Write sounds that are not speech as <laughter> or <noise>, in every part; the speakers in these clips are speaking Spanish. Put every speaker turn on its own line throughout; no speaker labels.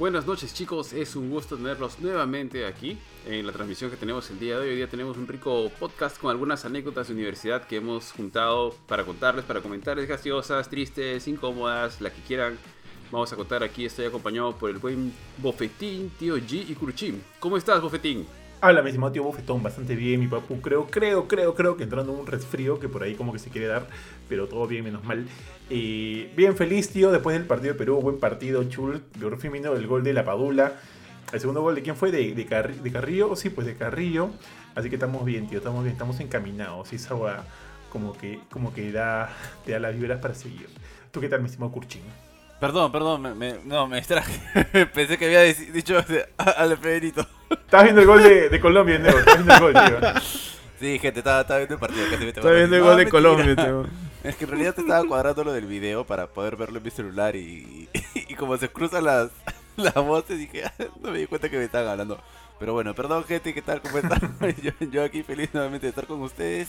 Buenas noches chicos, es un gusto tenerlos nuevamente aquí en la transmisión que tenemos el día de hoy. Hoy día tenemos un rico podcast con algunas anécdotas de universidad que hemos juntado para contarles, para comentarles graciosas, tristes, incómodas, las que quieran. Vamos a contar aquí, estoy acompañado por el buen Bofetín, Tío G y Cruchín. ¿Cómo estás, Bofetín?
Habla, mi estimado tío Bofetón, bastante bien, mi papu. Creo, creo, creo, creo que entrando un resfrío que por ahí como que se quiere dar, pero todo bien, menos mal. Eh, bien feliz, tío, después del partido de Perú, buen partido, chul. Por fin el gol de la Padula. El segundo gol de quién fue? De, de, Carrillo, sí, pues de Carrillo. Así que estamos bien, tío, estamos bien, estamos encaminados. Y esa agua como que, como que da, te da las vibras para seguir. ¿Tú qué tal, mi estimado Curchín?
Perdón, perdón, me, no, me extraje. <laughs> Pensé que había dicho al Federito.
Estás viendo el gol de, de Colombia, ¿no? Estás viendo el gol, tío.
Sí, gente, estaba, estaba viendo el partido. Casi
estaba viendo el gol de Colombia, tío. <laughs>
Es que en realidad te estaba cuadrando lo del video para poder verlo en mi celular y, <laughs> y, como se cruzan las, las voces dije, ah, no me di cuenta que me estaban hablando. Pero bueno, perdón gente, ¿qué tal? ¿Cómo están? yo, yo aquí feliz nuevamente de estar con ustedes.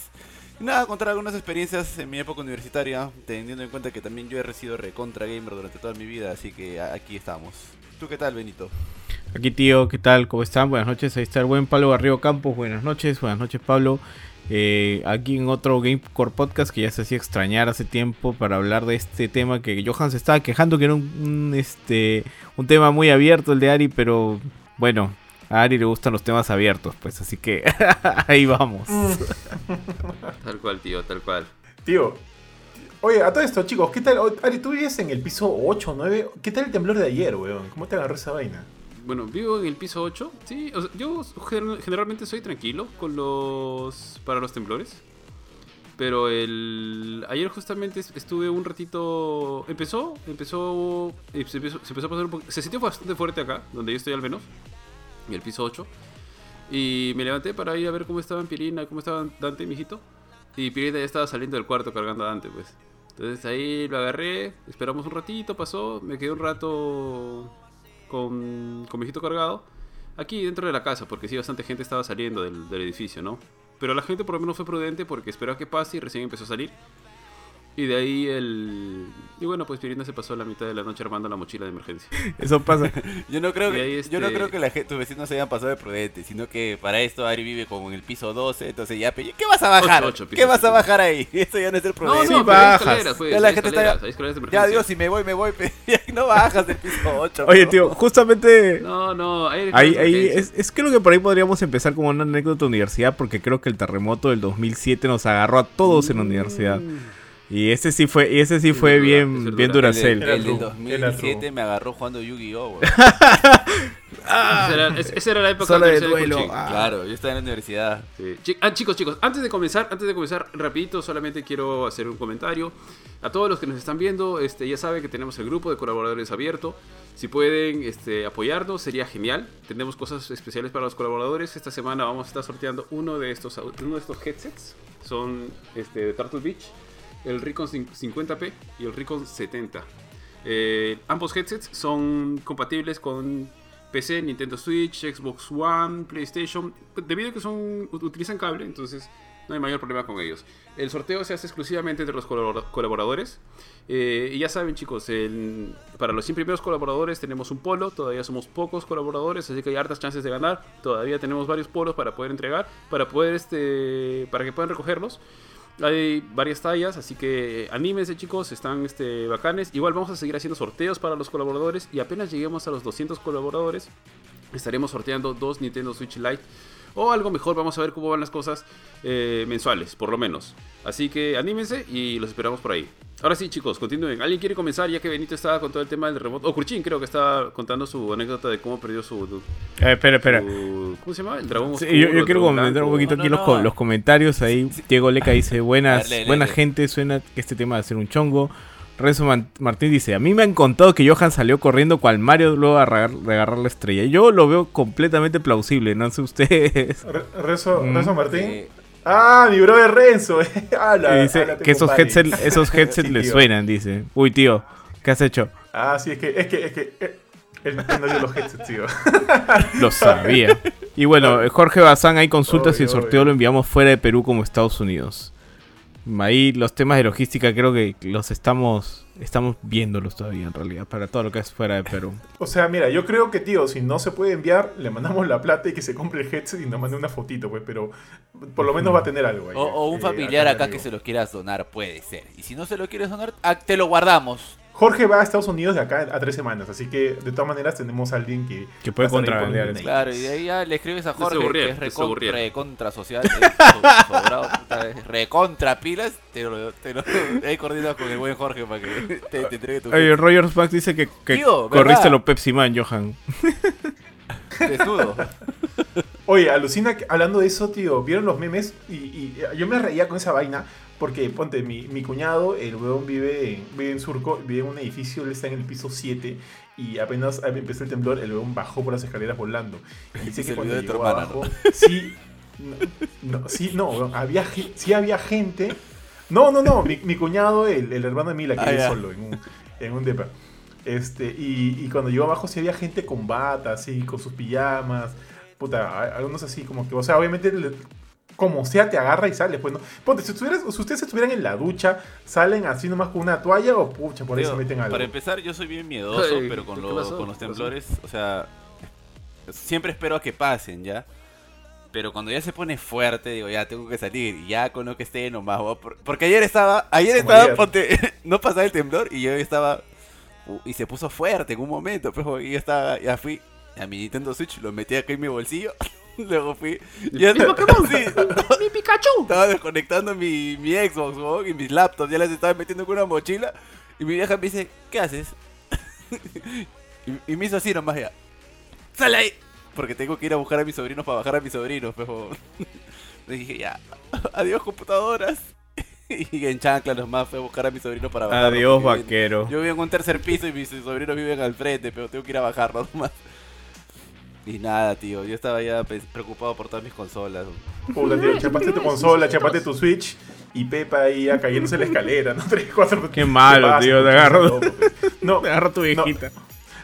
Nada, contar algunas experiencias en mi época universitaria, teniendo en cuenta que también yo he sido recontra gamer durante toda mi vida, así que aquí estamos. ¿Tú qué tal, Benito?
Aquí, tío, ¿qué tal? ¿Cómo están? Buenas noches, ahí está el buen Pablo Barrio Campos. Buenas noches, buenas noches, Pablo. Eh, aquí en otro Gamecore Podcast que ya se hacía extrañar hace tiempo para hablar de este tema que Johan se estaba quejando que era un, este, un tema muy abierto el de Ari, pero bueno, a Ari le gustan los temas abiertos, pues así que <laughs> ahí vamos. <laughs>
tal cual, tío, tal cual.
Tío, oye, a todo esto, chicos, ¿qué tal? Ari, tú vives en el piso 8 o 9. ¿Qué tal el temblor de ayer, weón? ¿Cómo te agarró esa vaina?
Bueno, vivo en el piso 8. Sí, yo generalmente soy tranquilo con los para los temblores. Pero el ayer justamente estuve un ratito. Empezó, empezó. Se empezó, se empezó a pasar un poco. Se sintió bastante fuerte acá, donde yo estoy al menos en el piso 8. Y me levanté para ir a ver cómo estaban Pirina, cómo estaban Dante, mi hijito. Y Pirina ya estaba saliendo del cuarto cargando a Dante, pues. Entonces ahí lo agarré, esperamos un ratito, pasó, me quedé un rato con, con mi hijito cargado. Aquí dentro de la casa, porque sí, bastante gente estaba saliendo del, del edificio, ¿no? Pero la gente por lo menos fue prudente porque esperó a que pase y recién empezó a salir. Y de ahí el. Y bueno, pues Pirina se pasó la mitad de la noche armando la mochila de emergencia. <laughs>
Eso pasa.
yo no creo que, yo no este creo que la gente, tus vecinos se hayan pasado de prudente, sino que para esto Ari vive como en el piso 12, entonces ya, ¿qué vas a bajar? ¿Qué vas a bajar ahí? <laughs> Eso ya no es el problema.
No, no, bajas. Pues, ya la gente está
ya, Dios, si me voy, me voy, <laughs> no bajas del piso 8.
Oye, tío, justamente
No, no,
ahí, ahí es, es creo que por ahí podríamos empezar como una anécdota de universidad porque creo que el terremoto del 2007 nos agarró a todos en la universidad. Y ese sí fue, y ese sí fue bien, bien Duracell.
El, del 2007 me agarró jugando Yu-Gi-Oh! <laughs>
ah, esa, era, la época
de duelo.
Ah. Claro, yo estaba en la universidad.
Ah, chicos, chicos, antes de comenzar, antes de comenzar, rapidito, solamente quiero hacer un comentario. A todos los que nos están viendo, este, ya saben que tenemos el grupo de colaboradores abierto. Si pueden este, apoyarnos, sería genial. Tenemos cosas especiales para los colaboradores. Esta semana vamos a estar sorteando uno de estos, uno de estos headsets. Son este, de Turtle Beach el Recon 50p y el Recon 70. Eh, ambos headsets son compatibles con PC, Nintendo Switch, Xbox One, PlayStation, debido a que son utilizan cable, entonces no hay mayor problema con ellos. El sorteo se hace exclusivamente entre los colaboradores. Eh, y ya saben chicos, para los 100 primeros colaboradores tenemos un polo, todavía somos pocos colaboradores, así que hay hartas chances de ganar. Todavía tenemos varios polos para poder entregar, para poder este, para que puedan recogerlos. Hay varias tallas, así que anímense chicos, están este, bacanes. Igual vamos a seguir haciendo sorteos para los colaboradores y apenas lleguemos a los 200 colaboradores estaremos sorteando dos Nintendo Switch Lite o algo mejor, vamos a ver cómo van las cosas eh, mensuales, por lo menos. Así que anímense y los esperamos por ahí. Ahora sí, chicos, continúen. ¿Alguien quiere comenzar ya que Benito estaba con todo el tema del remoto? O Kurchin creo que estaba contando su anécdota de cómo perdió su...
Eh, espera, espera.
¿Cómo se llama? El dragón
sí, yo, quiero comentar un poquito aquí los, los, comentarios. Ahí Diego Leca dice, <laughs> buenas, buena gente, suena que este tema va a ser un chongo. Renzo Martín dice, a mí me han contado que Johan salió corriendo cual Mario luego a agarrar la estrella. Yo lo veo completamente plausible, no sé ustedes. <laughs>
Renzo, mm. Martín. Ah, mi bro de Renzo. <laughs>
dice que esos headsets, esos <laughs> headsets le suenan, dice. Uy, tío, ¿qué has hecho?
Ah, sí, es que, es que, es que, eh, él no dio los headsets, tío.
lo sabía. Y bueno, Jorge Bazán ahí consulta si el sorteo lo enviamos fuera de Perú como Estados Unidos. Ahí los temas de logística creo que los estamos estamos viéndolos todavía en realidad para todo lo que es fuera de Perú.
O sea, mira, yo creo que, tío, si no se puede enviar, le mandamos la plata y que se compre el headset y nos mande una fotito, pues, pero por lo menos va a tener algo ahí.
O, o un
eh,
familiar
en
acá que se lo quiera donar, puede ser. Y si no se lo quieres donar, ah, te lo guardamos.
Jorge va a Estados Unidos de acá a tres semanas, así que de todas maneras tenemos a alguien que...
Que puede contrabandear.
Claro, y de ahí ya le escribes a Jorge, que es
no se
recon-
aburría.
recontra social, eh, <laughs> es recontra pilas, te lo, te lo <laughs> ahí coordinas con el buen Jorge para que te, te entregue tu
Oye, Roger Max dice que, que
Tío,
corriste lo Pepsi Man, Johan.
desnudo.
Oye, alucina que hablando de eso, tío, vieron los memes y, y yo me reía con esa vaina porque, ponte, mi, mi cuñado, el weón vive en, vive en Surco, vive en un edificio, él está en el piso 7 y apenas empezó el temblor, el weón bajó por las escaleras volando. Y dice que cuando llegó
hermana,
abajo, sí, no, no, sí, no, había, sí había gente. No, no, no, mi, mi cuñado, el, el hermano de Mila, que
Ah,
vive solo en un, en un depa. Este, y, y cuando llegó abajo sí había gente con bata, así, con sus pijamas. Puta, algunos así como que, o sea, obviamente como sea te agarra y sales, pues no. Ponte, si, estuvieras, si ustedes estuvieran en la ducha, salen así nomás con una toalla o pucha, por ahí se meten algo.
Para empezar, yo soy bien miedoso,
Ay,
pero con,
¿qué
lo- con los temblores, o sea, siempre espero a que pasen, ¿ya? Pero cuando ya se pone fuerte, digo, ya tengo que salir. Y ya con lo que esté nomás. por- Porque ayer estaba, ayer
Como
estaba,
ayer.
ponte, <laughs> no pasaba el temblor y yo estaba, y se puso fuerte en un momento, pero y yo estaba, ya fui a mi Nintendo Switch, lo metí acá en mi bolsillo. <laughs> <laughs> Luego fui, ya
¡Mi Pokémon!
sí, <laughs>
¡Mi Pikachu!
estaba desconectando mi, mi Xbox weón, y mis laptops, ya las estaba metiendo con una mochila. Y mi vieja me dice, ¿qué haces? <laughs> y, y me hizo así nomás ya. ¡Sale ahí! Porque tengo que ir a buscar a mis sobrinos para bajar a mis sobrinos, pero. Le dije, ya, adiós computadoras. y en chancla nomás fue a buscar a mis sobrinos para bajar.
Adiós, vaquero.
Yo vivo en un tercer piso y mis sobrinos viven al frente, pero tengo que ir a bajarlos nomás. Y nada, tío, yo estaba ya preocupado por todas mis consolas.
Puta, tío, chapaste tu consola, chapaste tu Switch y Pepa ahí ya cayéndose la escalera, ¿no? <laughs> Tres, cuatro.
Qué malo,
¿qué pasa,
tío, te agarro.
No, <laughs>
Te agarra tu viejita.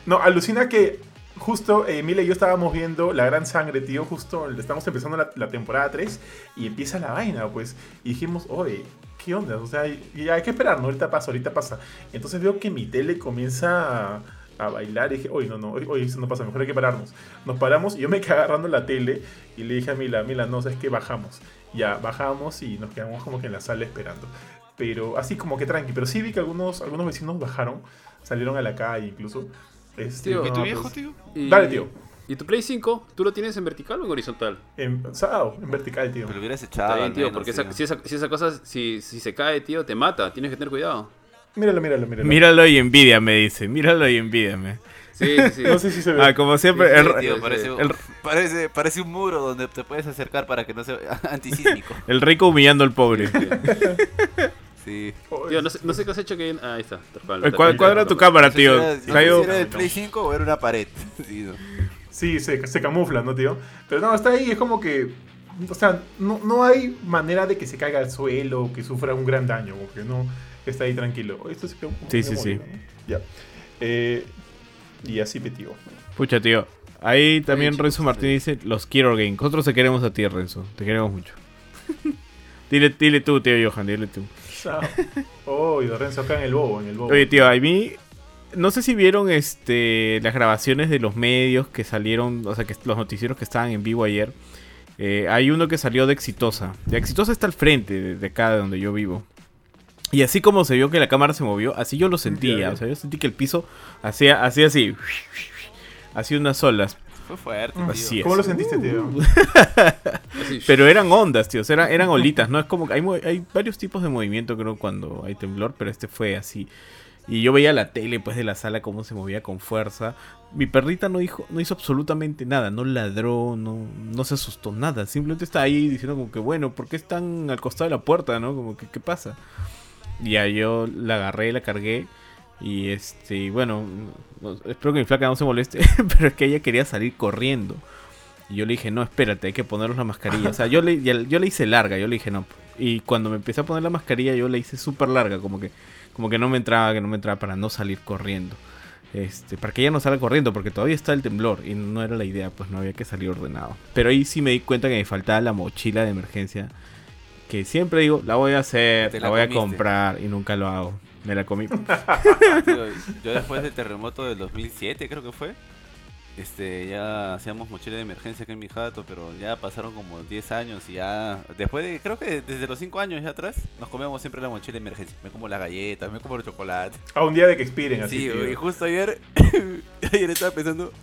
No, alucina que justo eh, Mila y yo estábamos viendo La Gran Sangre, tío. Justo estamos empezando la, la temporada 3 y empieza la vaina, pues. Y dijimos, oye, ¿qué onda? O sea, y- y hay que esperar, ¿no? Ahorita pasa, ahorita pasa. Entonces veo que mi tele comienza a, a bailar y dije, oye, no, no, oye, eso no pasa, mejor hay que pararnos. Nos paramos y yo me quedé agarrando la tele y le dije a Mila, Mila, no, sabes que bajamos. Ya, bajamos y nos quedamos como que en la sala esperando. Pero así como que tranqui. Pero sí vi que algunos, algunos vecinos bajaron, salieron a la calle incluso. Este,
Tío, ¿y tu
viejo,
pues,
tío?
Y-
Dale, tío.
¿Y tu Play 5? ¿Tú lo tienes en vertical o en horizontal?
En, ah, en vertical, tío.
Pero lo hubieras
Está
echado.
bien, tío,
menos,
porque
tío.
esa- si, esa, si esa cosa, si, si se cae, tío, te mata. Tienes que tener cuidado.
Míralo, míralo, míralo.
Míralo y envidiame, dice. Míralo y envidiame.
Sí, sí, sí. <laughs>
No sé si se ve.
Ah, como siempre,
Sí,
el,
sí,
Sí, tío, parece, un- parece, parece un muro donde te puedes acercar para que no sea <laughs> antisísmico.
el rico humillando al pobre.
Sí.
Tío, no sé, no sé qué has hecho que... Ah, ahí está. tal cual,
Eh. Cuadra tu cámara,
No
tío.
era- no era del Play 5 o era una pared. <laughs> Sí, no.
Sí, se, se camufla, ¿no, tío? Pero no, está ahí, es como que. O sea, no, no hay manera de que se caiga al suelo o que sufra un gran daño, como que está ahí tranquilo. Esto sí que
Sí, sí, sí.
Ya. Eh, y así, tío.
Pucha, tío. Ahí también Renzo
sí.
Martín dice, los quiero game. Nosotros te queremos a ti, Renzo. Te queremos mucho. <laughs> dile, dile tú, tío Johan, dile tú.
Oh, y Lorenzo acá en el bobo, en el bobo.
Oye, tío, a mí... No sé si vieron este las grabaciones de los medios que salieron, o sea, que los noticieros que estaban en vivo ayer. Eh, hay uno que salió de Exitosa. De Exitosa está al frente de, de acá de donde yo vivo. Y así como se vio que la cámara se movió, así yo lo sentía. O sea, yo sentí que el piso hacía, hacía así. Hacía unas olas.
Fue fuerte, tío.
Así es.
¿Cómo lo sentiste, tío? <laughs>
Así, <laughs>
Pero eran ondas, tío. o sea, eran, eran olitas, ¿no? Es como que hay, hay varios tipos de movimiento, creo, cuando hay temblor, pero este fue así. Y yo veía la tele, pues, de la sala, cómo se movía con fuerza. Mi perrita no, dijo, no hizo absolutamente nada, no ladró, no, no se asustó, nada. Simplemente está ahí diciendo como que, bueno, ¿por qué están al costado de la puerta, no? Como que, ¿qué pasa? Y ya yo la agarré, la cargué. Y este, bueno, no- espero que mi flaca no se moleste, <laughs> pero es que ella quería salir corriendo. Y yo le dije, no, espérate, hay que ponernos la mascarilla. O sea, yo le, yo le hice larga, yo le dije, no. Y cuando me empecé a poner la mascarilla, yo la hice súper larga, como que, como que no me entraba, que no me entraba para no salir corriendo. Este, para que ella no salga corriendo, porque todavía está el temblor y no era la idea, pues no había que salir ordenado. Pero ahí sí me di cuenta que me faltaba la mochila de emergencia. Que siempre digo, la voy a hacer, la,
la
voy a
comiste.
comprar y nunca lo hago. Me la comí. <laughs>
Yo después del terremoto del 2007, creo que fue, este, ya hacíamos mochila de emergencia aquí en mi jato, pero ya pasaron como 10 años y ya, después de, creo que desde los 5 años ya atrás, nos comemos siempre la mochila de emergencia. Me como las galletas, me como el chocolate.
A un día de que expiren así.
Sí,
tío.
y justo ayer, <laughs> ayer estaba pensando,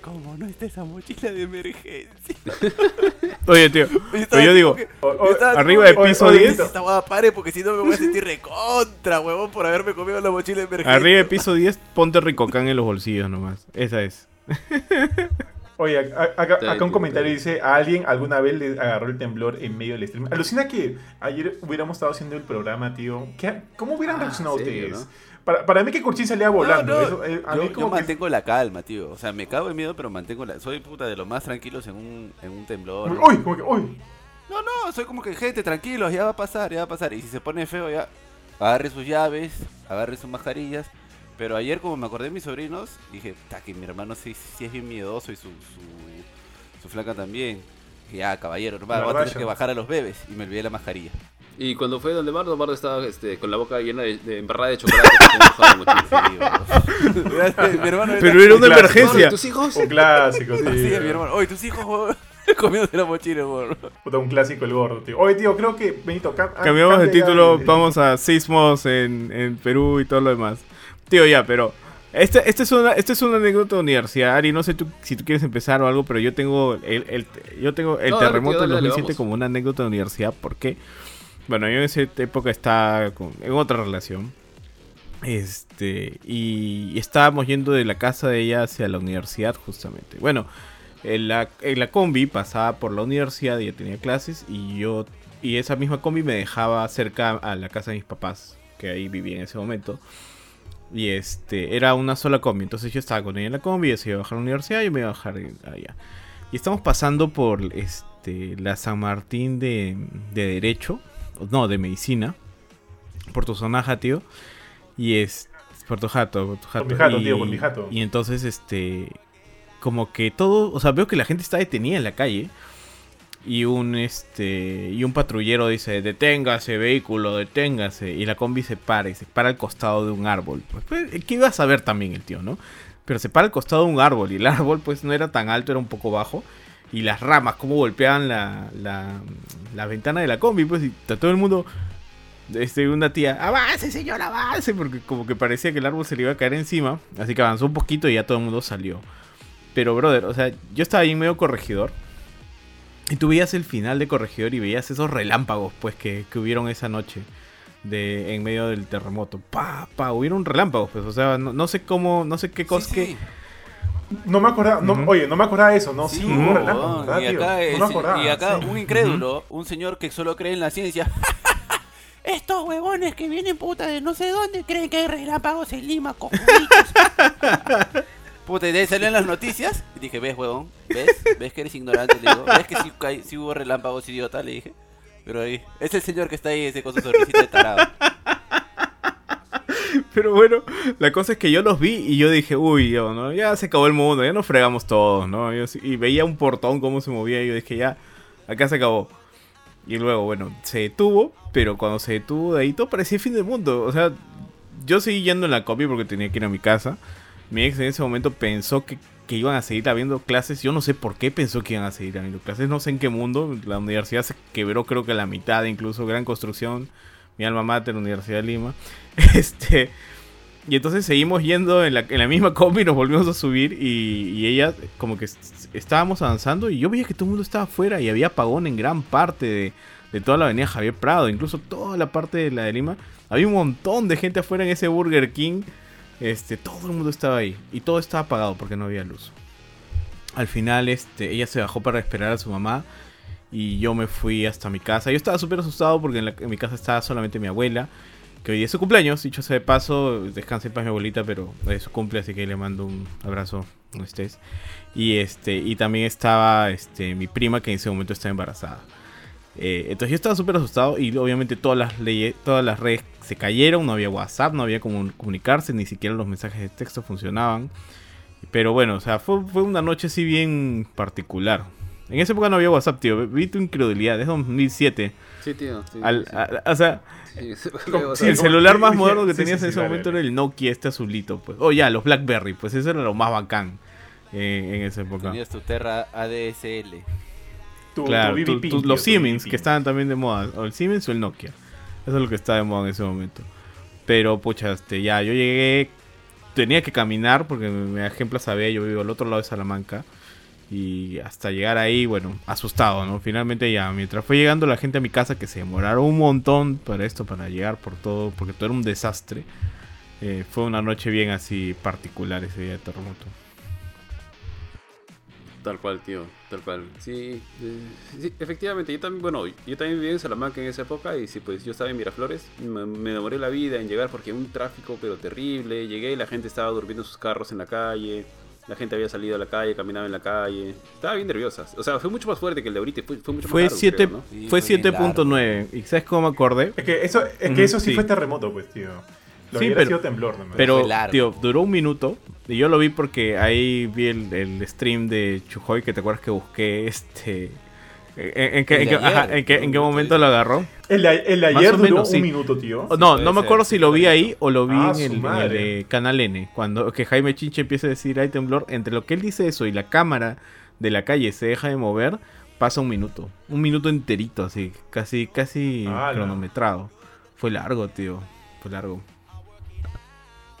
¿cómo no está esa mochila de emergencia? <laughs>
Oye, tío, <laughs> pero yo digo,
que-
O- o-
arriba de piso
"Oye,
10".
Esta huevada pare porque si no me voy a sentir recontra, huevón, por haberme comido la mochila de emergencia.
arriba de piso 10, ponte ricocán en los bolsillos nomás. Esa es. <laughs>
Oye, acá, acá un comentario dice, a alguien alguna vez le agarró el temblor en medio del stream. Alucina que ayer hubiéramos estado haciendo el programa, tío. ¿Qué- ¿Cómo hubieran
Ah,
reaccionado
serio,
ustedes?
¿no?
Para, para mí que Curchín salía volando.
No, no,
Eso, eh, a
yo,
mí
yo
como que-
mantengo la calma, tío. O sea, me cago en miedo, pero mantengo la... Soy puta de los más tranquilos en un, en un temblor. ¿no?
Uy, como que, uy.
No, no, soy como que gente, tranquilos, ya va a pasar, ya va a pasar. Y si se pone feo, ya agarre sus llaves, agarre sus mascarillas. Pero ayer, como me acordé de mis sobrinos, dije, que mi hermano sí, sí es bien miedoso y su, su, su flaca también. Dije, ya, caballero, hermano, voy a tener que bajar a los bebés. Y me olvidé la mascarilla.
Y cuando fue donde Bardo, Bardo estaba este, con la boca llena de, de embarrada de chocolate.
Sí, <laughs> mi hermano
Pero era una
clásico.
emergencia.
¿Y tus hijos?
Un clásico, sí.
Sí, mi hermano. Oye, tus hijos, <laughs> comiéndose la mochila, weón.
Puta, un clásico el gordo, tío. Oye, tío, creo que Benito ah,
Cambiamos de título, vamos a sismos en, en Perú y todo lo demás. Tío, ya, pero. Este, este es una, este es una anécdota de universidad, Ari. No sé tú, si tú quieres empezar o algo, pero yo tengo el, el- yo tengo el
No, dale,
terremoto del
dale, dale,
2007
vamos.
como una anécdota de universidad. porque Bueno, yo en esa época estaba con- en otra relación. Este, y estábamos yendo de la casa de ella hacia la universidad, justamente. Bueno, en la, en la combi pasaba por la universidad, ella tenía clases, y yo, y esa misma combi me dejaba cerca a la casa de mis papás, que ahí vivía en ese momento. Y este, era una sola combi, entonces yo estaba con ella en la combi, ella se iba a bajar a la universidad yo me iba a bajar allá. Y estamos pasando por este, la San Martín de, de Derecho, no, de Medicina, por tu zonaja, tío. Y es. Por tu jato, por tu jato.
mi jato,
y,
tío, por mi jato.
Y entonces, este. Como que todo. O sea, veo que la gente está detenida en la calle. Y un este. Y un patrullero dice, deténgase, vehículo, deténgase. Y la combi se para y se para al costado de un árbol. Pues, pues, ¿qué iba a saber también el tío, no? Pero se para al costado de un árbol. Y el <laughs> árbol, pues, no era tan alto, era un poco bajo. Y las ramas, como golpeaban la, la, la ventana de la combi, pues, y todo el mundo este, una tía, avance señor, avance, porque como que parecía que el árbol se le iba a caer encima, así que avanzó un poquito y ya todo el mundo salió. Pero, brother, o sea, yo estaba ahí medio corregidor, y tú veías el final de corregidor y veías esos relámpagos, pues, que, que hubieron esa noche. De, en medio del terremoto. Pa, pa, hubieron relámpagos, pues, o sea, no, no sé cómo, no sé qué cosa
Sí,
que...
sí.
No me acordaba, no, oye, no me acordaba de eso, ¿no? Sí,
Sí,
hubo
hubo,
relámpagos, ¿verdad,
y
tío?
acá,
No
es-
me acordaba.
y acá
sí.
un incrédulo, un señor que solo cree en la ciencia. <laughs> Estos huevones que vienen puta de no sé dónde creen que hay relámpagos en Lima, cojuditos. <laughs> puta, y de ahí salieron las noticias. Y dije, ¿ves, huevón? ¿Ves? ¿Ves que eres ignorante? Le digo, ¿ves que sí hubo relámpagos, idiota? Le dije. Pero ahí, es el señor que está ahí ese con su sonrisita de tarado. <laughs>
Pero bueno, la cosa es que yo los vi y yo dije, uy, yo, ¿no? ya se acabó el mundo, ya nos fregamos todos, ¿no? Yo y veía un portón cómo se movía y yo dije, ya, acá se acabó. Y luego, bueno, se detuvo, pero cuando se detuvo de ahí todo parecía fin del mundo. O sea, yo seguí yendo en la copia porque tenía que ir a mi casa. Mi ex en ese momento pensó que, que iban a seguir habiendo clases. Yo no sé por qué pensó que iban a seguir habiendo clases. No sé en qué mundo. La universidad se quebró creo que la mitad, incluso gran construcción. Mi alma mater, la Universidad de Lima. <laughs> Este... Y entonces seguimos yendo en la, en la misma combi, nos volvimos a subir y, y ella como que estábamos avanzando y yo veía que todo el mundo estaba afuera y había apagón en gran parte de, de toda la avenida Javier Prado, incluso toda la parte de la de Lima. Había un montón de gente afuera en ese Burger King. Este, todo el mundo estaba ahí y todo estaba apagado porque no había luz. Al final este, ella se bajó para esperar a su mamá y yo me fui hasta mi casa. Yo estaba súper asustado porque en, la- en mi casa estaba solamente mi abuela que hoy es su cumpleaños, dicho sea de paso, descanse en paz mi abuelita, pero es su cumple, así que le mando un abrazo donde estés. Y este, y también estaba este, mi prima que en ese momento estaba embarazada. Eh, entonces yo estaba súper asustado y obviamente todas las leyes, todas las redes se cayeron, no había WhatsApp, no había cómo comunicarse, ni siquiera los mensajes de texto funcionaban. Pero bueno, o sea, fue, fue una noche así bien particular. En esa época no había WhatsApp, tío. Vi tu incredulidad, es 2007.
Sí, tío. sí,
Al-
sí.
a- o sea,
Sí, <laughs>
Como-
el celular más moderno que <laughs>
sí,
tenías
sí,
en ese momento era el Nokia este azulito, pues. Oh, ya, los BlackBerry, pues eso era lo más bacán eh, en esa época.
Tenías tu Terra ADSL.
Tu,
Claro,
tu
tu-
BB
tu-
pin,
los Siemens que estaban también de moda, o el Siemens o el Nokia. Eso es lo que estaba de moda en ese momento. Pero, pucha, este, ya, yo llegué, tenía que caminar porque me dejé en Plaza B, yo vivo al otro lado de Salamanca. Y hasta llegar ahí, bueno, asustado, ¿no? Finalmente ya, mientras fue llegando la gente a mi casa, que se demoraron un montón para esto, para llegar por todo, porque todo era un desastre. eh, fue una noche bien así particular ese día de terremoto.
Tal cual, tío, tal cual. Sí, eh, efectivamente, yo también, bueno, yo también viví en Salamanca en esa época y sí, pues yo estaba en Miraflores, me, demoré la vida en llegar porque un tráfico pero terrible, llegué y la gente estaba durmiendo en sus carros en la calle, la gente había salido a la calle, caminaba en la calle, estaba bien nerviosa, o sea, fue mucho más fuerte que el de ahorita, fue, fue mucho
Fue
más largo,
7
creo, ¿no?
Sí,
fue
fue bien
7.9. ¿Y sabes cómo me acordé?
Es que eso, es que eso sí,
sí.
fue terremoto, pues, tío. Lo
Sí, pero-
sido temblor nomás.
Pero, tío, duró un minuto. Y yo lo vi porque ahí vi el, el stream de Chujoy, que te acuerdas que busqué este... ¿En, en qué,
El
en
de
qué- ajá,
ayer,
en qué- en qué
¿no?
momento lo agarró?
el, el ayer
o
duró
menos, sí.
un minuto, tío.
No, no me acuerdo si lo vi ahí o lo vi
Ah,
en, el, en el
madre.
de Canal N. Cuando que Jaime Chinche empieza a decir hay temblor, entre lo que él dice eso y la cámara de la calle se deja de mover, pasa un minuto. Un minuto enterito, así, casi, casi cronometrado. Fue largo, tío. Fue largo.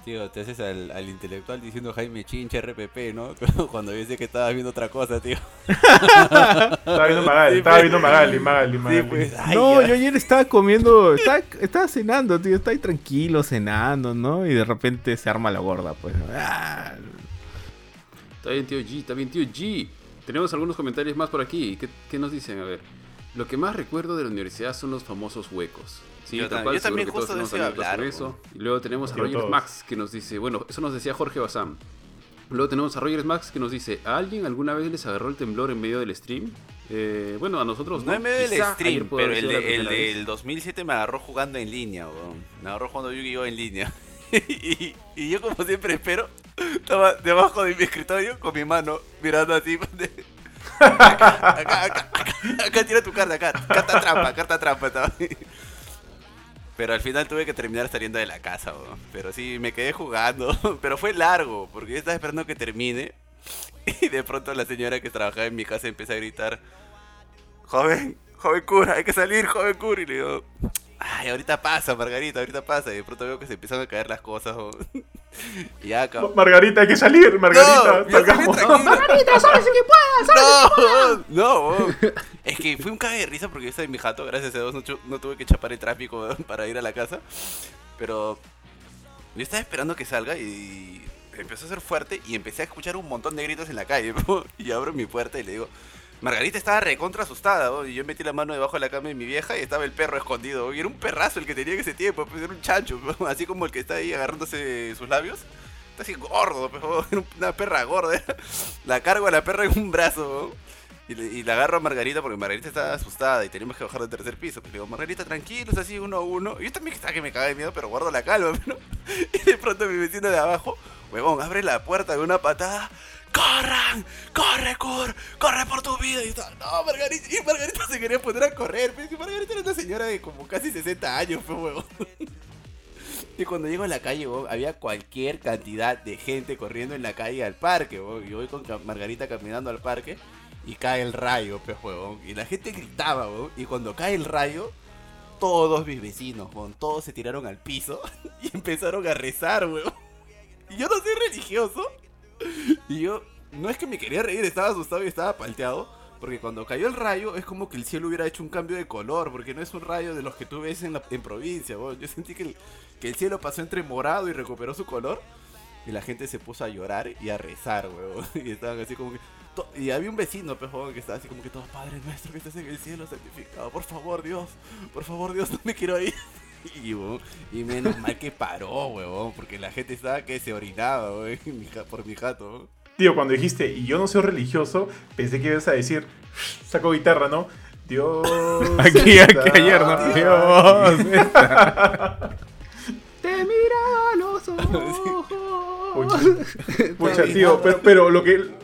Tío, te haces al, al intelectual diciendo Jaime Chinche RPP, ¿no? <laughs> Cuando dice que estabas viendo otra cosa, tío.
Estaba viendo Magali,
Sí,
estaba
pues.
viendo Magali, Magali,
Sí,
Magali.
pues. Ay,
no,
ya.
yo ayer estaba comiendo, estaba, estaba cenando, tío, estaba ahí tranquilo cenando, ¿no? Y de repente se arma la gorda, pues. Ah,
Está bien, tío G, está bien, tío G. Tenemos algunos comentarios más por aquí. ¿Qué, qué nos dicen? A ver. Lo que más recuerdo de la universidad son los famosos huecos. Sí,
Yo
tal cual,
yo también justo de
tenemos
eso iba a
anécdotas con
hablar,
eso. Y luego tenemos a
Yo
Roger
todos.
Max que nos dice, bueno, eso nos decía Jorge Bazán. Luego tenemos a Roger Max que nos dice, ¿a alguien alguna vez les agarró el temblor en medio del stream? Eh, bueno, a nosotros
No en medio del stream, pero el, de- el del 2007 me agarró jugando en línea, weón. Me agarró jugando Yu-Gi-Oh! en línea. <laughs> y, y yo, como siempre espero, estaba debajo de mi escritorio con mi mano mirando <laughs> de- acá, acá, acá, acá, acá, tira tu carta, acá. Carta trampa, carta trampa. estaba. Pero al final tuve que terminar saliendo de la casa, weón. Pero sí, me quedé jugando. <laughs> Pero fue largo, porque yo estaba esperando que termine. <laughs> Y de pronto la señora que trabajaba en mi casa empieza a gritar joven, joven cura, hay que salir, joven cura. Y le digo, ay, ahorita pasa, Margarita, ahorita pasa. Y de pronto veo que se empiezan a caer las cosas. ¿no? <laughs> <laughs> y ya, cabrón.
Margarita, hay que salir, Margarita.
No.
Margarita, sabes que puedas.
No, no, weón. es que fui un cague de risa porque yo estaba en mi jato, gracias a Dios no, chu- no tuve que chapar el tráfico para ir a la casa. Pero yo estaba esperando que salga y empezó a ser fuerte y empecé a escuchar un montón de gritos en la calle. <laughs> Y abro mi puerta y le digo, Margarita estaba recontra asustada, y yo metí la mano debajo de la cama de mi vieja y estaba el perro escondido. Y era un perrazo el que tenía en ese tiempo, pues era un chancho, <laughs> así como el que está ahí agarrándose sus labios. Está así gordo, pues, weón, <laughs> era una perra gorda. La cargo a la perra en un brazo. Y, la agarro a Margarita porque Margarita estaba asustada y teníamos que bajar del tercer piso. Pues le digo, Margarita, así uno a uno. Yo también estaba que me cagaba de miedo, pero guardo la calma, <laughs> ¿no? Y de pronto mi vecino de abajo, huevón, abre la puerta de una patada. ¡Corran! ¡Corre, Cur! ¡Corre por tu vida! Y estaba, no, Margarita. Y Margarita se quería poner a correr. Pero es que Margarita era una señora de como casi 60 años, pues, huevón. Y cuando llego a la calle, weón, había cualquier cantidad de gente corriendo en la calle al parque. Y yo voy con Margarita caminando al parque y cae el rayo, pues, huevón. Y la gente gritaba, weón. Y cuando cae el rayo, todos mis vecinos, weón, todos se tiraron al piso <laughs> y empezaron a rezar, weón. Y yo no soy religioso. <laughs> Y yo, no es que me quería reír, estaba asustado y estaba palteado. Porque cuando cayó el rayo es como que el cielo hubiera hecho un cambio de color, porque no es un rayo de los que tú ves en, la- en provincia. weón. Yo sentí que el, que el cielo pasó entre morado y recuperó su color. Y la gente se puso a llorar y a rezar, weón. <laughs> Y estaban así como que... Y había un vecino, pues, weón, que estaba así como que todo, Padre nuestro que estás en el cielo santificado. Por favor, Dios. Por favor, Dios, no me quiero ir. <laughs> Y, weón, y menos mal que paró, weón. Porque la gente estaba que se orinaba, weón, por mi jato.
Tío, cuando dijiste, y yo no soy religioso, pensé que ibas a decir, saco guitarra, ¿no? Dios. <laughs>
Aquí,
está
aquí ayer, ¿no?
ahí.
Dios. <laughs>
Te mira a los <laughs> ojos.
Pucha, pucha, tío, pero, pero lo que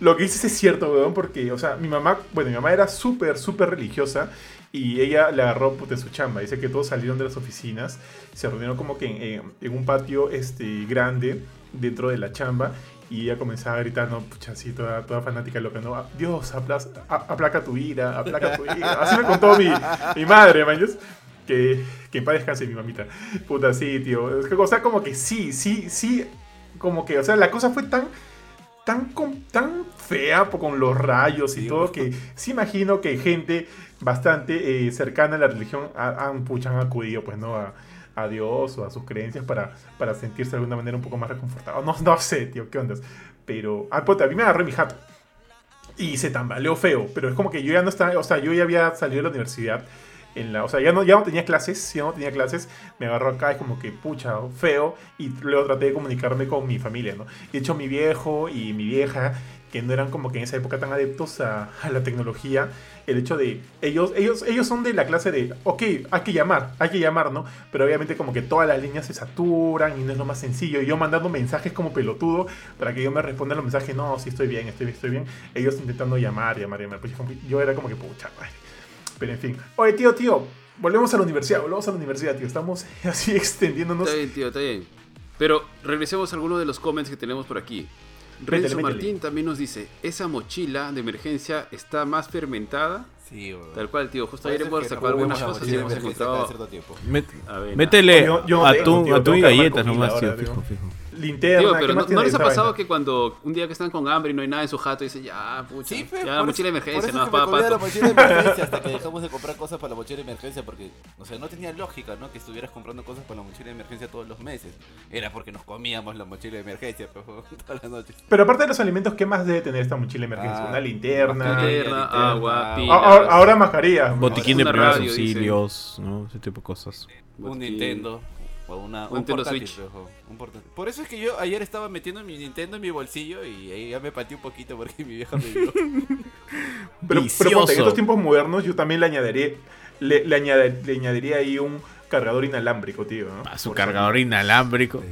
lo que dices es cierto, weón, porque, o sea, mi mamá, bueno, mi mamá era súper, súper religiosa y ella le agarró puta en su chamba. Dice que todos salieron de las oficinas, se reunieron como que en, en- en un patio este, grande dentro de la chamba y ella comenzaba a gritar, no, pucha, toda, toda fanática loca, ¿no? Dios, aplas- a- aplaca tu ira, aplaca tu ira. <laughs> Así me contó mi, mi madre, maños. Que, que en paz descanse mi mamita. Puta, sí, tío. Es que, o sea, como que sí, sí, sí. Como que, o sea, la cosa fue tan tan, tan fea con los rayos y
Sí,
todo que sí imagino que gente bastante eh, cercana a la religión ha- han, acudido pues no a, a Dios o a sus creencias para, para sentirse de alguna manera un poco más reconfortado. No, <laughs> no sé, tío, qué ondas. Pero, ah, puta, a mí me agarré mi jato. Y se tambaleó feo, pero es como que yo ya no estaba, o sea, yo ya había salido de la universidad. En la, o sea, ya no, ya no tenía clases, ya no tenía clases, me agarró acá, es como que pucha, feo, y luego traté de comunicarme con mi familia, ¿no? De hecho, mi viejo y mi vieja, que no eran como que en esa época tan adeptos a, a la tecnología, el hecho de, ellos, ellos, ellos son de la clase de, ok, hay que llamar, hay que llamar, ¿no? Pero obviamente como que todas las líneas se saturan y no es lo más sencillo, y yo mandando mensajes como pelotudo para que yo me responda los mensajes, no, sí estoy bien, estoy bien, estoy bien, ellos intentando llamar, llamar, llamar, pues yo era como que, pucha, madre. Pero en fin. Oye, tío, tío. Volvemos a la universidad, volvemos a la universidad, tío. Estamos <laughs> así extendiéndonos.
Está bien, tío, está bien. Pero regresemos a alguno de los comments que tenemos por aquí. Renzo
métele.
Martín también nos dice, esa mochila de emergencia está más fermentada.
Sí, weón.
Tal cual, tío. Justo ayer hemos sacado
la
cosas y hemos encontrado...
métele atún, y galletas nomás, tío. Fijo, fijo.
Linterna. ¿qué
pero
más
¿no, ¿no les ha pasado
vaina?
que cuando un día que están con hambre y no hay nada en su jato, dicen, ya, pucha,
Sí, fe,
ya,
por
mochila de emergencia, no,
eso que me
pa,
comía la mochila de emergencia hasta que <laughs> dejamos de comprar cosas para la mochila de emergencia porque, o sea, no tenía lógica, ¿no? Que estuvieras comprando cosas para la mochila de emergencia todos los meses. Era porque nos comíamos la mochila de emergencia, pero <laughs> todas las noches.
Pero aparte de los alimentos, ¿qué más debe tener esta mochila de emergencia?
Ah,
Una linterna.
mascarilla,
Linterna,
linterna,
agua, pilas.
Ah, Ahora, ahora mascarilla.
Botiquín de primeros auxilios, ¿no? Ese tipo de cosas.
Un. Nintendo. O una,
Un
un,
Nintendo
portátil,
Switch.
pejo, un portátil. Por eso es que yo ayer estaba metiendo mi Nintendo en mi bolsillo y ahí ya me pateé un poquito porque <laughs> mi vieja me vio.
Pero, pero
Vicioso.
ponte, en estos tiempos modernos yo también le añadiré, le, le añade- le añadiría ahí un cargador inalámbrico, tío. ¿no?
A su
Por
cargador inalámbrico.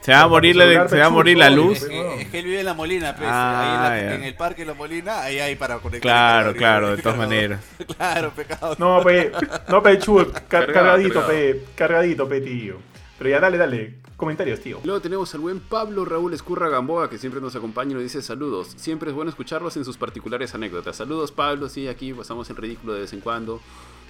Se va a morir la, se va a morir la luz.
Es que, es que él vive en la Molina, pues.
Ah,
ahí en, la-
ya.
en el parque de la Molina, ahí hay para conectar.
Claro, claro, de <laughs> todas maneras. <laughs>
Claro, pecado.
No, pe, no, pe, <laughs> car- cargadito, pe, cargadito, pe, tío. Pero ya, dale, dale, comentarios, tío.
Luego tenemos al buen Pablo Raúl Escurra Gamboa, que siempre nos acompaña y nos dice saludos. Siempre es bueno escucharlos en sus particulares anécdotas. Saludos, Pablo. Sí, aquí pasamos el ridículo de vez en cuando.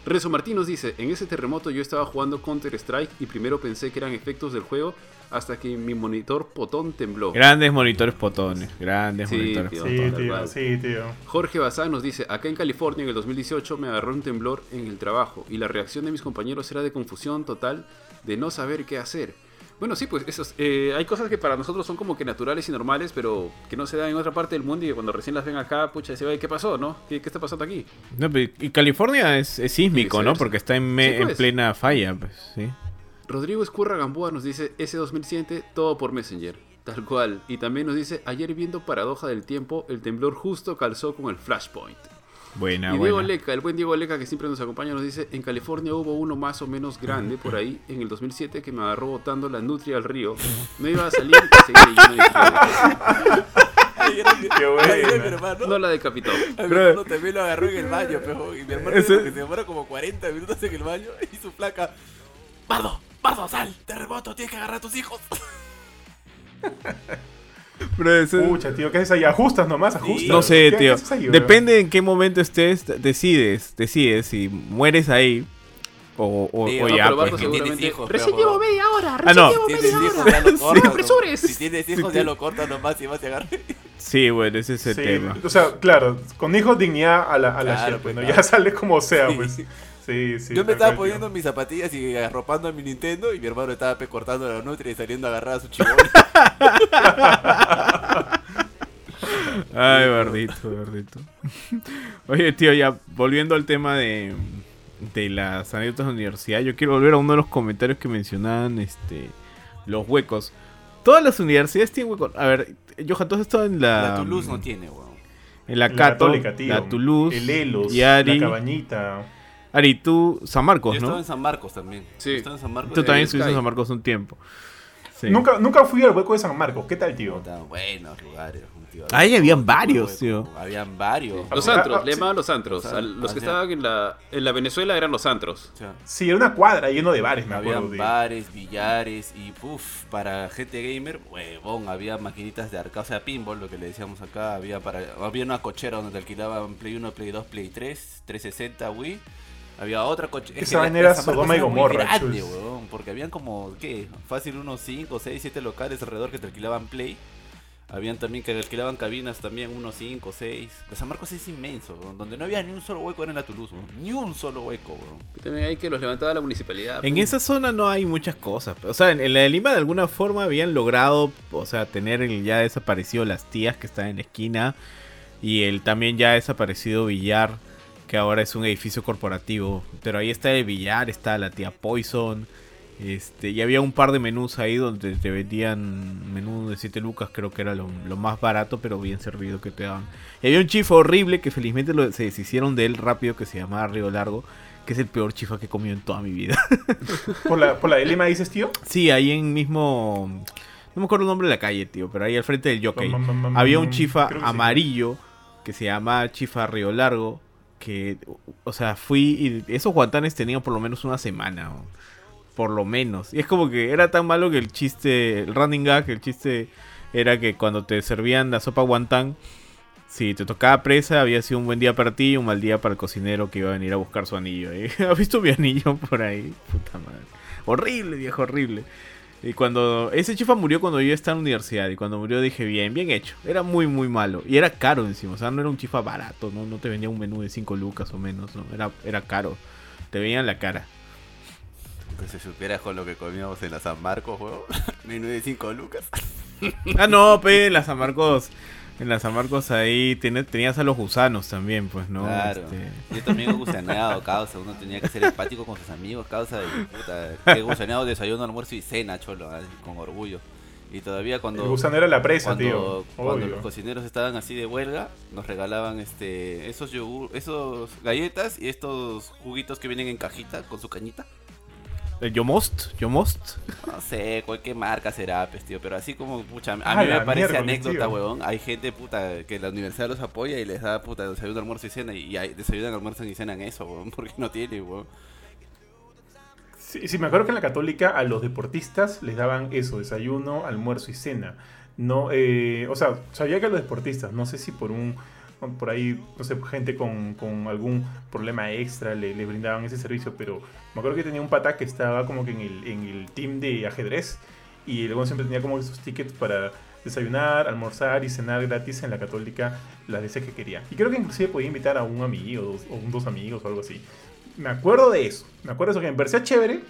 Rezo Martín nos dice, en ese terremoto yo estaba jugando Counter Strike y primero pensé que eran efectos del juego hasta que mi monitor potón tembló.
Grandes monitores potones. Grandes
Sí,
monitores
tío.
Sí,
potones.
tal
tío, sí, tío.
Jorge Bazán nos dice, acá en California en el 2018 me agarró un temblor en el trabajo y la reacción de mis compañeros era de confusión total de no saber qué hacer. Bueno, sí, pues esos, eh, hay cosas que para nosotros son como que naturales y normales, pero que no se dan en otra parte del mundo y que cuando recién las ven acá, pucha, se ve, ¿qué pasó, no? ¿Qué, qué está pasando aquí?
No, y California es, es sísmico, ¿no? Porque está en, me-
Sí, pues.
en plena falla, pues, sí.
Rodrigo Escurra Gamboa nos dice, ese 2007, todo por Messenger. Tal cual. Y también nos dice, ayer viendo Paradoja del Tiempo, el temblor justo calzó con el Flashpoint.
Buena,
y Diego
buena.
Leca, el buen Diego Leca que siempre nos acompaña, nos dice, en California hubo uno más o menos grande por ahí en el 2007 que me agarró botando la nutria al río. No iba a salir y
Qué.
No la decapitó.
A mi
Bro.
hermano también lo agarró en el baño, pejo. Y mi hermano que se demora como 40 minutos en el baño y su placa. Bardo, Bardo, sal, terremoto, tienes que agarrar a tus hijos. <laughs>
Pero eso-
Pucha, tío, ¿qué haces ahí? Ajustas nomás, ajustas.
no sé,
¿Qué-
tío.
qué ahí?
Depende en qué momento estés, decides, decides si mueres ahí o, o,
Sí,
o
no,
ya,
pero
pues,
tienes hijos,
Recién llevo media hora,
Ah,
recién
no.
llevo media hora. No apresures.
Si tienes hijos, ya lo cortas nomás y vas a agarrar.
Sí, bueno, ese es el
Sí,
tema.
o sea, claro, con hijos dignidad a la, a la
Claro,
shit, pues, ¿no?
claro.
Ya sale como sea,
Sí.
pues. Sí, sí.
Yo me estaba poniendo
tío.
mis zapatillas y arropando a mi Nintendo y mi hermano estaba pe cortando la nutria y saliendo a agarrar a su chivón. <laughs>
Ay, Bardito, Bardito. Oye, tío, ya volviendo al tema de, de las anécdotas de la universidad, yo quiero volver a uno de los comentarios que mencionaban este, los huecos. Todas las universidades tienen huecos. A ver, Johan, tú has estado en la.
La Toulouse no tiene, weón.
En la
La
Cato,
Católica, tío.
la Toulouse,
El Elos,
y Ari.
la Cabañita.
Ari, tú, San
Yo
Marcos,
estaba
¿no?
en San Marcos también.
Sí.
Yo estaba en San Marcos.
Tú también
el
estuviste en. San Marcos un tiempo. Sí.
Nunca, nunca fui al hueco de San Marcos. ¿Qué tal, tío?
Puta, buenos lugares, tío.
Ahí habían varios, tío.
Habían varios.
Los
Ah,
antros,
ah,
le
sí.
llamaban los antros.
Los
A
antros,
los que
ah,
estaban en la, en la Venezuela eran los antros.
Sí, era una cuadra lleno de bares, me acuerdo.
Habían bares, billares y puff, para gente gamer, huevón, había maquinitas de arcade, o sea, pinball, lo que le decíamos acá, había para había una cochera donde te alquilaban Play 1, Play 2, Play 3, 360, Wii. Había otra cochera.
Esa vaina era Sodoma y Gomorra,
grande, huevón, porque habían como, ¿qué? Fácil unos 5, 6, 7 locales alrededor que te alquilaban Play. Habían también que alquilaban cabinas también, unos 5, 6. De San Marcos es inmenso, huevón, donde no había ni un solo hueco era en la Toulouse, huevón, ni un solo hueco.
Y también hay que los levantaba la municipalidad.
En
pues.
esa zona no hay muchas cosas. O sea, en, en la de Lima de alguna forma habían logrado, o sea, tener el ya desaparecido las tías que están en la esquina y el también ya desaparecido billar que ahora es un edificio corporativo. Pero ahí está el billar, está la tía Poison. Este, y había un par de menús ahí donde te vendían menú de 7 lucas, creo que era lo, lo más barato, pero bien servido que te daban. Y había un chifa horrible que felizmente lo- se deshicieron de él rápido, que se llamaba Río Largo, que es el peor chifa que he comido en toda mi vida. <laughs>
¿Por la, ¿Por la de Lima dices, tío?
Sí, ahí en mismo. No me acuerdo el nombre de la calle, tío, pero ahí al frente del jockey. Había un chifa amarillo que se llama Chifa Río Largo. Que, o sea, fui y esos guantanes tenían por lo menos una semana. Por lo menos. Y es como que era tan malo que el chiste, el running gag, el chiste era que cuando te servían la sopa guantán, si te tocaba presa, había sido un buen día para ti y un mal día para el cocinero que iba a venir a buscar su anillo. ¿eh? <laughs> ¿Has visto mi anillo por ahí? Puta madre. Horrible, viejo, horrible. Y cuando. Ese chifa murió cuando yo estaba en la universidad. Y cuando murió dije, bien, bien hecho. Era muy, muy malo. Y era caro encima. O sea, no era un chifa barato. No, no te vendía un menú de 5 lucas o menos. ¿no? Era, era caro. Te veían la cara.
Que se supieras con lo que comíamos en la San Marcos, huevón. <laughs> Menú de 5 lucas.
Ah, no, pe, la San Marcos. En la San Marcos ahí tiene- tenías a los gusanos también, pues, ¿no?
Claro.
Este,
Yo también he gusaneado, causa. Uno tenía que ser empático con sus amigos, causa. Y puta, he gusaneado desayuno, almuerzo y cena, cholo, así, con orgullo. Y todavía cuando.
El gusano era la presa,
cuando,
tío.
cuando
Obvio.
los cocineros estaban así de huelga, nos regalaban este esos yogur, esos galletas y estos juguitos que vienen en cajita con su cañita.
El Yomost, Yomost.
No sé, cualquier marca será, pues, tío, pero así como, pucha, a
Ah,
mí me parece anécdota,
tío.
huevón. Hay gente, puta, que la universidad los apoya y les da, puta, desayuno, almuerzo y cena. Y hay, desayunan, almuerzan y cenan eso, huevón, <laughs> porque no tiene, huevón.
Sí, sí, me acuerdo que en la católica a los deportistas les daban eso, desayuno, almuerzo y cena. No, eh, o sea, sabía que a los deportistas, no sé si por un por ahí, no sé, gente con, con algún problema extra le, le brindaban ese servicio, pero me acuerdo que tenía un pata que estaba como que en el, en el team de ajedrez y luego siempre tenía como esos tickets para desayunar, almorzar y cenar gratis en la católica las veces que quería. Y creo que inclusive podía invitar a un amigo dos- o un dos amigos o algo así. Me acuerdo de eso, me acuerdo de eso que me parecía chévere,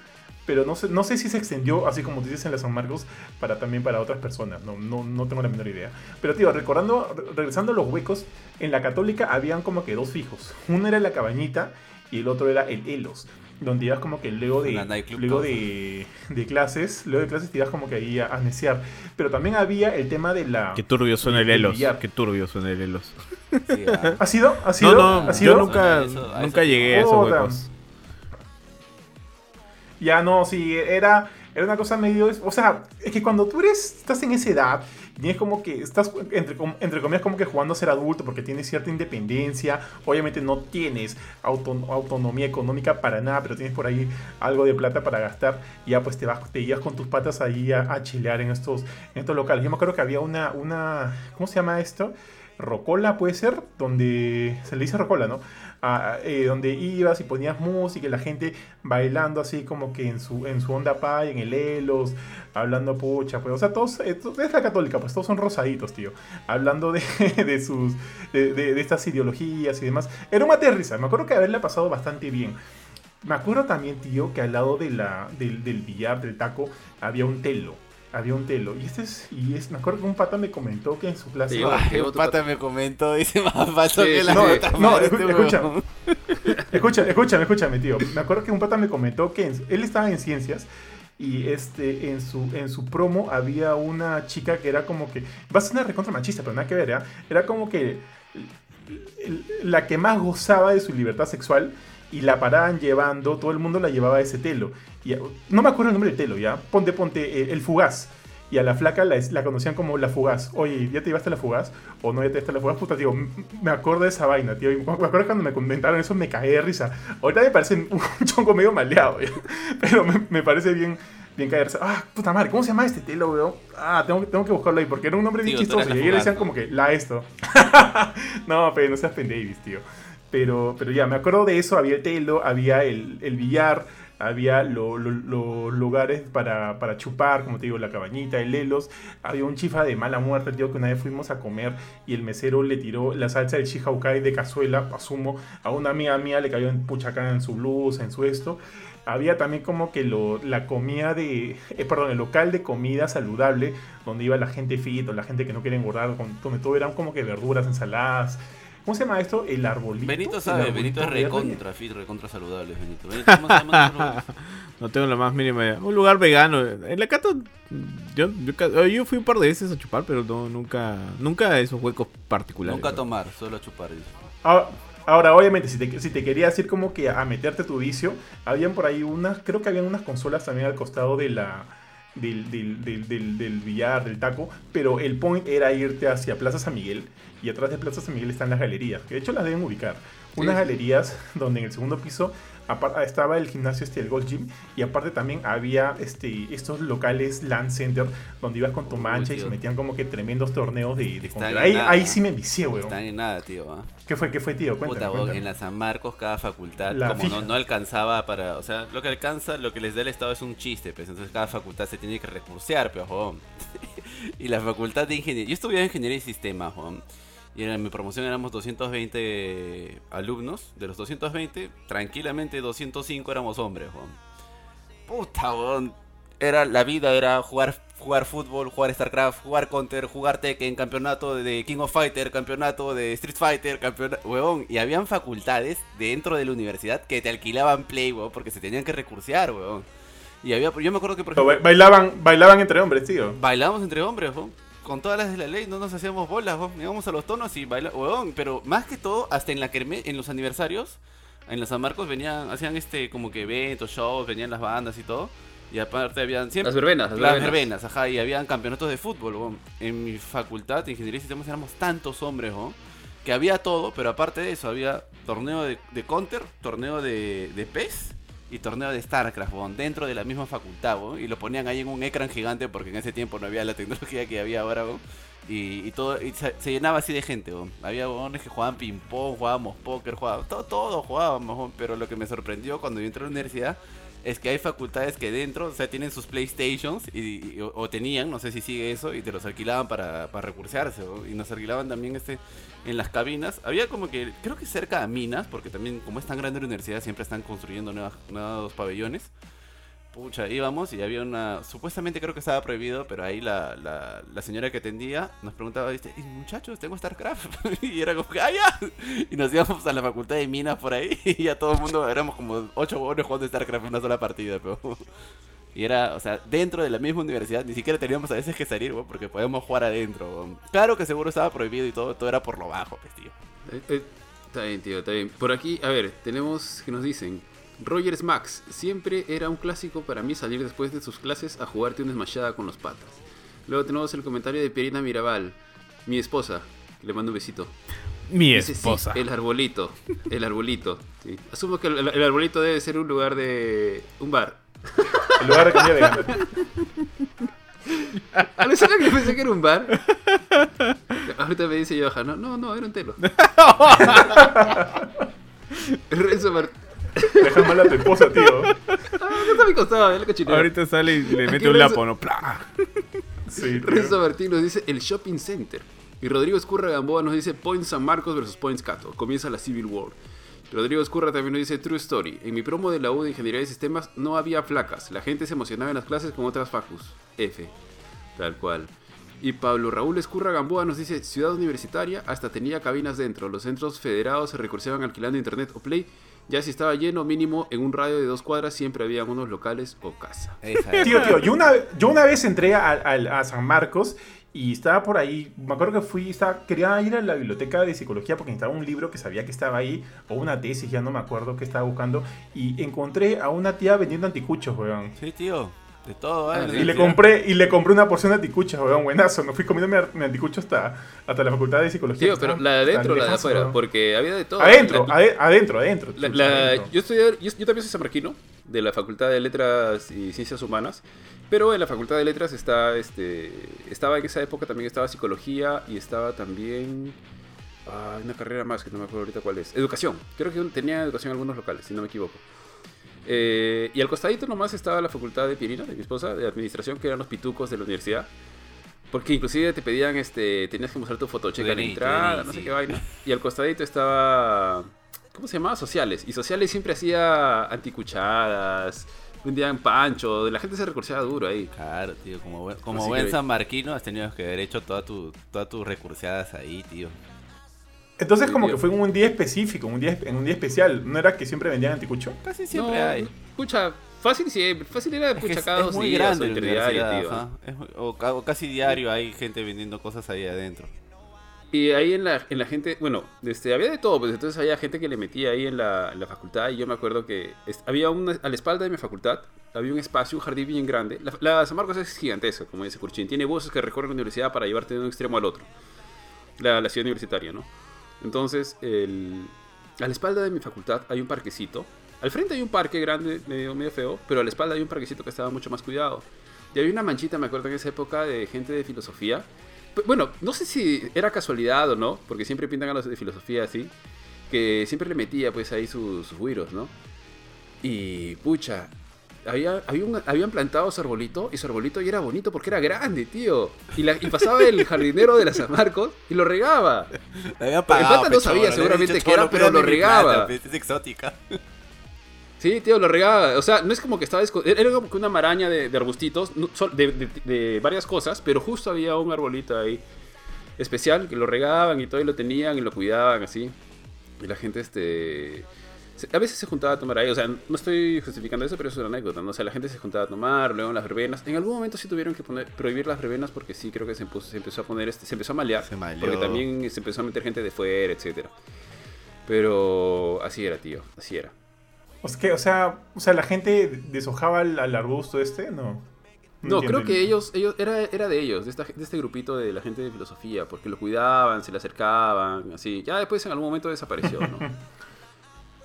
pero no sé, no sé si se extendió, así como dices en la San Marcos, para también para otras personas. No, no, no tengo la menor idea. Pero, tío, recordando, re- regresando a los huecos, en la católica habían como que dos fijos. Uno era la cabañita y el otro era el Elos. Donde ibas como que luego de, luego de, de clases, luego de clases te ibas como que ahí a, a neciar. Pero también había el tema de la...
Qué turbio suena el Elos. Qué turbio suena el Elos.
Sí, ah.
¿Ha sido? ¿Ha sido?
No, no,
¿Ha sido?
yo nunca,
Eso- a
nunca
eso-
llegué a esos huecos.
Ya no, sí, era, era una cosa medio... O sea, es que cuando tú eres, estás en esa edad, y es como que estás, entre, entre comillas, como que jugando a ser adulto, porque tienes cierta independencia, obviamente no tienes auto- autonomía económica para nada, pero tienes por ahí algo de plata para gastar, y ya pues te vas, te ibas con tus patas ahí a, a chilear en estos, en estos locales. Yo me acuerdo que había una, una, ¿cómo se llama esto? Rocola puede ser, donde se le dice Rocola, ¿no? Ah, eh, donde ibas y ponías música y la gente bailando así como que en su, en su onda pay, en el Elos, hablando pucha, pues, o sea, todos, eh, es la católica, pues todos son rosaditos, tío, hablando de, <laughs> de sus, de, de- de estas ideologías y demás. Era un mate de risa, me acuerdo que haberla pasado bastante bien. Me acuerdo también, tío, que al lado de la, del, del billar, del taco, había un telo. Había un telo. Y este es, y es, me acuerdo que un pata me comentó que en su clase...
Sí,
Ay,
Qué
un pata me comentó, <laughs> dice más falso
Sí,
que la
No,
este
escucha.
huevón. <laughs>
Escucha, escúchame, escúchame, tío. Me acuerdo que un pata me comentó que en- él estaba en ciencias y este en su en su promo había una chica que era como que va a ser una recontra machista, pero nada que ver, ¿ya? Era como que la que más gozaba de su libertad sexual y la paraban llevando, todo el mundo la llevaba a ese telo. Y, no me acuerdo el nombre del telo, ¿ya? Ponte, ponte, eh, el fugaz. y a la flaca la, la conocían como la fugaz. Oye, ¿ya te llevaste la fugaz? O no, ya te llevaste la fugaz. Puta, tío, me acuerdo de esa vaina, tío. Y Me acuerdo cuando me comentaron eso, me caí de risa. Ahorita me parece un <laughs> chongo medio maleado, ya. pero me, me parece bien, bien caerse. Ah, puta madre, ¿cómo se llama este telo, weón? Ah, tengo, que- tengo que buscarlo ahí, porque era un nombre bien
Tío,
chistoso. Y ahí le decían como que, la esto. <laughs> no, pero no seas pendavis, tío. Pero, pero ya, me acuerdo de eso, había el telo, había el, el billar, había lo- lo- los lugares para, para chupar, como te digo, la cabañita, el Lelos, había un chifa de mala muerte, tío, que una vez fuimos a comer y el mesero le tiró la salsa del chihaukai de cazuela, asumo, a una amiga mía le cayó en puchacán en su blusa, en su esto. Había también como que lo, la comida de, eh, perdón, el local de comida saludable, donde iba la gente fit o la gente que no quiere engordar, donde todo eran como que verduras, ensaladas. ¿Cómo se llama esto? El arbolito.
Benito sabe,
arbolito
Benito es recontra fit, recontra saludable, Benito. Benito, ¿cómo se llama? <laughs>
No tengo la más mínima idea. Un lugar vegano. En la Cato, yo, yo, fui un par de veces a chupar, pero no, nunca, nunca a esos huecos particulares.
Nunca
¿no?
tomar, solo chupar. dice.
Ahora, ahora, obviamente, si te, si te querías ir como que a meterte tu vicio, habían por ahí unas, creo que habían unas consolas también al costado de la, del, del, del, del, del billar, del taco, pero el point era irte hacia Plaza San Miguel y atrás de Plaza San Miguel están las galerías, que de hecho las deben ubicar. Unas
sí.
galerías donde en el segundo piso estaba el gimnasio este, el Gold Gym, y aparte también había este, estos locales Land Center donde ibas con tu
Uy,
mancha y se metían como que tremendos torneos de, de Ahí,
nada.
ahí sí me envicié, weón.
Están en nada, tío. ¿ah?
¿Qué fue, qué fue, tío? Cuéntame,
Puta, weón,
cuéntame.
en la San Marcos cada facultad,
La
como no, no alcanzaba para, o sea, lo que alcanza, lo que les da el Estado es un chiste, pues entonces cada facultad se tiene que recursear, weón. <laughs> y la facultad de ingeniería, yo estudiaba ingeniería y sistemas, weón. Y en mi promoción éramos 220 alumnos, de los 220, tranquilamente 205 éramos hombres, weón. Puta, weón. Era, la vida era jugar, jugar fútbol, jugar StarCraft, jugar Counter, jugar Tekken, campeonato de King of Fighter, campeonato de Street Fighter, campeonato, weón. Y habían facultades dentro de la universidad que te alquilaban Play, weón, porque se tenían que recursear, weón. Y había, yo me acuerdo que, por ejemplo,
ba- Bailaban, bailaban entre hombres, tío.
bailábamos entre hombres, weón. Con todas las de la ley, no nos hacíamos bolas, weón. Íbamos a los tonos y weón. Pero más que todo, hasta en la kermés, en los aniversarios, en los San Marcos venían, hacían este como que eventos, shows, venían las bandas y todo. Y aparte habían siempre...
Las verbenas, las
Las
verbenas.
ajá, y habían campeonatos de fútbol, weón. En mi facultad de Ingeniería y Sistemas éramos tantos hombres, weón, que había todo, pero aparte de eso, había torneo de, de Counter, torneo de, de PES y torneo de StarCraft, dentro de la misma facultad, y lo ponían ahí en un ecran gigante porque en ese tiempo no había la tecnología que había ahora. Y, todo se, llenaba así de gente. Había weones que jugaban ping-pong, jugábamos póker, jugábamos, todo, todo jugábamos. Pero lo que me sorprendió cuando yo entré a la universidad es que hay facultades que dentro, o sea, tienen sus PlayStations y, o, tenían, no sé si sigue eso, y te los alquilaban para, para recursearse, y nos alquilaban también este en las cabinas. Había como que, creo que cerca a minas, porque también como es tan grande la universidad, siempre están construyendo nuevas- nuevos pabellones. Pucha, íbamos y había una. Supuestamente creo que estaba prohibido, pero ahí la, la, señora que atendía nos preguntaba: dice, "Eh, muchachos, tengo StarCraft. <laughs> y era como ¡ah, ya! Y nos íbamos a la facultad de minas por ahí <laughs> y ya todo el mundo éramos como ocho buenos jugando StarCraft en una sola partida, pero. <laughs> Y era, o sea, dentro de la misma universidad, ni siquiera teníamos a veces que salir, porque podíamos jugar adentro. Claro que seguro estaba prohibido y todo, todo era por lo bajo, pues, tío.
Eh, eh, está bien, tío, está bien. Por aquí, a ver, tenemos que nos dicen. Rogers Max, siempre era un clásico para mí salir después de sus clases a jugarte una smashada con los patas. Luego tenemos el comentario de Pierina Mirabal, mi esposa, le mando un besito.
Mi
Dice, sí,
esposa.
el arbolito, el arbolito. sí. Asumo que el, el arbolito debe ser un lugar de... un bar.
En lugar de cambiar de gana.
A lo que pensé que era un bar. Ahorita me dice Johan, no, no, no, era un telo. <laughs> Renzo
Dejas mal a tu esposa, tío.
Ah, no está a mi costado, cochineo.
Ahorita sale y le mete un lapo, ¿no? ¡Plah!
Sí.
Renzo Martín nos dice el Shopping Center. Y Rodrigo Escurra Gamboa nos dice Points San Marcos versus Points Cato. Comienza la Civil War. Rodrigo Escurra también nos dice True Story. En mi promo de la U de Ingeniería de Sistemas no había placas. La gente se emocionaba en las clases con otras facus. F. Tal cual. Y Pablo Raúl Escurra Gamboa nos dice Ciudad Universitaria hasta tenía cabinas dentro. Los centros federados se recursaban alquilando internet o play. Ya si estaba lleno mínimo en un radio de dos cuadras siempre había unos locales o casa.
Esa
Tío, tío, yo una, yo una vez entré a, a- a San Marcos y estaba por ahí, me acuerdo que fui, estaba, quería ir a la biblioteca de psicología porque necesitaba un libro que sabía que estaba ahí, o una tesis, ya no me acuerdo qué estaba buscando, y encontré a una tía vendiendo anticuchos, weón.
Sí, tío. De todo,
Ah,
¿eh?
sí.
Y le compré, y le compré una porción de anticuchas, weón, buenazo. Me fui comiendo mi, mi anticucho hasta, hasta la facultad de psicología.
Tío, pero la de adentro o la de afuera,
weón.
porque había de todo.
Adentro,
La-
ade- adentro, adentro.
La-
chucha,
la-
adentro.
yo, estudié, yo, yo también soy samarquino, de la Facultad de Letras y Ciencias Humanas, pero en la Facultad de Letras está, este, estaba en esa época también estaba psicología y estaba también ah, una carrera más que no me acuerdo ahorita cuál es, educación, creo que tenía educación en algunos locales, si no me equivoco. Eh, y al costadito nomás estaba la Facultad de Pirina, de mi esposa, de administración, que eran los pitucos de la universidad. Porque inclusive te pedían, este, tenías que mostrar tu fotocheca en la
Vení,
entrada, no sé
sí.
qué vaina. Y al costadito estaba, ¿cómo se llamaba? Sociales. Y Sociales siempre hacía anticuchadas, vendían pancho, la gente se recurseaba duro ahí.
Claro, tío, como como
Así
buen
que-
San Marquino has tenido que haber hecho toda tu, todas tus recurseadas ahí, tío.
Entonces, como que fue en un día específico, un día, en un día especial. ¿No era que siempre vendían anticucho?
Casi siempre
no,
hay.
Pucha, fácil siempre, fácil era
Es que
pucha
es,
cada
es
dos
muy
días
grande
o
universidad,
tío.
Es o, o casi diario hay gente vendiendo cosas ahí adentro.
Y ahí en la, en la gente, bueno, este, había de todo, pues entonces había gente que le metía ahí en la, en la facultad y yo me acuerdo que es- había una, a la espalda de mi facultad, había un espacio, un jardín bien grande. La, la San Marcos es gigantesca, como dice Curchín, tiene buses que recorren la universidad para llevarte de un extremo al otro, la, la ciudad universitaria, ¿no? Entonces, el, a la espalda de mi facultad hay un parquecito, al frente hay un parque grande, medio, feo, pero a la espalda hay un parquecito que estaba mucho más cuidado. Y había una manchita, me acuerdo en esa época, de gente de filosofía. Bueno, no sé si era casualidad o no, porque siempre pintan a los de filosofía así, que siempre le metía pues ahí sus, sus ¿no? Y pucha, había, había un- habían plantado su arbolito y su arbolito ya era bonito porque era grande, tío. Y, la- y pasaba el jardinero de la San Marcos y lo regaba.
Le habían
pata no sabía seguramente qué era,
"Cholo,
pero lo
plata,
regaba".
Es exótica.
Sí, tío, lo regaba. O sea, no es como que estaba Era como que una maraña de, de arbustitos, de varias cosas, pero justo había un arbolito ahí especial que lo regaban y todo y lo tenían y lo cuidaban así. Y la gente, este. A veces se juntaba a tomar ahí, o sea, no estoy justificando eso, pero es una anécdota, ¿no? O sea, la gente se juntaba a tomar, luego las verbenas. En algún momento sí tuvieron que poner, prohibir las verbenas porque sí creo que se, impuso- se empezó a poner, este, se empezó a malear.
Se maleó.
porque también se empezó a meter gente de fuera, etcétera. Pero así era, tío, así era.
O sea, que, o sea, o sea, la gente deshojaba al, al arbusto este, ¿no.
No,
entiendo
creo que ellos, ellos era, era de ellos, de, esta, de este grupito de la gente de filosofía, porque lo cuidaban, se le acercaban, así. Ya después en algún momento desapareció, ¿no? <laughs>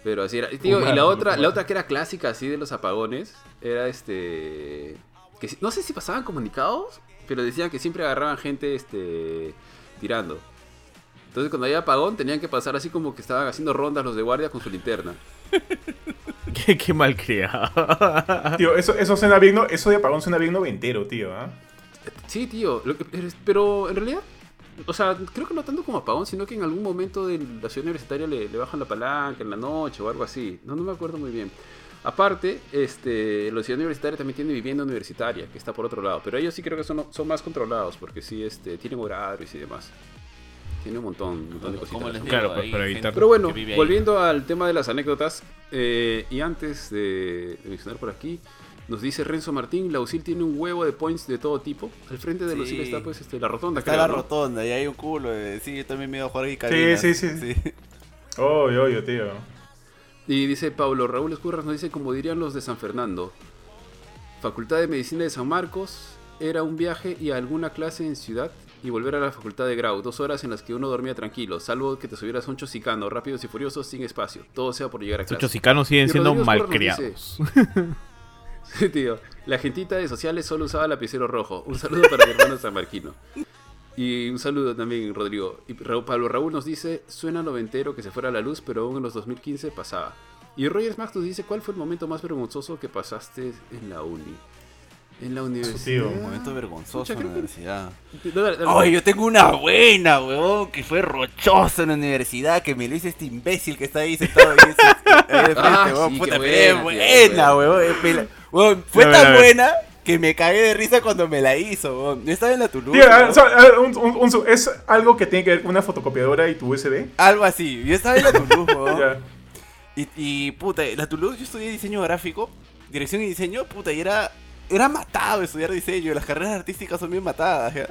Pero así era. Y, tío, y la otra, la otra que era clásica, así de los apagones, era este. Que, no sé si pasaban comunicados, pero decían que siempre agarraban gente este tirando. Entonces cuando había apagón tenían que pasar así como que estaban haciendo rondas los de guardia con su linterna. <laughs>
qué, qué malcriado.
Tío, eso, eso suena bien, no- eso de apagón suena bien noventero, tío, ¿ah?
Sí, tío, lo que- pero- pero en realidad, o sea, creo que no tanto como apagón, sino que en algún momento de la ciudad universitaria le, le bajan la palanca en la noche o algo así. No, no me acuerdo muy bien. Aparte, este, la ciudad universitaria también tiene vivienda universitaria, que está por otro lado. Pero ellos sí creo que son, son más controlados, porque sí este, tienen horarios y demás. Tiene un montón, un montón de cositas.
Digo,
Claro,
hay
para evitar-
Pero bueno, volviendo al tema de las anécdotas, eh, y antes de, de mencionar por aquí, nos dice Renzo Martín, la UCIL tiene un huevo de points de todo tipo. Al frente de la
Sí.
UCIL está pues este, la rotonda,
Está
creo,
la
¿no?
rotonda y hay un culo. de- Sí, yo también me iba a jugar ahí cabinas.
sí, sí. Obvio, obvio, tío.
Y dice Pablo Raúl Escurras, nos dice como dirían los de San Fernando. Facultad de Medicina de San Marcos era un viaje y alguna clase en ciudad y volver a la facultad de Grau. Dos horas en las que uno dormía tranquilo, salvo que te subieras a un chosicano, rápidos y furiosos, sin espacio. Todo sea por llegar a
Estos
clase.
chosicanos siguen
Y
siendo malcriados.
Tío. La gentita de sociales solo usaba lapicero rojo. Un saludo para mi hermano San Marquino. Y un saludo también, Rodrigo. Y Pablo Raúl nos dice, suena noventero que se fuera la luz, pero aún en los 2015 pasaba. Y Rogers Max nos dice, ¿cuál fue el momento más vergonzoso que pasaste en la uni? En la universidad.
Un momento vergonzoso en la universidad. Ay, yo tengo una buena, weón, que fue rochosa en la universidad, que me lo hizo este imbécil que está ahí sentado ahí, de <laughs> frente,
Ah,
weón, puta,
buena,
weón, fue tan buena que me cagué de risa cuando me la hizo, weón. Yo estaba en la Toulouse,
Tío,
weón.
o sea, un- un- un- es algo que tiene que ver con una fotocopiadora y tu USB.
algo así, yo estaba en la Toulouse, <laughs> weón.
Ya.
Y, y, puta, la Toulouse, yo estudié diseño gráfico, dirección y diseño, puta, y era, era matado estudiar diseño. Las carreras artísticas son bien matadas, ¿ya?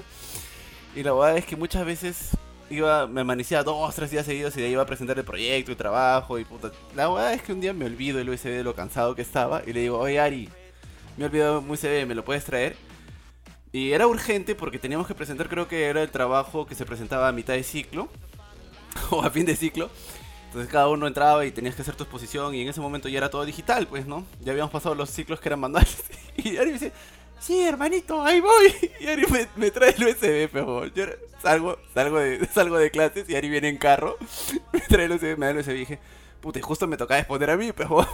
Y la verdad es que muchas veces iba, me amanecía dos, tres días seguidos y de ahí iba a presentar el proyecto y trabajo y puta. La verdad es que un día me olvido el USB de lo cansado que estaba y le digo, oye Ari, me he olvidado muy CV, ¿me lo puedes traer? Y era urgente porque teníamos que presentar, creo que era el trabajo que se presentaba a mitad de ciclo, <laughs> o a fin de ciclo. Entonces cada uno entraba y tenías que hacer tu exposición y en ese momento ya era todo digital, pues, ¿no? Ya habíamos pasado los ciclos que eran manuales. <laughs> Y Ari me dice, sí, hermanito, ahí voy. <laughs> Y Ari me, trae el USB, pero yo salgo, salgo, de, <laughs> salgo de clases y Ari viene en carro, me trae el USB, me da el USB y dije, puta, justo me tocaba exponer a mí, pero...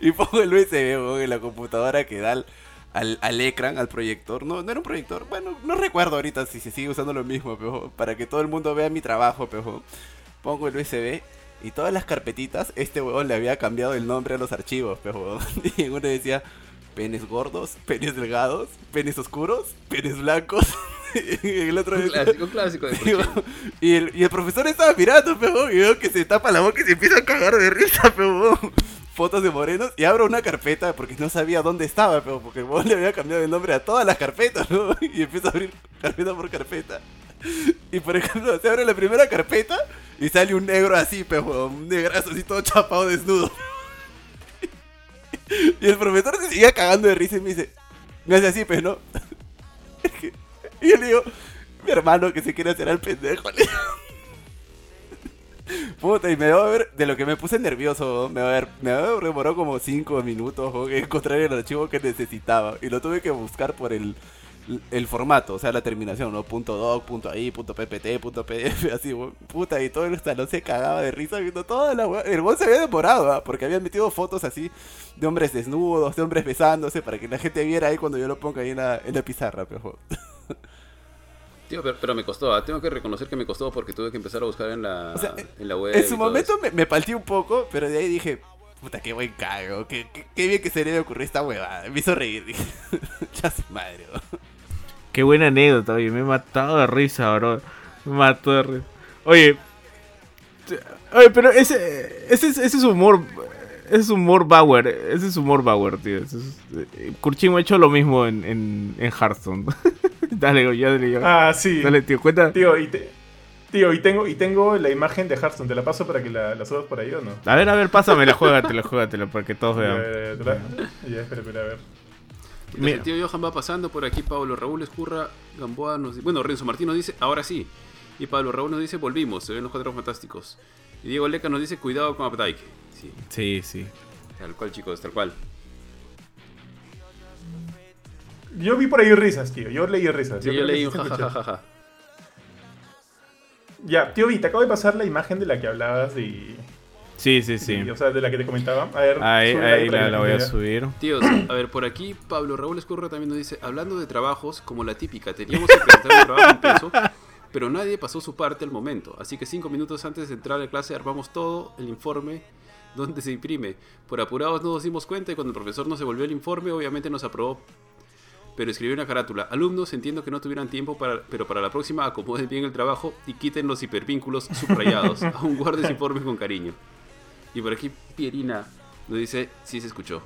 y pongo el USB en la computadora que da al, al, al ecran, al proyector. No, no era un proyector. Bueno, no recuerdo ahorita si se sigue usando lo mismo, pero para que todo el mundo vea mi trabajo, pero pongo el USB y todas las carpetitas, este huevón le había cambiado el nombre a los archivos, pero <laughs> y uno decía penes gordos, penes delgados, penes oscuros, penes blancos. <laughs> y el otro
Un clásico, un clásico de
Digo,
Cuchín.
y, el, y el profesor estaba mirando, pero y veo que se tapa la boca y se empieza a cagar de risa, pero fotos de morenos y abro una carpeta porque no sabía dónde estaba, pero porque el le había cambiado el nombre a todas las carpetas, ¿no? <laughs> Y empiezo a abrir carpeta por carpeta. Y por ejemplo, se abre la primera carpeta y sale un negro así, pero un negrazo así todo chapado desnudo. <laughs> Y el profesor se seguía cagando de risa y me dice, me hace así, pues, ¿no? <laughs> Y yo le digo, mi hermano que se quiere hacer al pendejo. le. Puta, y me debo ver, de lo que me puse nervioso, me ver, me haber demorado como 5 minutos encontrar el archivo que necesitaba. Y lo tuve que buscar por el, el formato, o sea, la terminación, ¿no? Punto doc, punto ppt, punto pdf, <laughs> así, weón. puta, y todo el salón se cagaba de risa viendo toda la. El weón se había demorado, ¿ah? porque habían metido fotos así de hombres desnudos, de hombres besándose, para que la gente viera ahí cuando yo lo ponga ahí en la, en la pizarra, pero. <laughs>
Tío, pero, pero me costó, ah, tengo que reconocer que me costó porque tuve que empezar a buscar en la,
O sea,
en la web.
En su momento me, me palteé un poco, pero de ahí dije, puta, qué buen cago, qué, qué, qué bien que se le ocurrir esta huevada. Me hizo reír, <laughs> dije, ya su madre.
Qué buena anécdota, oye, me he matado de risa, bro. Me mató de risa. Oye, oye, pero ese, ese, es- ese es humor, ese es humor Bauer, ese es humor Bauer, tío. Es- eh, Kurchin ha hecho lo mismo en, en, en Hearthstone. <laughs> <laughs> dale, ya dale, ya.
Ah, sí.
Dale, tío, cuenta.
Tío, y, te- tío, y tengo, y tengo la imagen de Hearthstone. ¿Te la paso para que la, la subas por ahí o no?
A ver, a ver, pásamela, juégatela, juégatela, para que todos vean.
ya, espera, espera, a ver.
Mira.
el tío Johan va pasando por aquí, Pablo Raúl Escurra, Gamboa nos dice, bueno, Renzo Martín nos dice, ahora sí. Y Pablo Raúl nos dice, volvimos, se ven los cuatro fantásticos. Y Diego Leca nos dice, cuidado con Updike. Sí,
Sí, sí.
tal cual, chicos, tal cual.
Yo vi por ahí risas, tío. Yo leí risas.
Sí, yo
que
leí un.
Ya, tío Vi, te acabo de pasar la imagen de la que hablabas y...
Sí, sí, sí.
y, o sea, de la que te comentaba. A ver,
Ahí, la,
que
la voy a subir.
Tíos, a ver, por aquí Pablo Raúl Escurra también nos dice, hablando de trabajos, como la típica, teníamos que presentar un trabajo impreso, pero nadie pasó su parte al momento. Así que cinco minutos antes de entrar a clase armamos todo el informe donde se imprime. Por apurados no nos dimos cuenta y cuando el profesor nos devolvió el informe, obviamente nos aprobó. Pero escribió una carátula. Alumnos, entiendo que no tuvieran tiempo, para, pero para la próxima acomoden bien el trabajo y quiten los hipervínculos subrayados. <laughs> Aún guardes informes con cariño. Y por aquí Pierina nos dice, sí se escuchó.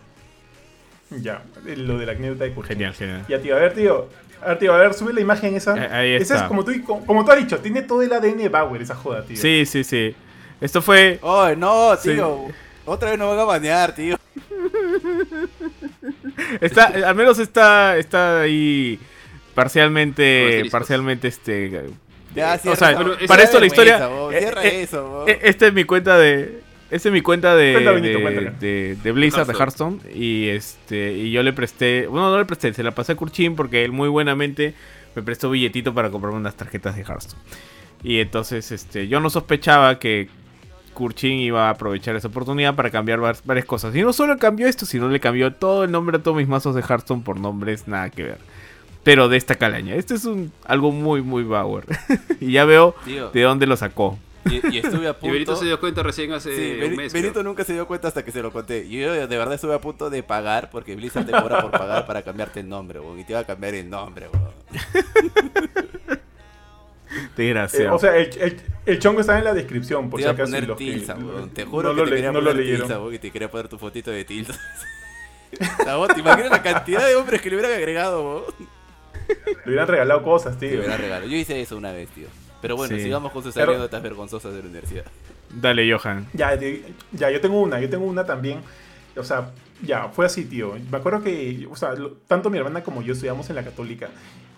Ya, lo de la anécdota de Kurchin.
Genial, genial.
Ya, tío, a ver, tío. A ver, tío, a ver, sube la imagen esa.
Eh, ahí
Esa
está.
es como tú, como, como tú has dicho, tiene todo el ADN Bauer, esa joda, tío.
Sí, sí, sí. Esto fue.
¡Oh, no,
Sí.
tío! Otra vez nos van a banear, tío. <laughs>
Está, al menos está, está ahí parcialmente, parcialmente este.
Ya,
o sea,
cierra
para esto la historia. eh,
Cierra
eh,
eso,
eh, Esta es mi cuenta de. Esta es mi cuenta de,
Cuenta,
de- de Blizzard, de Hearthstone. Y este. Y yo le presté. Bueno, no le presté, se la pasé a Kurchin porque él muy buenamente me prestó billetito para comprarme unas tarjetas de Hearthstone. Y entonces, este, yo no sospechaba que Kurchin iba a aprovechar esa oportunidad para cambiar var- varias cosas. Y no solo cambió esto, sino le cambió todo el nombre a todos mis mazos de Hearthstone por nombres nada que ver. Pero de esta calaña. Este es un algo muy, muy Bauer. <laughs> y ya veo
Tío,
de dónde lo sacó.
y, y estuve a <laughs>
Y Benito
punto...
se dio cuenta recién hace
Sí,
un mes.
Benito
creo.
nunca se dio cuenta hasta que se lo conté. Yo de verdad estuve a punto de pagar porque Blizzard te cobra por pagar para cambiarte el nombre, weón. Y te iba a cambiar el nombre, <laughs> <laughs> weón.
Eh,
Desgraciado.
o sea, el, el, el chongo está en la descripción, por
Te
si acaso.
poner
los que-
Tilsa, weón. Te juro
no
que
lo
te
le-
quería
no lo
poner
leyeron.
Tilsa, weón. Y te quería poner tu fotito de Tilsa. <laughs> ¿Te imaginas la cantidad de hombres que le hubieran agregado, weón?
Le hubieran regalado cosas, tío.
hubiera regalo. Yo hice eso una vez, tío. Pero bueno,
Sí.
sigamos con sus
Pero-
anécdotas vergonzosas de la universidad.
Dale, Johan.
Ya, ya, yo tengo una, yo tengo una también. o sea, ya, fue así, tío. Me acuerdo que, o sea, lo- tanto mi hermana como yo estudiamos en la católica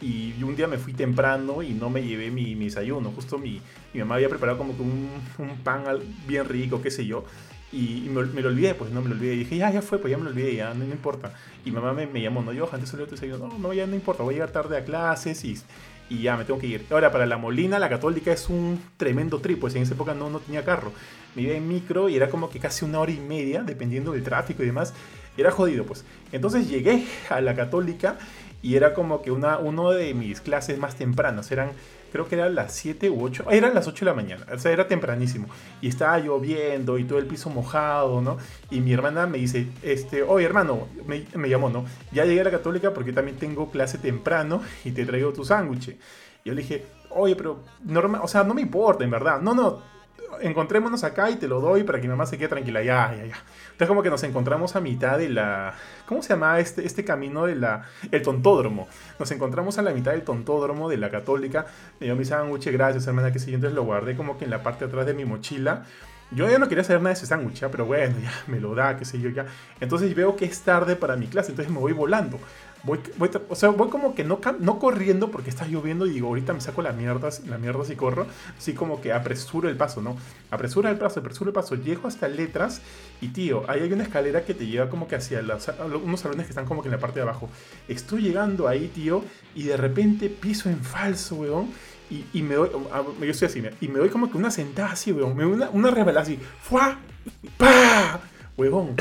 y un día me fui temprano y no me llevé mi, mi desayuno. Justo mi, mi mamá había preparado como que un, un pan bien rico, qué sé yo. Y, me, lo olvidé, pues no me lo olvidé. Dije, ya, ya fue, pues ya me lo olvidé, ya, no, no importa. Y mamá me, llamó, no, yo, antes salió tu desayuno. No, no, ya no importa, voy a llegar tarde a clases y, y ya me tengo que ir. Ahora, para la Molina, la católica es un tremendo trip, pues en esa época no, no tenía carro. Me iba en micro y era como que casi una hora y media, dependiendo del tráfico y demás. Era jodido, pues. Entonces llegué a la católica y era como que una, uno de mis clases más tempranas. Eran, creo que eran las 7 u 8. Eran las 8 de la mañana. O sea, era tempranísimo. Y estaba lloviendo y todo el piso mojado, ¿no? Y mi hermana me dice, este, oye hermano, me, me llamó, ¿no? Ya llegué a la católica porque también tengo clase temprano y te traigo tu sándwich. Yo le dije, oye, pero normal, o sea, no me importa, en verdad. No, no, encontrémonos acá y te lo doy para que mi mamá se quede tranquila. Ya, ya, ya. Entonces como que nos encontramos a mitad de la... ¿Cómo se llama este, este camino de la... El tontódromo. Nos encontramos a la mitad del tontódromo de la católica. Me dio mi sándwich, gracias hermana, que sí. Entonces lo guardé como que en la parte de atrás de mi mochila. Yo ya no quería saber nada de ese sándwich, pero bueno, ya me lo da, qué sé yo, ya. Entonces veo que es tarde para mi clase, entonces me voy volando. Voy, voy, o sea, voy como que no, no corriendo porque está lloviendo y digo, ahorita me saco la mierda, la mierda si corro. Así como que apresuro el paso, ¿no? Apresura el paso, apresuro el paso. Llego hasta letras y, tío, ahí hay una escalera que te lleva como que hacia unos salones que están como que en la parte de abajo. Estoy llegando ahí, tío, y de repente piso en falso, weón. Y, y me doy, ah, yo estoy así, y me doy como que una sentada así, weón. Me doy una, una resbalada así, ¡fua! ¡pa! Huevón,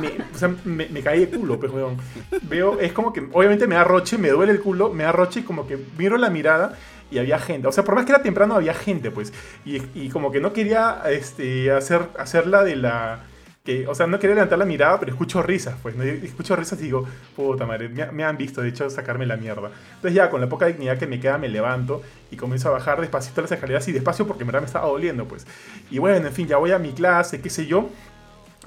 me, o sea, me, caí de culo, pues, huevón. Veo, es como que, obviamente me da roche, me duele el culo, me da roche y como que miro la mirada y había gente. O sea, por más que era temprano, había gente, pues. Y, y como que no quería este, hacer, hacerla de la... Que, o sea, no quería levantar la mirada, pero escucho risas, pues. ¿no? Escucho risas y digo, puta madre, me, me han visto, de hecho, sacarme la mierda. Entonces ya, con la poca dignidad que me queda, me levanto y comienzo a bajar despacito las escaleras y despacio porque en verdad me estaba doliendo, pues. Y bueno, en fin, ya voy a mi clase, qué sé yo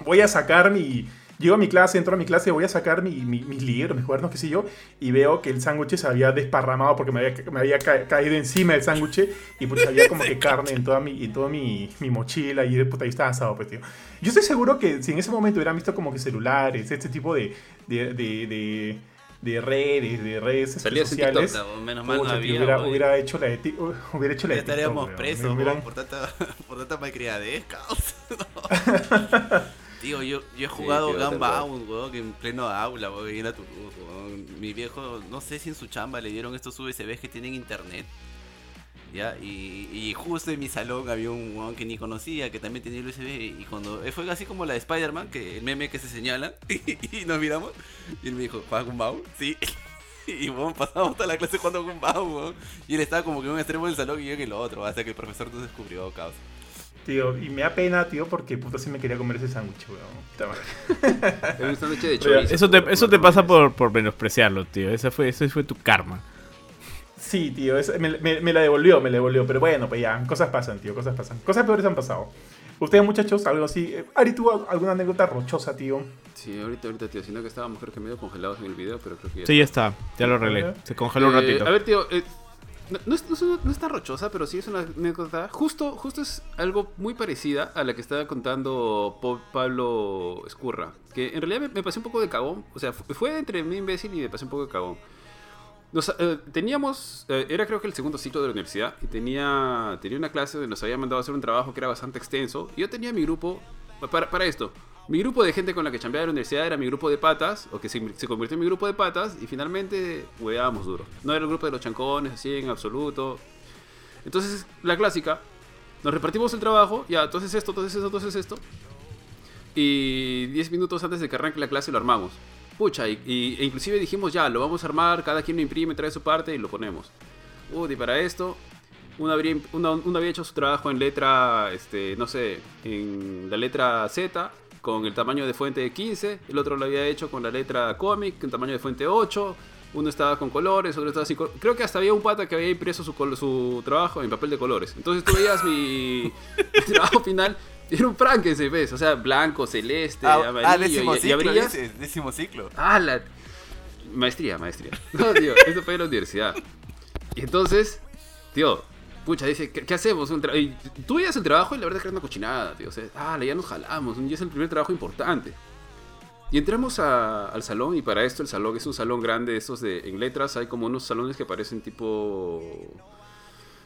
voy a sacar mi... Llego a mi clase, entro a mi clase, voy a sacar mi, mi- mis libros, mis cuadernos, qué sé yo, y veo que el sándwich se había desparramado porque me había, me había ca- caído encima del sándwich y pues había como que <laughs> carne en toda mi, en toda mi, mi mochila y puta, ahí estaba asado, pues, tío. Yo estoy seguro que si en ese momento hubieran visto como que celulares, este tipo de, de, de, de, de redes, de redes este, sociales,
Puta, menos mal no
pucha, tío,
había,
hubiera,
weón.
hubiera hecho la de, ti- hubiera hecho la de TikTok,
estaríamos
weón.
presos,
hubieran-
por tanta, <laughs> por tanta malcriadez. <laughs> Tío, yo, yo he jugado
tío, tal
Gunbound, weón, en pleno aula, weón, tu weón. Mi viejo, no sé si en su chamba le dieron estos USBs que tienen internet. Ya, y, y justo en mi salón había un weón que ni conocía, que también tenía el USB, y cuando eh, fue así como la de Spider-Man, que el meme que se señala, <laughs> y, nos miramos, y él me dijo, ¿juegas Gunbound? Sí. <laughs> Y weón, pasamos toda la clase jugando Gunbound, weón. Y él estaba como que en un extremo del salón y yo en el otro, hasta que el profesor nos descubrió, caos.
Tío, y me da pena, tío, porque puta sí me quería comer ese sándwich, weón. Puta madre. <laughs>
Es un sándwich de
Pero
chorizo.
Eso te, eso te pasa por, por menospreciarlo, tío. Ese fue, ese fue tu karma.
Sí, tío, es- me, me- me la devolvió, me la devolvió. Pero bueno, pues ya, cosas pasan, tío, cosas pasan. Cosas peores han pasado. Ustedes, muchachos, algo así. Ari, ¿tuvo alguna anécdota rochosa, tío?
Sí, ahorita, ahorita, tío. Sino que estábamos creo que medio congelados en el video, pero creo que ya
Sí, ya está. Ya lo arreglé. Se congeló un
Eh,
ratito.
A ver, tío, eh, no, no es, no, no tan rochosa, pero sí es una anécdota. Justo, justo es algo muy parecida a la que estaba contando Pablo Escurra. Que en realidad me, me pasé un poco de cagón. O sea, fu- fue entre mí imbécil y me pasé un poco de cagón. Eh, teníamos, eh, era creo que el segundo ciclo de la universidad y tenía, tenía una clase donde nos había mandado a hacer un trabajo que era bastante extenso. Y yo tenía mi grupo, para, para esto, mi grupo de gente con la que chambeaba en la universidad era mi grupo de patas, o que se, se convirtió en mi grupo de patas, y finalmente hueábamos duro. No era el grupo de los chancones, así en absoluto. Entonces, la clásica, nos repartimos el trabajo, ya, entonces esto, entonces esto, entonces esto. Y 10 minutos antes de que arranque la clase lo armamos. Pucha, e inclusive dijimos ya, lo vamos a armar, cada quien lo imprime, trae su parte y lo ponemos. Uy, para esto, uno habría, uno- uno había hecho su trabajo en letra, este, no sé, en la letra Z, con el tamaño de fuente de 15, el otro lo había hecho con la letra cómic, con tamaño de fuente 8, uno estaba con colores, otro estaba sin colores. Creo que hasta había un pata que había impreso su, trabajo en papel de colores. Entonces tú veías mi, mi <laughs> trabajo final, era un Frankenstein, ¿ves? O sea, blanco, celeste,
Ah,
amarillo,
ah, décimo
y,
ciclo,
abrías...
dices, décimo ciclo.
Ah, la... Maestría, maestría. <laughs> No, tío, esto fue en la universidad. Y entonces, tío, pucha, dice, ¿qué, qué hacemos? Un y tú veías el trabajo y la verdad es que era una cochinada, tío. O sea, ah, ya nos jalamos, ya es el primer trabajo importante. Y entramos a- al salón y para esto el salón es un salón grande, estos de en letras hay como unos salones que parecen tipo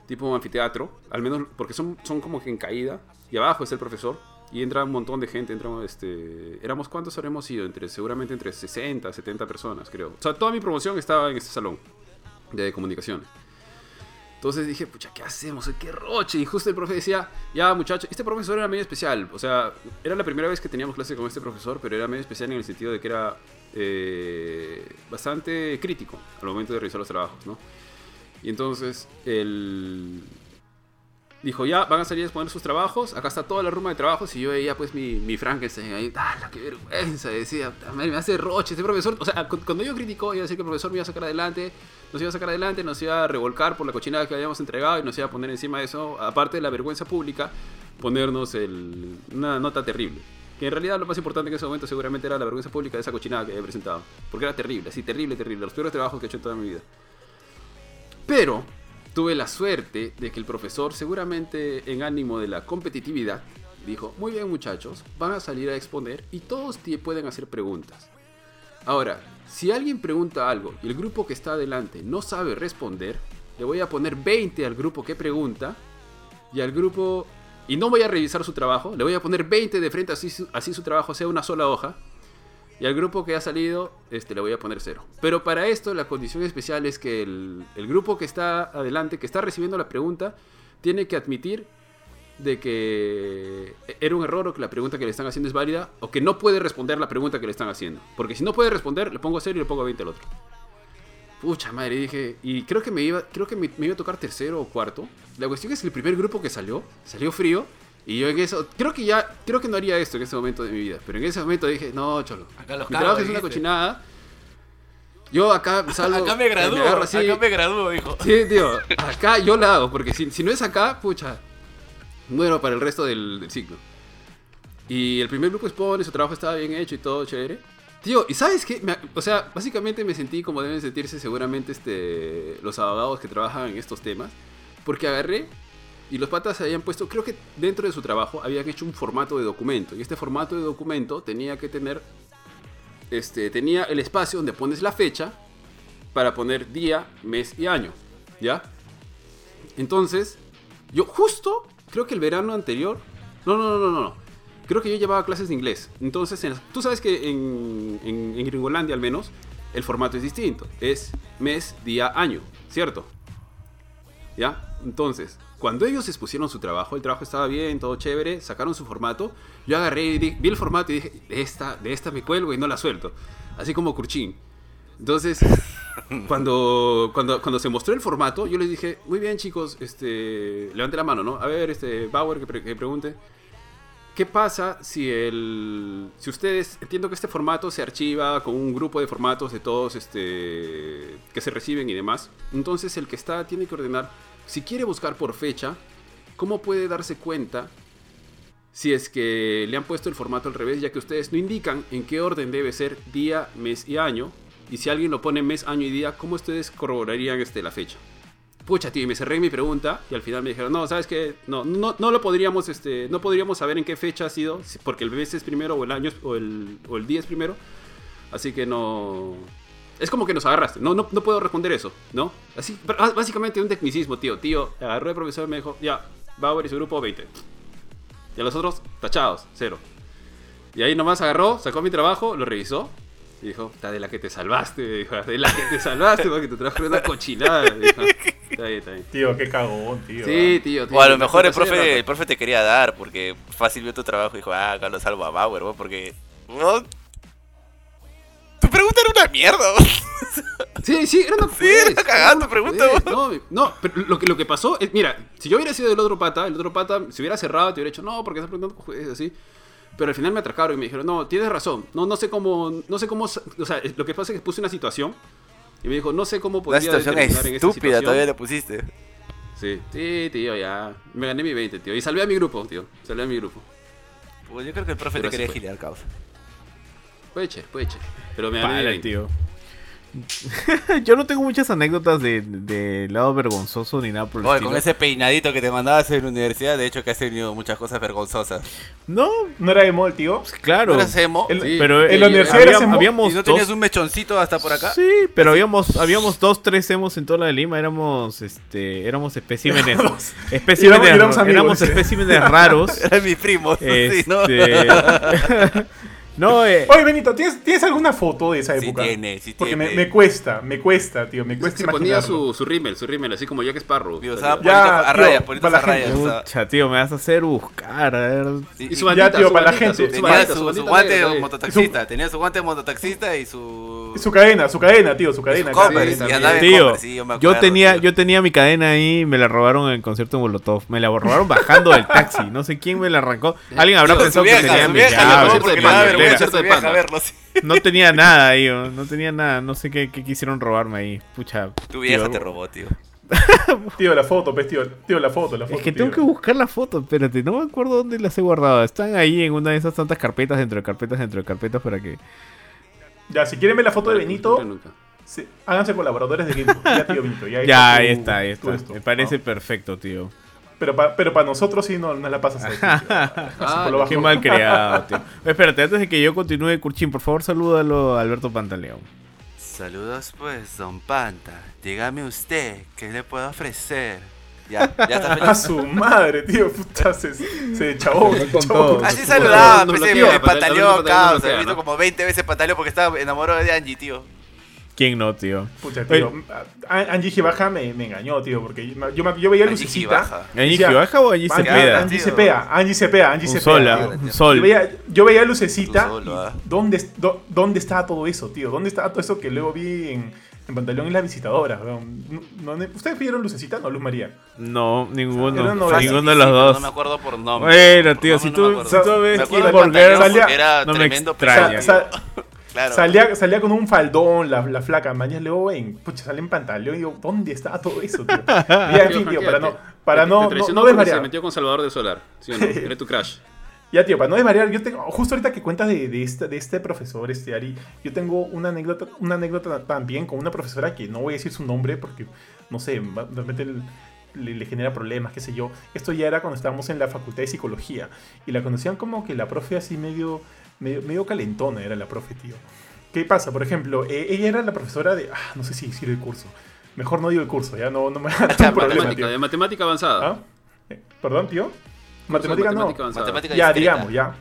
tipo anfiteatro, al menos porque son, son como que en caída y abajo está el profesor y entra un montón de gente, entra este éramos cuántos habremos ido, entre seguramente entre 60, 70 personas, creo. O sea, toda mi promoción estaba en este salón de comunicaciones. Entonces dije, pucha, ¿qué hacemos? ¡Qué roche! Y justo el profe decía, ya muchachos, este profesor era medio especial. O sea, era la primera vez que teníamos clase con este profesor, pero era medio especial en el sentido de que era eh, bastante crítico al momento de realizar los trabajos, ¿no? Y entonces él dijo, ya, van a salir a exponer sus trabajos, acá está toda la ruma de trabajos, y yo veía pues mi, mi Frankenstein ahí, ¡ah, qué vergüenza! Decía, "Puta madre, me hace roche este profesor. O sea, cu- cuando yo criticó, iba a decir que el profesor me iba a sacar adelante, nos iba a sacar adelante, nos iba a revolcar por la cochinada que habíamos entregado y nos iba a poner encima de eso, aparte de la vergüenza pública, ponernos el, una nota terrible. Que en realidad lo más importante en ese momento seguramente era la vergüenza pública de esa cochinada que había presentado. Porque era terrible, así, terrible, terrible. Los peores trabajos que he hecho en toda mi vida. Pero tuve la suerte de que el profesor, seguramente en ánimo de la competitividad, dijo, muy bien muchachos, van a salir a exponer y todos pueden hacer preguntas. Ahora, si alguien pregunta algo y el grupo que está adelante no sabe responder, le voy a poner 20 al grupo que pregunta y al grupo... Y no voy a revisar su trabajo, le voy a poner 20 de frente así, su- así su trabajo sea una sola hoja. Y al grupo que ha salido, este, le voy a poner cero. Pero para esto la condición especial es que el, el grupo que está adelante, que está recibiendo la pregunta, tiene que admitir de que era un error o que la pregunta que le están haciendo es válida o que no puede responder la pregunta que le están haciendo. Porque si no puede responder, le pongo cero y le pongo 20 al otro. Pucha madre, dije, y creo que me iba, creo que me, me iba a tocar tercero o cuarto. La cuestión es que el primer grupo que salió, salió frío. Y yo en eso, creo que ya, creo que no haría esto en ese momento de mi vida. Pero en ese momento dije, no, cholo.
Acá los
mi trabajo es una cochinada. Yo acá <laughs> salgo.
Acá me gradúo,
así.
acá me gradúo, dijo.
Sí, tío, acá yo la hago, porque si, si no es acá, pucha, muero para el resto del, del ciclo. Y el primer grupo expone, su trabajo estaba bien hecho y todo chévere. Tío, ¿y sabes qué? O sea, básicamente me sentí como deben sentirse seguramente este, los abogados que trabajan en estos temas. Porque agarré y los patas habían puesto, creo que dentro de su trabajo habían hecho un formato de documento. Y este formato de documento tenía que tener, este, tenía el espacio donde pones la fecha para poner día, mes y año. ¿Ya? Entonces, yo justo, creo que el verano anterior, no, no, no, no, no. Creo que yo llevaba clases de inglés. Entonces, en- tú sabes que en, en, Gringolandia al menos, el formato es distinto. Es mes, día, año, ¿cierto? ¿Ya? Entonces, cuando ellos expusieron su trabajo, el trabajo estaba bien, todo chévere, sacaron su formato, yo agarré y vi el formato y dije, de esta, de esta me cuelgo y no la suelto. Así como Curchín. Entonces, <laughs> cuando, cuando, cuando se mostró el formato, yo les dije, muy bien chicos, este, levante la mano, ¿no? A ver, este, Bauer, que, pre- que pregunte. ¿Qué pasa si el. Si ustedes. Entiendo que este formato se archiva con un grupo de formatos de todos este. que se reciben y demás. Entonces el que está tiene que ordenar. Si quiere buscar por fecha, ¿cómo puede darse cuenta si es que le han puesto el formato al revés, ya que ustedes no indican en qué orden debe ser día, mes y año? Y si alguien lo pone mes, año y día, ¿cómo ustedes corroborarían este, la fecha? Pucha, tío, y me cerré mi pregunta y al final me dijeron, no, ¿sabes qué? No, no, no lo podríamos, este, no podríamos saber en qué fecha ha sido, si- porque el mes es primero o el año o el, o el día es primero. Así que no... Es como que nos agarraste. No, no, no puedo responder eso, ¿no? Así, ah, básicamente un tecnicismo, tío. Tío, agarró el profesor y me dijo, ya, Bauer y su grupo 20. Y a los otros, tachados, cero. Y ahí nomás agarró, sacó mi trabajo, lo revisó. Y dijo, está de la que te salvaste, dijo, de la que te salvaste, porque tu trabajo era una cochinada. dijo. Está bien, está bien.
Tío, qué cagón, tío.
Sí, tío, tío.
O a lo mejor el profe, el
rara.
profe te quería dar porque fácil vio tu trabajo y dijo, ah, acá lo salvo a Bauer, ¿no? porque... ¿no? Tu pregunta era una mierda.
Sí, sí, era una
Sí, era
pues,
cagando, pregunta,
pues.
vos.
No, no, pero lo que, lo que pasó es, mira, si yo hubiera sido del otro pata, el otro pata se hubiera cerrado, te hubiera dicho, no, porque estás preguntando cojudes, así. Pero al final me atracaron y me dijeron, no, tienes razón. No, no sé cómo, no sé cómo, o sea, lo que pasa es que puse una situación y me dijo, no sé cómo
Una
podría
situación
determinar en esta
estúpida,
situación.
todavía le pusiste.
Sí, sí, tío, ya. Me gané mi 20, tío. Y salvé a mi grupo, tío. Salvé a mi grupo.
Pues yo creo que el profe
Pero
te quería gilear, causa.
Puede che, puede che. Pero me gané mi
Pala,
20.
tío. <laughs> Yo no tengo muchas anécdotas de, de lado vergonzoso ni nada por el
Oye,
estilo.
con ese peinadito que te mandabas en la universidad, de hecho que has tenido muchas cosas vergonzosas.
No,
¿No era emo el tío?
claro.
¿No eras emo?
El-
Sí.
Pero
en la universidad
había-
emo.
habíamos
¿Y no
dos-
tenías un mechoncito hasta por acá?
Sí, pero habíamos, habíamos dos, tres emos en toda la de Lima, éramos este, éramos especímenes, especímenes,
Éramos- éramos amigos,
éramos
sí.
especímenes raros. <laughs>
Eran mis primos. <laughs> sí, ¿no?
No, <laughs> eh,
Oye, Benito, ¿tienes, ¿tienes alguna foto de esa
Sí
época?
tiene, sí
Porque me,
tiene.
me cuesta, me cuesta, tío, me cuesta
Se ponía
imaginarlo.
su, su rímel, su rímel, así como Jack Sparrow.
Tío, usaba
Salía.
Ya,
a
tío,
rayas,
para
a
la gente.
rayas.
pucha, tío, me vas a hacer buscar, a ver.
Y
y
su
Ya,
bandita,
tío,
su
para la
bandita,
gente.
su- su
Tenía
bandita,
su,
su
su
bandita
guante
negra,
de
ahí.
mototaxista, tenía su guante de mototaxista y su...
Su cadena, su cadena, tío, su cadena.
Converse, y andaba en
Tío,
Converse, sí, yo me
yo
acuerdo,
tenía,
tío.
yo tenía mi cadena ahí, me la robaron en el concierto de Molotov, me la robaron bajando del taxi, no sé quién me la arrancó. <laughs> Alguien habrá
Su
pensado
vieja,
que tenía
su
mi
vieja,
llave,
porque le daba
de
verlo, sí.
No tenía nada ahí, no tenía nada, no sé qué, qué quisieron robarme ahí. Pucha.
Tu vieja
tío,
te robó, tío. <laughs>
Tío, la foto, pues, tío, tío, la foto, la foto.
Es que
tío.
tengo que buscar la foto, espérate, no me acuerdo dónde las he guardado. Están ahí en una de esas tantas carpetas dentro de carpetas dentro de carpetas para que.
Ya, si quieren ver la foto de Benito, sí, háganse colaboradores de Game. Ya, tío, Benito. Ya, <laughs>
Ya, ahí está, ahí está. Me parece
¿no?
perfecto, tío.
Pero para pero pa nosotros sí no, no la pasas <laughs> por lo bajo.
Qué mal creado, tío. Espérate, antes de que yo continúe, Curchín, por favor, salúdalo a Alberto Pantaleón.
Saludos pues, don Panta. Dígame usted, ¿qué le puedo ofrecer? Ya, ya está <laughs>
A su madre, tío. Puta, se, se chavó. se
con
chavó.
todo.
Así saludaba,
No
pues,
Pantaleón
causa.
bloquea,
He visto
¿no?
como 20 veces pantaleón porque estaba enamorado de Angie, tío.
¿Quién no, tío?
Pucha, tío. A- Angie Gibaja me, me engañó, tío. Porque yo, me- yo veía
Angie
lucecita.
¿Angie Gibaja o Angie
"Man,
Cepeda?
Angie. Cepeda, Angie Cepeda, Angie Cepeda.
sol,
tío.
ah, un
Yo
sol.
Yo veía, yo veía lucecita.
Solo, ah.
¿dónde, dó- ¿Dónde estaba todo eso, tío? ¿Dónde estaba todo eso que luego vi en, en Pantaleón y la visitadora? weón? No- no- ¿Ustedes vieron lucecita? No, Luz María.
No, ninguno.
Novela.
Ninguno de los dos.
No me acuerdo por nombre.
Bueno, tío,
Por
si tú,
no me
si tú ves
porque era
no me extraña.
Claro.
Salía, salía con un faldón, la, la flaca mañas luego en, pucha, sale en pantaleón y digo, ¿dónde estaba todo eso, tío? Ya, en <laughs> fin, tío, para no, para no,
te. Se metió con Salvador del Solar, ¿sí o no? <laughs> Era tu crush.
Ya, tío, para no desvariar, yo tengo, justo ahorita que cuentas de, de, este, de este profesor, este Ari, yo tengo una anécdota, una anécdota también con una profesora que no voy a decir su nombre porque, no sé, le, le genera problemas, qué sé yo. Esto ya era cuando estábamos en la facultad de psicología y la conocían como que la profe así medio, medio, medio calentona era la profe, tío. ¿Qué pasa? Por ejemplo, eh, ella era la profesora de, ah, no sé si decir el curso. Mejor no digo el curso, ya no, no me <laughs> da un problema,
Matemática,
tío.
de matemática avanzada.
¿Ah? Eh, Perdón, tío.
De
Matemática no.
avanzada.
Matemática
Ya,
discreta.
digamos, ya.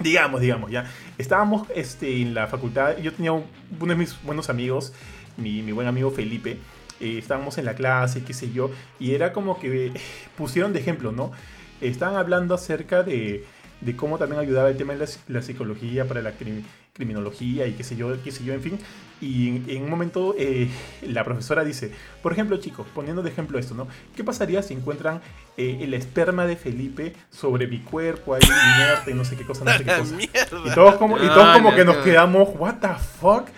Digamos, digamos, ya. Estábamos este, en la facultad. Yo tenía un- uno de mis buenos amigos, mi, mi buen amigo Felipe. eh, estábamos en la clase, qué sé yo. Y era como que eh, pusieron de ejemplo, ¿no? Estaban hablando acerca de, de cómo también ayudaba el tema de la, la psicología para la crim- criminología y qué sé yo, qué sé yo, en fin. Y en, en un momento eh, la profesora dice, por ejemplo, chicos, poniendo de ejemplo esto, ¿no? ¿Qué pasaría si encuentran eh, el esperma de Felipe sobre mi cuerpo ahí inerte y no sé qué cosa, no sé qué <laughs> cosa? Y todos como, y todos como que nos quedamos, what the fuck?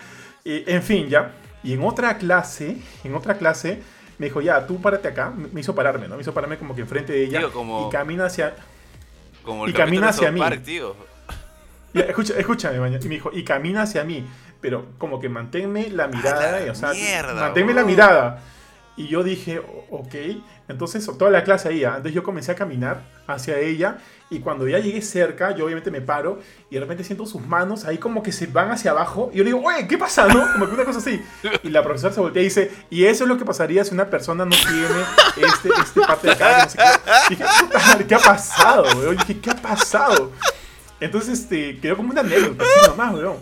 En fin, ya. Y en otra clase, en otra clase, me dijo, ya, tú párate acá. Me hizo pararme, ¿no? Me hizo pararme como que enfrente de ella.
Tío, como-
Y camina hacia...
Como el
y camina hacia mí.
Park, tío.
Ya, escucha, escúchame, maña. Y me dijo, y camina hacia mí. Pero como que manténme la mirada.
la
y, o sea,
mierda,
manténme la
bro.
mirada. Y yo dije, "O- ok. Entonces, toda la clase ahí. ¿ah? Entonces yo comencé a caminar hacia ella. Y cuando ya llegué cerca, yo obviamente me paro. Y de repente siento sus manos ahí como que se van hacia abajo. Y yo le digo, oye, ¿qué pasa? ¿No? Como que una cosa así. Y la profesora se voltea y dice, y eso es lo que pasaría si una persona no tiene este, este parte de acá. no sé qué". Y dije, "Puta madre, ¿qué ha pasado, weón? Y dije, ¿qué ha pasado? Entonces, este, quedó como una anécdota, así nomás, weón.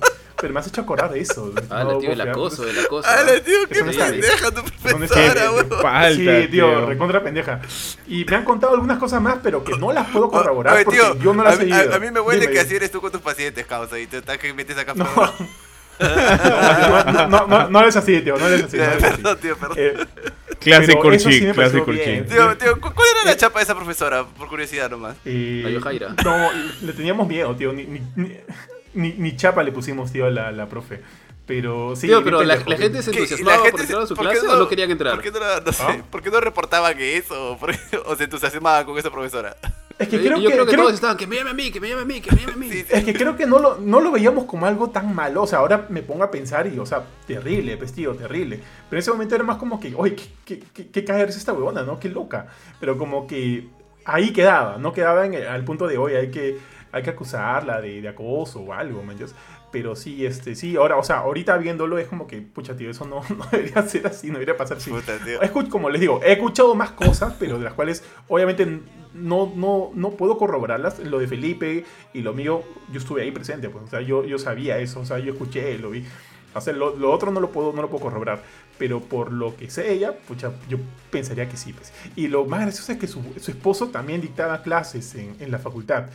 Pero me has hecho acordar de eso. <laughs>
Ah,
No
tío, el acoso, el acoso.
¡Hala, Ah, tío! ¡Qué pendeja tu profesora, weón!
Sí, tío, recontra pendeja. Y me han contado algunas cosas más, pero que no las puedo corroborar porque
tío,
yo no las
a,
he
mí-
vivido.
a- a mí me huele
Dime,
que así eres tú con tus pacientes, causa, y te estás que metes acá <laughs>
No. No, no, no, no eres así, tío, no eres así. No eres así.
Perdón, tío, perdón.
Eh, eso sí bien.
Tío, tío, ¿cu- ¿cuál era la chapa de esa profesora? Por curiosidad nomás.
eh,
La Yojaira.
No, le teníamos miedo, tío. Ni, ni, ni, chapa le pusimos, tío, a la, la profe. Pero sí.
Tío, pero la, la gente se entusiasmaba
La
por entrar a su
se- ¿por qué
clase o no querían entrar.
¿Por qué no, no sé,
¿Ah?
¿por qué no reportaban eso? ¿O, <laughs> por qué- o se entusiasmaba con esa profesora?
Es que creo
y yo
que,
creo que
creo-
todos estaban, que me llame a mí, que me llame a mí, que me llame a mí.
Sí, sí.
Es que creo que no lo, no lo veíamos como algo tan malo. O sea, ahora me pongo a pensar y, o sea, terrible, pues tío, terrible. Pero en ese momento era más como que, oye, ¿qué, qué, qué, qué caerse esta huevona, no? Qué loca. Pero como que ahí quedaba, no quedaba en el- al punto de, oye, hay que, hay que acusarla de, de acoso o algo, ¿me entiendes? Pero sí, este, sí, ahora, o sea, ahorita viéndolo es como que, pucha, tío, eso no, <laughs> no debería ser así, no debería pasar así.
Puta,
como les digo, he escuchado más cosas, pero de las cuales obviamente no, no, no puedo corroborarlas. Lo de Felipe y lo mío, yo estuve ahí presente, pues, o sea, yo, yo sabía eso, o sea, yo escuché, lo vi. O sea, lo, lo otro no lo, puedo, no lo puedo corroborar, pero por lo que sé ella, pucha, yo pensaría que sí. Pues. Y lo más gracioso es que su, su esposo también dictaba clases en, en la facultad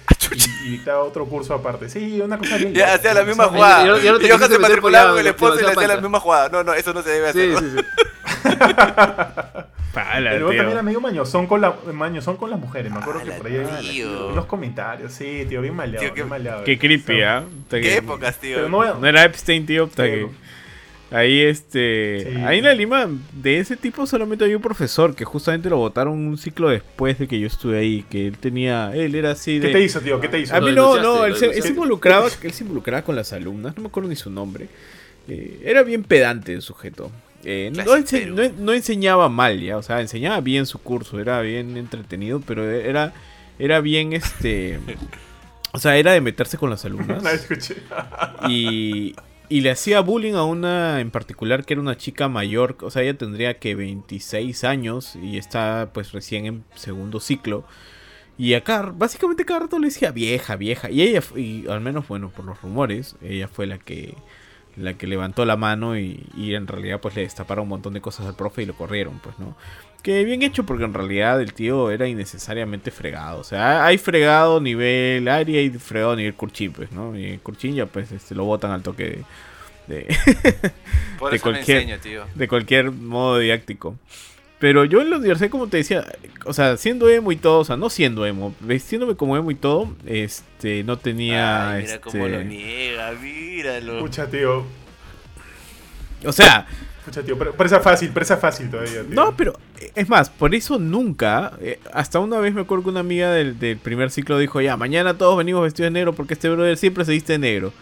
y, y dictaba otro curso aparte. Sí, una cosa bien. <laughs>
Ya hacía la misma jugada.
ya no- ya no te
Y
quisiste
se matriculaba con el esposo y le hacía la misma jugada. No, no, eso no se debe hacer.
Sí,
¿no?
sí, sí. <laughs>
Pala,
Pero
tío.
también era medio mañosón con, la, mañosón con las mujeres. Me acuerdo que
Ala,
por ahí había
tío.
unos comentarios. Sí, tío, bien maleado.
Tío, qué-
bien maleado.
Qué creepy, ¿ah? Puta
¿Qué
que-
épocas, tío?
Pero no
No era Epstein, tío. que-
no.
Ahí este.
Sí.
Ahí en la Lima, de ese tipo solamente había un profesor que justamente lo votaron un ciclo después de que yo estuve ahí. Que él tenía. Él era así de.
¿Qué te hizo, tío? ¿Qué te hizo?
A mí no, no, él se, él se
denunciaste.
involucraba, él se involucraba con las alumnas, no me acuerdo ni su nombre. Eh, era bien pedante el sujeto. Eh, no, ense-
Clasipero.
no- no enseñaba mal, ya, o sea, enseñaba bien su curso, era bien entretenido, pero era, era bien este. <laughs> O sea, era de meterse con las <laughs> alumnas.
No escuché.
y, y le hacía bullying a una en particular que era una chica mayor, o sea, ella tendría que 26 años y está pues recién en segundo ciclo. Y acá, básicamente cada rato le decía vieja, vieja. Y ella, y al menos, bueno, por los rumores, ella fue la que la que levantó la mano y, y en realidad pues le destaparon un montón de cosas al profe y lo corrieron, pues, ¿no? Que bien hecho porque en realidad el tío era innecesariamente fregado. O sea, hay fregado nivel Ari y fregado nivel Kurchin, pues, ¿no? Y Kurchin ya pues este, lo botan al toque de, de, <laughs>
Por
de
eso me
cualquier-
enseño, tío.
de cualquier modo didáctico. Pero yo en la universidad, como te decía, o sea, siendo emo y todo, o sea, no siendo emo, vestiéndome como emo y todo, este, no tenía,
Ay, mira
este,
cómo lo niega, míralo.
Escucha, tío.
o sea,
Escucha, tío. Pero, pero esa fácil, pero esa fácil todavía,
no, pero es más, por eso nunca, eh, hasta una vez me acuerdo que una amiga del, del primer ciclo dijo, ya, mañana todos venimos vestidos de negro porque este brother siempre se viste de negro.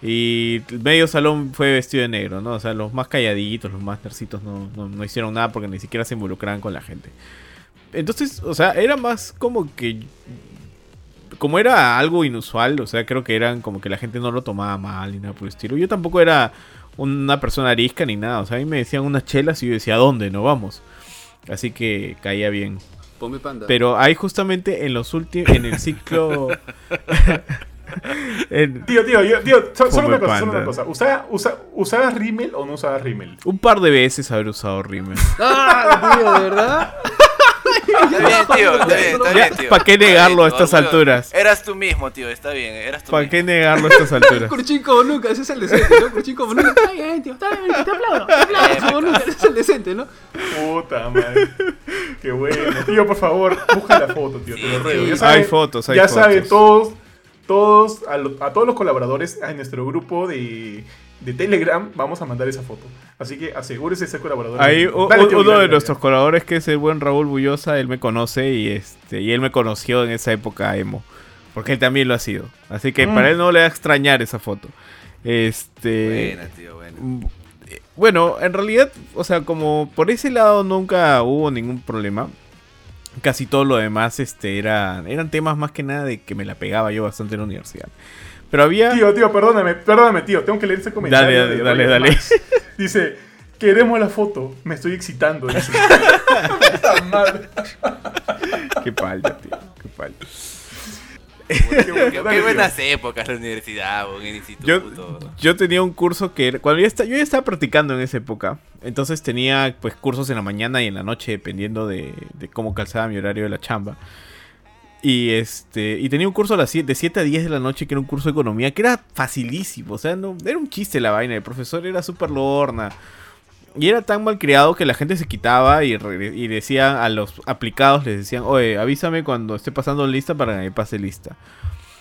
Y medio salón fue vestido de negro, ¿no? O sea, los más calladitos, los más nercitos no, no, no hicieron nada porque ni siquiera se involucraban con la gente. Entonces, o sea, era más como que... Como era algo inusual, o sea, creo que eran como que la gente no lo tomaba mal ni nada por el estilo. Yo tampoco era una persona arisca ni nada, o sea, a mí me decían unas chelas y yo decía, ¿a dónde? No vamos. Así que caía bien.
Ponme panda.
Pero hay justamente en los últimos, en el ciclo... <laughs> en-
Tío, tío, yo- tío, so- solo una cosa, solo una cosa. ¿Usaba, usa- ¿Usabas Rimmel o no usabas Rimmel?
un par de veces haber usado Rimmel.
¡Ah, tío, de verdad! <laughs>
Está bien, tío, está bien, está
Ya,
bien, tío.
¿pa' qué negarlo a estas alturas?
Eras tú mismo, tío, está bien, eras tú
¿Para qué negarlo a estas <laughs> alturas?
Curchín como nunca, ese es el decente, ¿no? Curchín como nunca. Está bien, tío, está bien, te aplaudo, te aplaudo como nunca, ese es el decente, ¿no?
Puta madre. Qué bueno. Tío, por favor, busca la foto, tío. Te lo ruego. Ya
Hay fotos, hay
ya
fotos.
saben, todos, todos, a, lo- a todos los colaboradores en nuestro grupo de, de Telegram, vamos a mandar esa foto. Así que asegúrese de ser colaborador.
U-
tío,
uno de nuestros colaboradores que es el buen Raúl Bullosa, él me conoce y este y él me conoció en esa época emo, porque él también lo ha sido. Así que
Mm.
para él no le va a extrañar esa foto. Este
Buena, tío, buena.
Mm, Bueno, en realidad, o sea, como por ese lado nunca hubo ningún problema. Casi todo lo demás este, era, eran temas más que nada de que me la pegaba yo bastante en la universidad. Pero había...
Tío, tío, perdóname, perdóname, tío. Tengo que leer ese comentario.
Dale, dale, dale.
Dice, queremos la foto. Me estoy excitando. Dice. <laughs> Madre.
Qué palta, tío. Qué palta.
Qué, buenas épocas la universidad, o en el
Yo,
instituto.
yo tenía un curso que era- cuando yo, esta- yo ya estaba practicando en esa época, entonces tenía pues cursos en la mañana y en la noche dependiendo de, de cómo calzaba mi horario de la chamba. Y este y tenía un curso a las 7, de 7 a 10 de la noche que era un curso de economía que era facilísimo, o sea, no era un chiste la vaina, el profesor era súper lorna. Y era tan mal criado que la gente se quitaba y, y decía a los aplicados, les decían, oye, avísame cuando esté pasando lista para que me pase lista.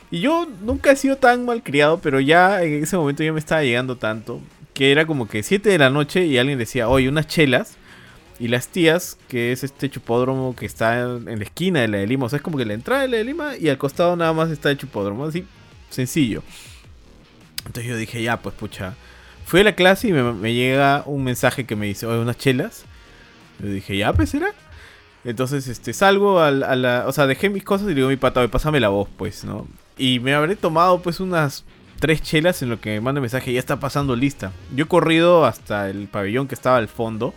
Y yo nunca he sido tan mal criado, pero ya en ese momento ya me estaba llegando tanto que era como que 7 de la noche y alguien decía, oye, unas chelas. Y las tías, que es este chupódromo que está en, la esquina de la de Lima. O sea, es como que la entrada de la de Lima y al costado nada más está el chupódromo. Así, sencillo. Entonces yo dije, ya, pues pucha. Fui a la clase y me, llega un mensaje que me dice, oye, unas chelas. Yo dije, ya, pues será. Entonces, este, salgo al- a, la... O sea, dejé mis cosas y le digo mi pata, "Oye, pásame la voz, pues, ¿no? Y me habré tomado, pues, unas tres chelas en lo que me manda el mensaje, ya está pasando lista. Yo he corrido hasta el pabellón que estaba al fondo,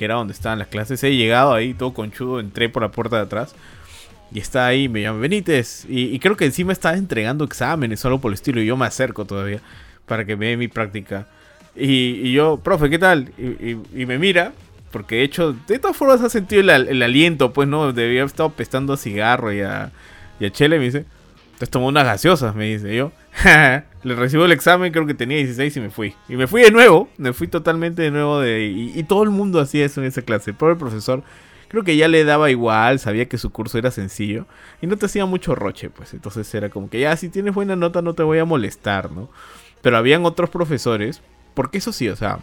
que era donde estaban las clases. He llegado ahí todo conchudo, entré por la puerta de atrás. Y está ahí, me llama Benítez. Y, y creo que encima estaba entregando exámenes algo por el estilo. Y yo me acerco todavía para que me dé mi práctica. Y, y yo, profe, ¿qué tal? Y, y- me mira, porque de hecho, de todas formas ha sentido el, el aliento, pues no, debía haber estado pestando a cigarro y a, y a chele. Me dice, te has tomado unas gaseosas, me dice yo. <laughs> Le recibo el examen, creo que tenía 16 y me fui. Y me fui de nuevo, me fui totalmente de nuevo de... Y, todo el mundo hacía eso en esa clase. El pobre profesor, creo que ya le daba igual, sabía que su curso era sencillo. Y no te hacía mucho roche, pues. Entonces era como que ya, si tienes buena nota no te voy a molestar, ¿no? Pero habían otros profesores, porque eso sí, o sea,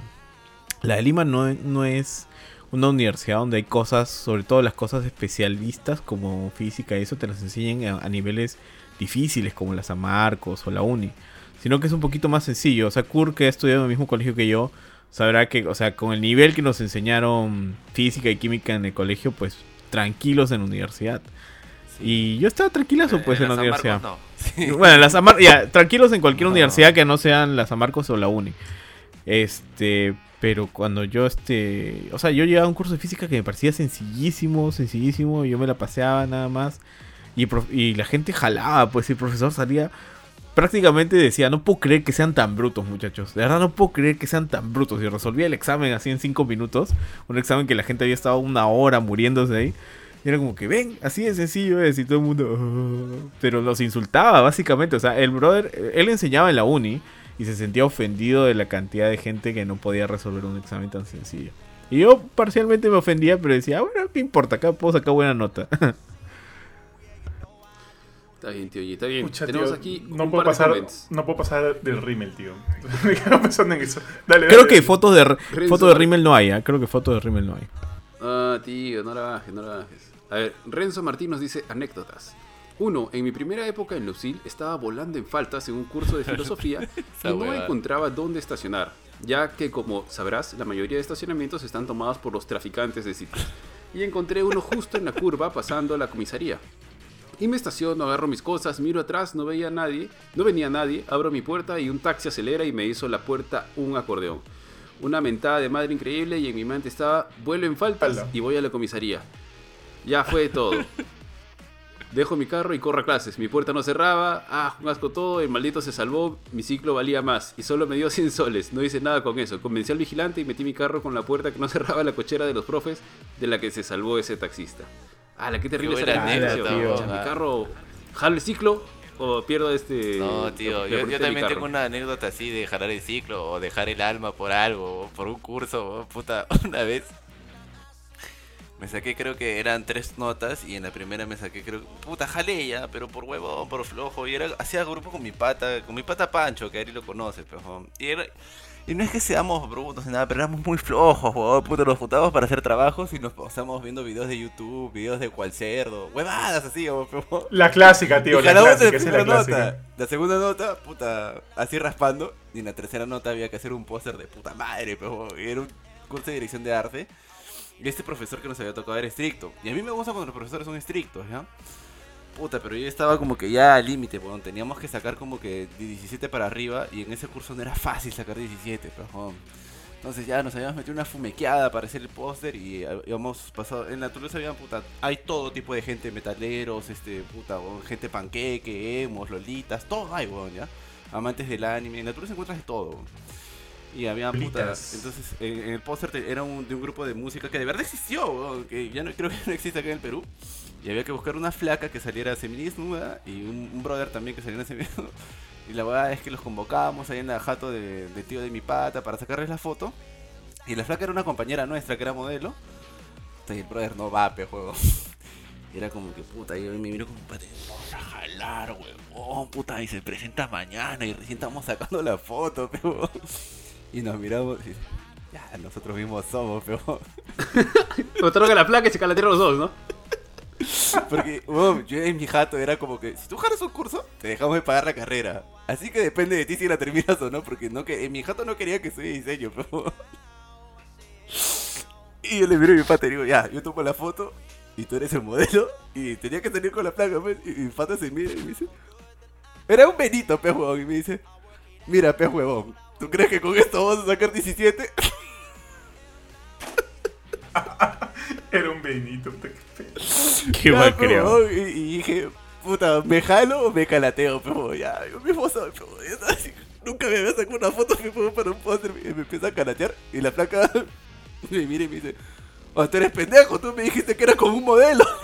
la de Lima no, no es una universidad donde hay cosas, sobre todo las cosas especialistas como física y eso te las enseñan a, a niveles difíciles como la San Marcos o la Uni, sino que es un poquito más sencillo. O sea, Kurt, que ha estudiado en el mismo colegio que yo, sabrá que, o sea, con el nivel que nos enseñaron física y química en el colegio, pues tranquilos en la universidad. Y yo estaba tranquilazo pues en, la,
San Marcos,
universidad.
no. Sí.
Bueno, San Mar- ya, tranquilos en cualquier
No.
universidad que no sean la San Marcos o la Uni. Este, pero cuando yo este, o sea, yo llevaba un curso de física que me parecía sencillísimo, sencillísimo, y yo me la paseaba nada más y, y la gente jalaba, pues y el profesor salía prácticamente decía, no puedo creer que sean tan brutos, muchachos. De verdad no puedo creer que sean tan brutos. Y resolvía el examen así en cinco minutos. Un examen que la gente había estado una hora muriéndose ahí. Y era como que, ven, así de sencillo es. Y todo el mundo... "Oh". Pero los insultaba, básicamente. O sea, el brother, él enseñaba en la uni. Y se sentía ofendido de la cantidad de gente que no podía resolver un examen tan sencillo. Y yo parcialmente me ofendía, pero decía, "Ah, bueno, ¿qué importa? Acá puedo sacar buena nota. <laughs>
Está bien, tío, y está bien.
Pucha,
Tenemos
tío,
aquí
no
un
puedo
par
pasar, no puedo pasar del rímel, tío. <laughs> Me quedo pensando en eso. Dale,
Creo que fotos de, fotos de Rimmel no hay, ¿ah? Creo que fotos de Rimmel no hay.
Ah, tío, no la bajes, no la bajes. A ver, Renzo Martín nos dice anécdotas. Uno, en mi primera época en Lucil estaba volando en faltas en un curso de filosofía <laughs> y no encontraba dónde estacionar, ya que como sabrás, la mayoría de estacionamientos están tomados por los traficantes de sitios. Y encontré uno justo en la curva pasando a la comisaría. Y me estaciono, agarro mis cosas, miro atrás, no veía a nadie, no venía nadie, abro mi puerta y un taxi acelera y me hizo la puerta un acordeón. Una mentada de madre increíble y en mi mente estaba, vuelo en faltas y voy a la comisaría. Ya fue todo. <laughs> Dejo mi carro y corro a clases. Mi puerta no cerraba. Ah, un asco todo. El maldito se salvó. Mi ciclo valía más. Y solo me dio <laughs> 100 soles. No hice nada con eso. Convencí al vigilante y metí mi carro con la puerta que no cerraba la cochera de los profes de la que se salvó ese taxista. Ah, la que terrible esa tío. Mi carro jala el ciclo o pierdo este.
No, tío, yo, también tengo una anécdota así de jalar el ciclo o dejar el alma por algo, o por un curso, o puta, <laughs> una vez me saqué creo que eran tres notas y en la primera me saqué creo, puta, jalé ya, pero por huevo, por flojo, y era, hacía grupo con mi pata, con mi pata Pancho, que Ari lo conoce, pero, y era, y no es que seamos brutos ni nada, pero éramos muy flojos, huevón, puta, nos juntábamos para hacer trabajos y nos pasamos viendo videos de YouTube, videos de cual cerdo, huevadas así, pero-
La clásica, tío.
y
La clásica,
la
clásica.
nota. La segunda nota, puta, así raspando. Y en la tercera nota había que hacer un póster de puta madre, pero era un curso de dirección de arte. Y este profesor que nos había tocado era estricto. Y a mí me gusta cuando los profesores son estrictos, ¿ya? Puta, pero yo estaba como que ya al límite, weón. Teníamos que sacar como que de 17 para arriba. Y en ese curso no era fácil sacar 17, pero, weón. Entonces ya nos habíamos metido una fumequeada para hacer el póster y eh, habíamos pasado. En la Toulouse había puta. Hay todo tipo de gente, metaleros, este, puta, weón, gente panqueque, emos, lolitas, todo hay, weón, ya. Amantes del anime. En la Toulouse encuentras de todo, weón. Y había puta.
Lolitas.
Entonces, en, en el póster te- era un, de un grupo de música que de verdad existió, weón, que ya no creo que no existe acá en el Perú. Y había que buscar una flaca que saliera semidesnuda y un, brother también que saliera semidesnudo. <laughs> Y la verdad es que los convocábamos ahí en la jato de, tío de mi pata para sacarles la foto. Y la flaca era una compañera nuestra que era modelo. Y el brother no va, pe juego. <laughs> Y era como que puta, yo me miro como padre, vamos a jalar, huevón, puta, y se presenta mañana y recién estamos sacando la foto, pe, huevón. <laughs> Y nos miramos y ya, nosotros mismos somos, pero...
Mostraron a la placa y se calatearon los dos, ¿no? <laughs>
Porque, weón, yo en mi jato era como que, si tú jalas un curso, te dejamos de pagar la carrera. Así que depende de ti si la terminas o no, porque no que en mi jato no quería que estudie diseño, pero... <laughs> Y yo le miro a mi pata y digo, ya, yo tomo la foto y tú eres el modelo y tenía que salir con la placa, pues. Y mi pata se mira y me dice, era un Benito, pez huevón, y me dice, mira, pez huevón, ¿tú crees que con esto vamos a sacar 17? <laughs>
Era un Benito. puta, qué feo.
Qué mal creo.
Y, y dije, puta, ¿me jalo o me calateo? Pero ya, yo mismo soy, pero ya, así, nunca me había sacado una foto pe, huevón, para un póster. Y me empieza a calatear y la placa <laughs> me mira y me dice, oh, tú eres pendejo, tú me dijiste que era como un modelo. <laughs>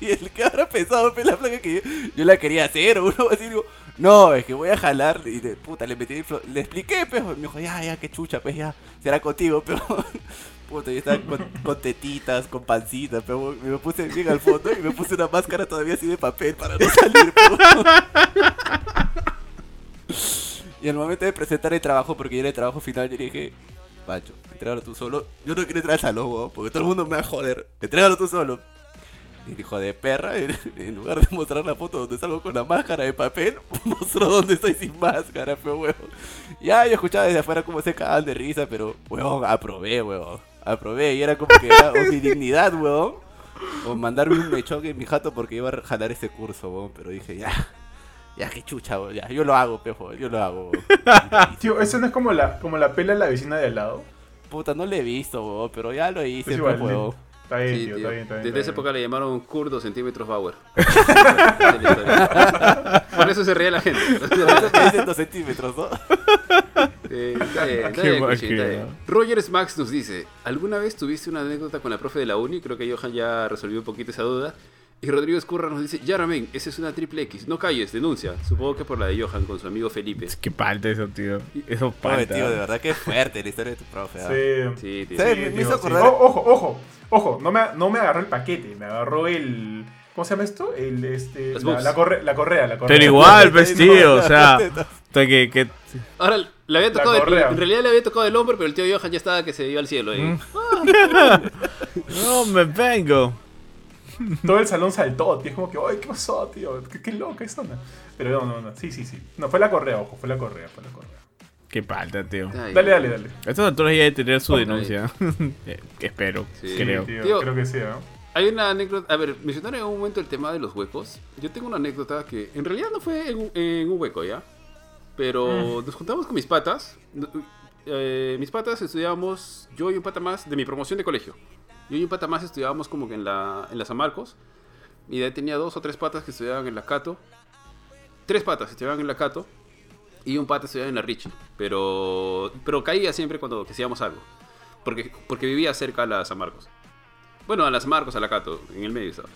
Y el que habrá pensado, pe, la placa que yo, yo la quería hacer, o uno así, digo, no, es que voy a jalar. Y de puta, le metí, le expliqué, pero me dijo, ya, ya, qué chucha, pues ya, será contigo, <laughs> pero. Puta, yo estaba con, con tetitas, con pancita, pero me puse bien al fondo y me puse una máscara todavía así de papel para no salir. <laughs> y al momento de presentar el trabajo, porque ya era el trabajo final, yo dije, Pancho, entrégalo tú solo. Yo no quiero entrar al salón, porque todo el mundo me va a joder. Entrégalo tú solo. Y el hijo de perra, en, lugar de mostrar la foto donde salgo con la máscara de papel, <laughs> mostró donde estoy sin máscara, pero weón. Ya yo escuchaba desde afuera cómo se cagaban de risa, pero weón, aprobé, weón. Aprobé y era como que era o mi dignidad, weón. O mandarme un mechón en mi jato porque iba a jalar ese curso, weón. Pero dije, ya, ya, qué chucha, weón. Ya, yo lo hago, pejo, yo lo hago, weón. <laughs>
Tío, eso no es como la, como la pela de la vecina de al lado.
Puta, no le he visto, weón, pero ya lo hice,
Es igual,
pues, weón.
Está bien,
Sí,
tío,
tío.
está bien, está bien.
Desde esa
está
época
bien.
le llamaron Kurdo centímetros Bauer. <laughs> Por eso se reía la gente. <laughs>
Es de dos centímetros, ¿no?
Eh, está bien, está <laughs>
Qué
bien,
mal
Cuchín, está
que
bien.
no.
Rogers Max nos dice, ¿alguna vez tuviste una anécdota con la profe de la uni? Creo que Johan ya resolvió un poquito esa duda. Y Rodrigo Escurra nos dice, Yaramen, esa es una triple X. No calles, denuncia. Supongo que por la de Johan con su amigo Felipe.
Es que palta eso, tío. Eso
Oye,
palta.
tío, de verdad que fuerte la historia de tu profe. ¿ah?
Sí.
Sí, tío.
¿Sabes?
Sí,
me
tío,
hizo
sí.
acordar-
O- ojo, ojo, ojo, no me, no me agarró el paquete, me agarró el. ¿Cómo se llama esto? El, este, la, la corre- la correa, la correa.
Pero igual, pues, <laughs>
No,
tío, o sea. O sea, que, que
Ahora, le había tocado, el-
correa.
en realidad le había tocado el hombro, pero el tío Johan ya estaba que se iba al cielo. ahí.
Mm. <laughs> no me vengo.
Todo el salón saltó, tío. Es como que, ay, ¿qué pasó, tío? ¿Qué, qué loca esa onda? Pero no, no, no. Sí, sí, sí. No, fue la correa, ojo, fue la correa, fue la correa.
Qué palta, tío.
Ay,
Dale, dale, dale.
A estas alturas ya de tener su denuncia. Eh, <laughs> Espero,
Sí,
creo.
Tío,
Tío.
creo que sí, ¿no?
Hay una anécdota, a ver, mencionaron en un momento el tema de los huecos. Yo tengo una anécdota que en realidad no fue en un, en un hueco, ¿ya? Pero nos juntamos con mis patas. eh, mis patas estudiábamos, yo y un pata más de mi promoción de colegio. Yo y un pata más estudiábamos como que en la, en la San Marcos. Y de ahí tenía dos o tres patas que estudiaban en la Cato. Tres patas estudiaban en la Cato. Y un pata estudiaba en la Richie. Pero, pero caía siempre cuando hacíamos algo. Porque, porque vivía cerca a la San Marcos. Bueno, a las Marcos, a la Cato, en el medio estaba.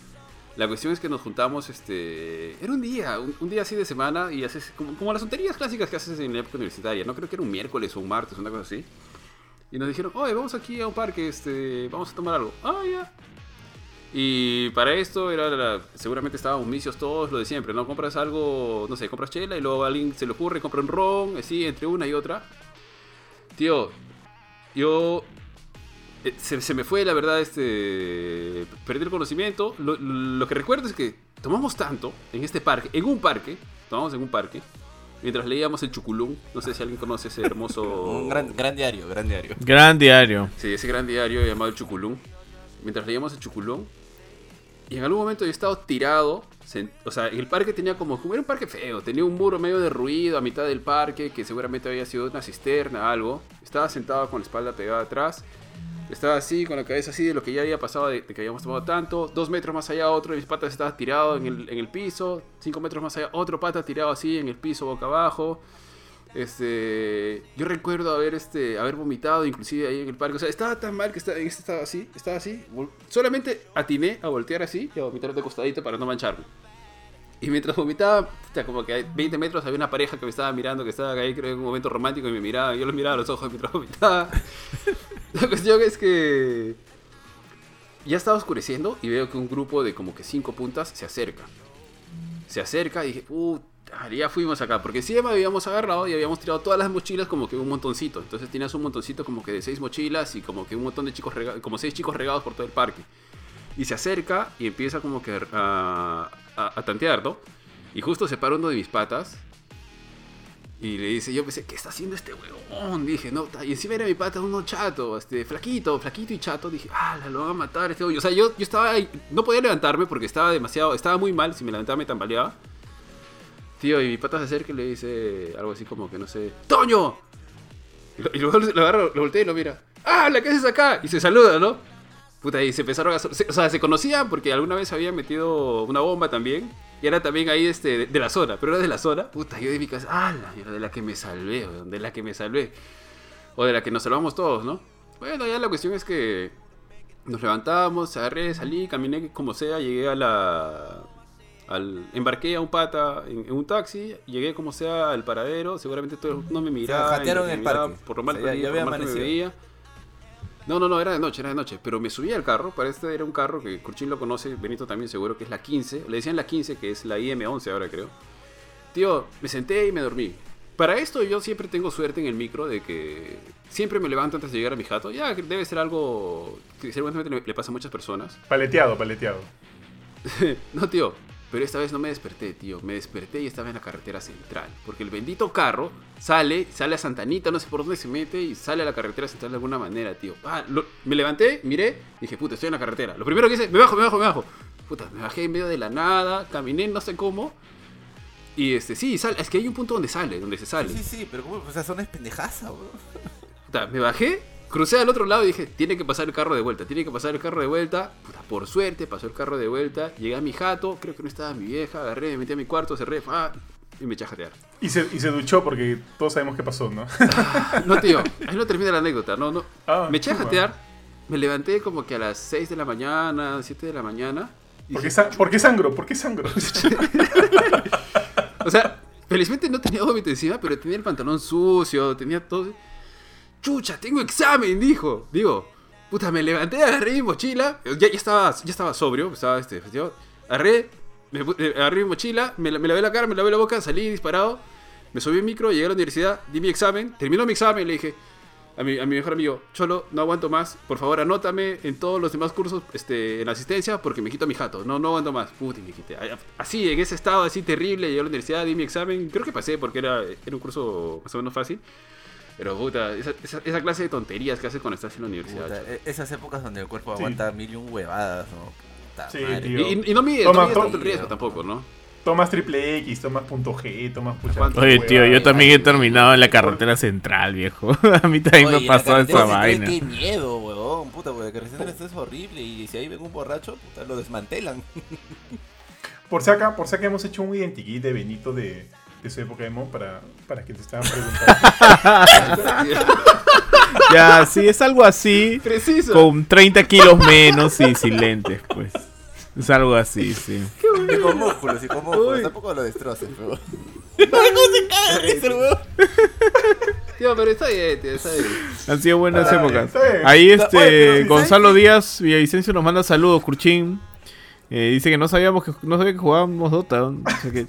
La cuestión es que nos juntamos, este... Era un día, un, día así de semana y haces como, como las tonterías clásicas que haces en la época universitaria. No creo que era un miércoles o un martes, una cosa así. Y nos dijeron, oye, vamos aquí a un parque, este, vamos a tomar algo. Ah, ya. Y para esto era la- seguramente estábamos misios todos, lo de siempre, ¿no? Compras algo, no sé, compras chela y luego a alguien se le ocurre, compra un ron, así, entre una y otra. Tío, yo se, se me fue, la verdad, este. Perdí el conocimiento. Lo, lo que recuerdo es que tomamos tanto en este parque, en un parque, tomamos en un parque, mientras leíamos el Chuculún. No sé si alguien conoce ese hermoso. <laughs>
Un gran, gran diario, gran diario.
Gran diario.
Sí, ese gran diario llamado el Chuculún. Mientras leíamos el Chuculún. Y en algún momento yo he estado tirado. O sea, el parque tenía como. como Era un parque feo. Tenía un muro medio derruido a mitad del parque. Que seguramente había sido una cisterna, algo. Estaba sentado con la espalda pegada atrás. Estaba así, con la cabeza así de lo que ya había pasado, de, que habíamos tomado tanto. Dos metros más allá, otro de mis patas estaba tirado en el, en el piso. Cinco metros más allá, otro pata tirado así en el piso, boca abajo. Este, yo recuerdo haber, este, haber vomitado inclusive ahí en el parque. O sea, estaba tan mal que estaba, este estaba así, estaba así. Solamente atiné a voltear así y a vomitar de costadito para no mancharme. Y mientras vomitaba, como que a 20 metros había una pareja que me estaba mirando, que estaba ahí creo en un momento romántico y me miraba. Yo los miraba a los ojos mientras vomitaba. <laughs> La cuestión es que ya estaba oscureciendo y veo que un grupo de como que cinco puntas se acerca. Se acerca y dije, puta ya fuimos acá, porque sí me habíamos agarrado y habíamos tirado todas las mochilas como que un montoncito. Entonces tenías un montoncito como que de seis mochilas y como que un montón de chicos regados, como seis chicos regados por todo el parque. Y se acerca y empieza como que a, a, a tantear, ¿no? Y justo se para uno de mis patas y le dice, yo pensé, ¿qué está haciendo este huevón? Dije, no, y encima era mi pata uno chato, este, flaquito, flaquito y chato. Dije, ah, lo van a matar este hoyo. O sea, yo, yo estaba ahí, no podía levantarme porque estaba demasiado, estaba muy mal, si me levantaba me tambaleaba. Tío, y mi pata se acerca y le dice algo así como que, no sé, ¡Toño! Y, luego lo agarro, lo volteé y lo mira, ¡ah, la que haces acá! Y se saluda, ¿no? Puta, y se empezaron a... se- o sea, se conocían porque alguna vez habían metido una bomba también. Y era también ahí este, de, de la zona, pero era de la zona. Puta, yo de mi casa, ¡ah, la de la que me salvé, de la que me salvé! O de la que nos salvamos todos, ¿no? Bueno, ya la cuestión es que nos levantamos, agarré, salí, caminé como sea, llegué a la... Al, embarqué a un pata en, en un taxi, llegué como sea al paradero, seguramente todos no me miraban.
jatearon
me
en el
miraban
parque.
Por lo mal
O sea, ya-
veía,
ya
por lo
había
mal que me veía. No, no, no, era de noche, era de noche. Pero me subí al carro. Para este era un carro que Curchín lo conoce, Benito también seguro, que es la 15. Le decían la 15, que es la IM11 ahora creo. Tío, me senté y me dormí. Para esto yo siempre tengo suerte en el micro de que siempre me levanto antes de llegar a mi jato. Ya, debe ser algo que seguramente le, le pasa a muchas personas.
Paleteado, paleteado. <laughs>
no, tío. Pero esta vez no me desperté, tío. Me desperté y estaba en la carretera central. Porque el bendito carro sale, sale a Santanita, no sé por dónde se mete y sale a la carretera central de alguna manera, tío. Ah, lo- me levanté, miré, dije, puta, estoy en la carretera. Lo primero que hice, me bajo, me bajo, me bajo. Puta, me bajé en medio de la nada, caminé, no sé cómo. Y este, sí, sale, es que hay un punto donde sale, donde se sale.
Sí, sí, sí, pero ¿cómo? O sea, son es pendejaza, weón.
Puta, me bajé, crucé al otro lado y dije, tiene que pasar el carro de vuelta, tiene que pasar el carro de vuelta. Puta, por suerte pasó el carro de vuelta, llegué a mi jato, creo que no estaba mi vieja, agarré, me metí a mi cuarto, cerré, ah, y me eché a jatear.
Y se, y se duchó porque todos sabemos qué pasó, ¿no? <laughs>
No, tío, ahí no termina la anécdota, no, no.
Ah,
me eché a jatear, me levanté como que a las 6 de la mañana, 7 de la mañana. y
¿Por qué,
dije,
sa- ¿por qué sangro? ¿Por qué sangro? <laughs>
O sea, felizmente no tenía vómito encima, pero tenía el pantalón sucio, tenía todo. Chucha, tengo examen, dijo. Digo, puta, me levanté, agarré mi mochila. Ya, ya, estaba, ya estaba sobrio, estaba este festival. Agarré, me, eh, agarré mi mochila, me, me lavé la cara, me lavé la boca, salí disparado. Me subí al micro, llegué a la universidad, di mi examen, terminó mi examen le dije a mi, a mi mejor amigo, Cholo, no aguanto más, por favor anótame en todos los demás cursos este, en asistencia porque me quito mi jato, no, no aguanto más. Puta, y me quité. Así, en ese estado así terrible, llegué a la universidad, di mi examen, creo que pasé porque era, era un curso más o menos fácil. Pero puta, esa, esa, esa clase de tonterías que haces cuando estás en la universidad.
Puta, e- esas épocas donde el cuerpo
Sí.
aguanta mil y un huevadas, ¿no? Puta
Sí,
madre.
tío.
y, no mides,
Toma,
no mides
toma.
tanto el riesgo tampoco, ¿no?
Tomas triple X, tomas punto G, tomas pucha.
Oye, tío, yo también he terminado en la carretera central, viejo. <laughs> A mí también
Oye,
me pasó esa vaina.
Qué miedo, huevón. Puta, porque la carretera central es horrible y si ahí ven un borracho, puta, lo desmantelan. <laughs>
Por si acá, por si acá hemos hecho un identikit de Benito de, de su época emo para, para que te estaban <laughs> preguntando.
Ya, sí, es algo así.
Preciso.
Con 30 kilos menos y sin lentes, pues. Es algo así, sí.
Y con músculos y con músculos.
Uy.
Tampoco lo destroces, pero. ¿Cómo se de?
Tío, pero está bien, tío, está bien.
Han sido buenas
bien,
épocas. Ahí
Oye,
este
¿sabes
Gonzalo? Díaz Villavicencio nos manda saludos, Curchín. Eh, dice que no sabíamos que no sabía que jugábamos Dota. O sea que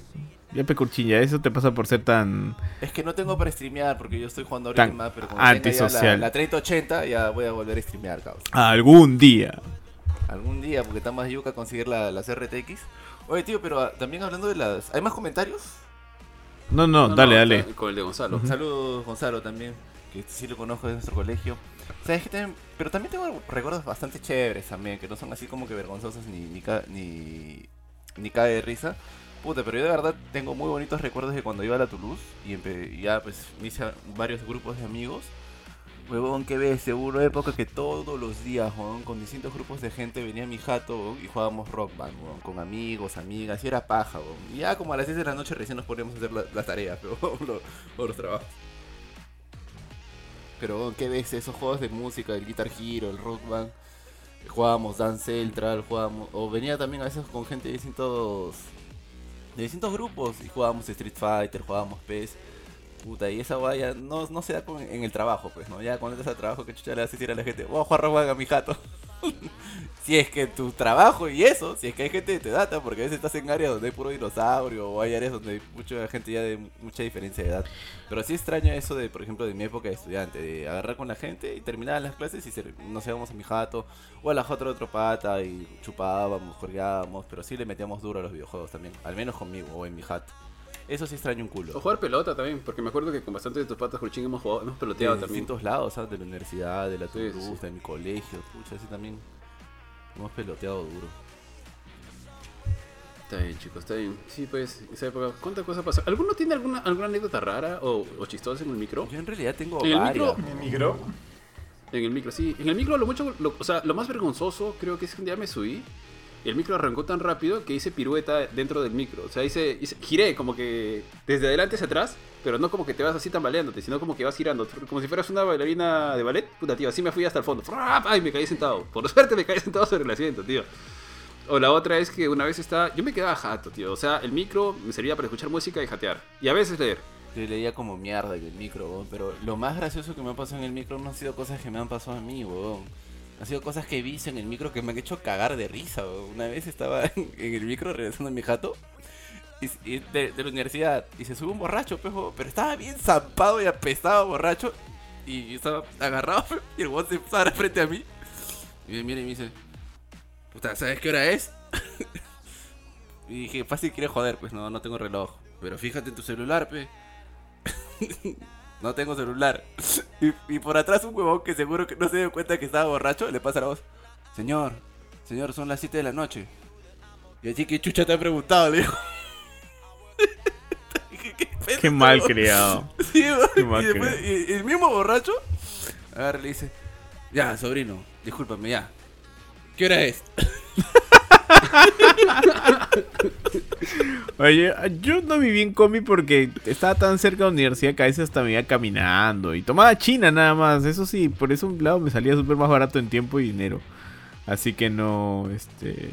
ya pe Curchín, ya eso te pasa por ser tan
Es que no tengo para streamear porque yo estoy jugando ahorita más, pero tenga ya la,
antisocial.
la 3080 ya voy a volver a streamear, cabrón.
algún día.
Algún día, porque está más yuca conseguir la, las RTX. Oye, tío, pero ah, también hablando de las. ¿Hay más comentarios?
No, no,
No,
dale,
no,
dale.
Con el de Gonzalo.
Saludos, Gonzalo, también, que sí lo conozco de nuestro colegio. ¿Sabes qué? También- pero también tengo recuerdos bastante chéveres también, que no son así como que vergonzosos ni, ni, ca- ni, ni cae de risa. Puta, pero yo de verdad tengo muy bonitos recuerdos de cuando iba a la Toulouse y, ya pues me hice varios grupos de amigos. Huevón, que ves, seguro época que todos los días, huevón, con distintos grupos de gente venía mi jato y jugábamos rock band, huevón, con amigos, amigas, y era paja. Y ya como a las 6 de la noche recién nos poníamos a hacer la- las tareas, <laughs> pero, o, o los trabajos. Pero, ¿qué ves? Esos juegos de música, el Guitar Hero, el Rock Band, jugábamos Dance Central, jugábamos, o venía también a veces con gente de distintos, de distintos grupos, y jugábamos Street Fighter, jugábamos PES. Puta, y esa vaya no, no se da en el trabajo, pues, ¿no? Ya cuando entras al trabajo, que chucha le a decir a la gente, voy a jugar a mi jato. <laughs> si es que tu trabajo y eso, si es que hay gente que te data, porque a veces estás en áreas donde hay puro dinosaurio o hay áreas donde hay mucha gente ya de mucha diferencia de edad. Pero sí extraño eso de, por ejemplo, de mi época de estudiante, de agarrar con la gente y terminar las clases y ser- no sé, íbamos a mi jato o a la jota de otro pata y chupábamos, jugábamos, pero sí le metíamos duro a los videojuegos también, al menos conmigo o en mi jato. Eso sí extraño un culo.
O jugar pelota también, porque me acuerdo que con bastantes de tus patas Jurchín hemos jugado, hemos
de
peloteado también.
distintos lados, ¿sabes? De la universidad, de la
Sí,
Toulouse,
sí.
de mi colegio, pucha, así también hemos peloteado duro.
Está bien, chicos, está bien. Sí, pues, esa época, ¿cuántas cosas pasan? ¿Alguno tiene alguna, alguna anécdota rara o, o chistosa en el micro?
Yo en realidad tengo
En el
varias.
micro-
Mi micro.
En el micro, sí. En el micro, lo mucho, lo- o sea, lo más vergonzoso creo que es que un día me subí. El micro arrancó tan rápido que hice pirueta dentro del micro. O sea, hice, hice- giré como que desde adelante hacia atrás, pero no como que te vas así tambaleándote, sino como que vas girando. Como si fueras una bailarina de ballet. Puta, tío, así me fui hasta el fondo. ¡Ay! Me caí sentado. Por <laughs> suerte me caí sentado sobre el asiento, tío. O la otra es que una vez estaba. Yo me quedaba jato, tío. O sea, el micro me servía para escuchar música y jatear. Y a veces leer.
Yo leía como mierda en el micro, pero lo más gracioso que me ha pasado en el micro no han sido cosas que me han pasado a mí, weón. Han sido cosas que he visto en el micro que me han hecho cagar de risa, weón. Una vez estaba <laughs> en, el micro regresando a mi jato y, de, la universidad y se sube un borracho, pues, weón, pero estaba bien zampado y apestado borracho y estaba agarrado pues, <laughs> y el weón se para frente a mí y me mira y me dice, puta, ¿sabes qué hora es? <laughs> y dije, fácil quiere joder, pues no, no tengo reloj. Pero fíjate en tu celular, pe. No tengo celular. <laughs> Y, y por atrás un huevón que seguro que no se dio cuenta que estaba borracho, le pasa la voz. Señor, señor, son las 7 de la noche. Y así que chucha te ha preguntado, le dijo. <laughs> Dije, ¿qué
mal
weón?"
criado. <laughs>
Sí.
Qué mal
y después y- y el mismo borracho agarra y le dice, ya, sobrino, discúlpame, ya. ¿Qué hora es?
Oye, yo no viví en combi porque estaba tan cerca de la universidad que a veces hasta me iba caminando y tomaba china nada más. Eso sí, por eso un lado me salía súper más barato en tiempo y dinero. Así que no, este...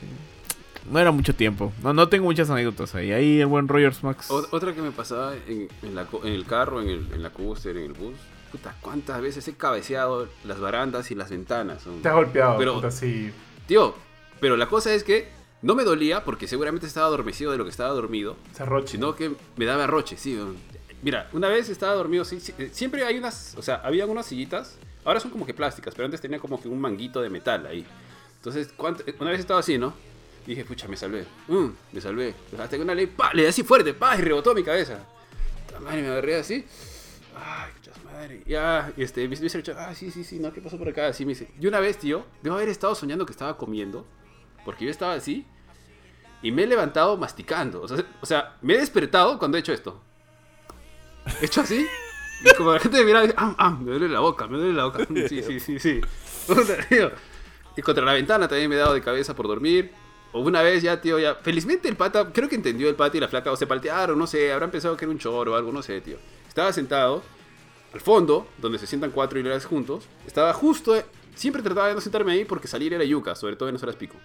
No era mucho tiempo. No, no tengo muchas anécdotas ahí. Ahí el buen Rogers Max.
Otra que me pasaba en, en la co- en el carro, en, el, en la coaster, en el bus. Puta, ¿cuántas veces he cabeceado las barandas y las ventanas?
Te has golpeado,
Pero-
puta, sí.
Tío, pero la cosa es que no me dolía porque seguramente estaba adormecido de lo que estaba dormido,
Cerroche.
sino que me daba roche, sí. Mira, una vez estaba dormido, sí, sí, eh, siempre hay unas, o sea, había unas sillitas, ahora son como que plásticas, pero antes tenía como que un manguito de metal ahí. Entonces, ¿cuánto- una vez estaba así, ¿no? Dije, pucha, me salvé. Mm, me salvé. Hasta que una ley, pa, le di así fuerte, pa, y rebotó mi cabeza. Madre, me agarré así. Ay, pucha madre. Ya, este, me dice ah, sí, sí, sí, no, ¿qué pasó por acá? Así me dice. Y una vez, tío, debo haber estado soñando que estaba comiendo, porque yo estaba así, y me he levantado masticando. O sea, o sea, me he despertado cuando he hecho esto. He hecho así, y como la gente me mira, dice, ah, ah, me duele la boca, me duele la boca. <laughs> Sí, sí, sí, sí. Y contra la ventana también me he dado de cabeza por dormir. O una vez ya, tío, ya. Felizmente el pata, creo que entendió el pata y la flaca, o se paltearon, no sé, habrán pensado que era un choro o algo, no sé, tío. Estaba sentado al fondo, donde se sientan cuatro hileras juntos. Estaba justo, siempre trataba de no sentarme ahí porque salir era yuca, sobre todo en las horas pico.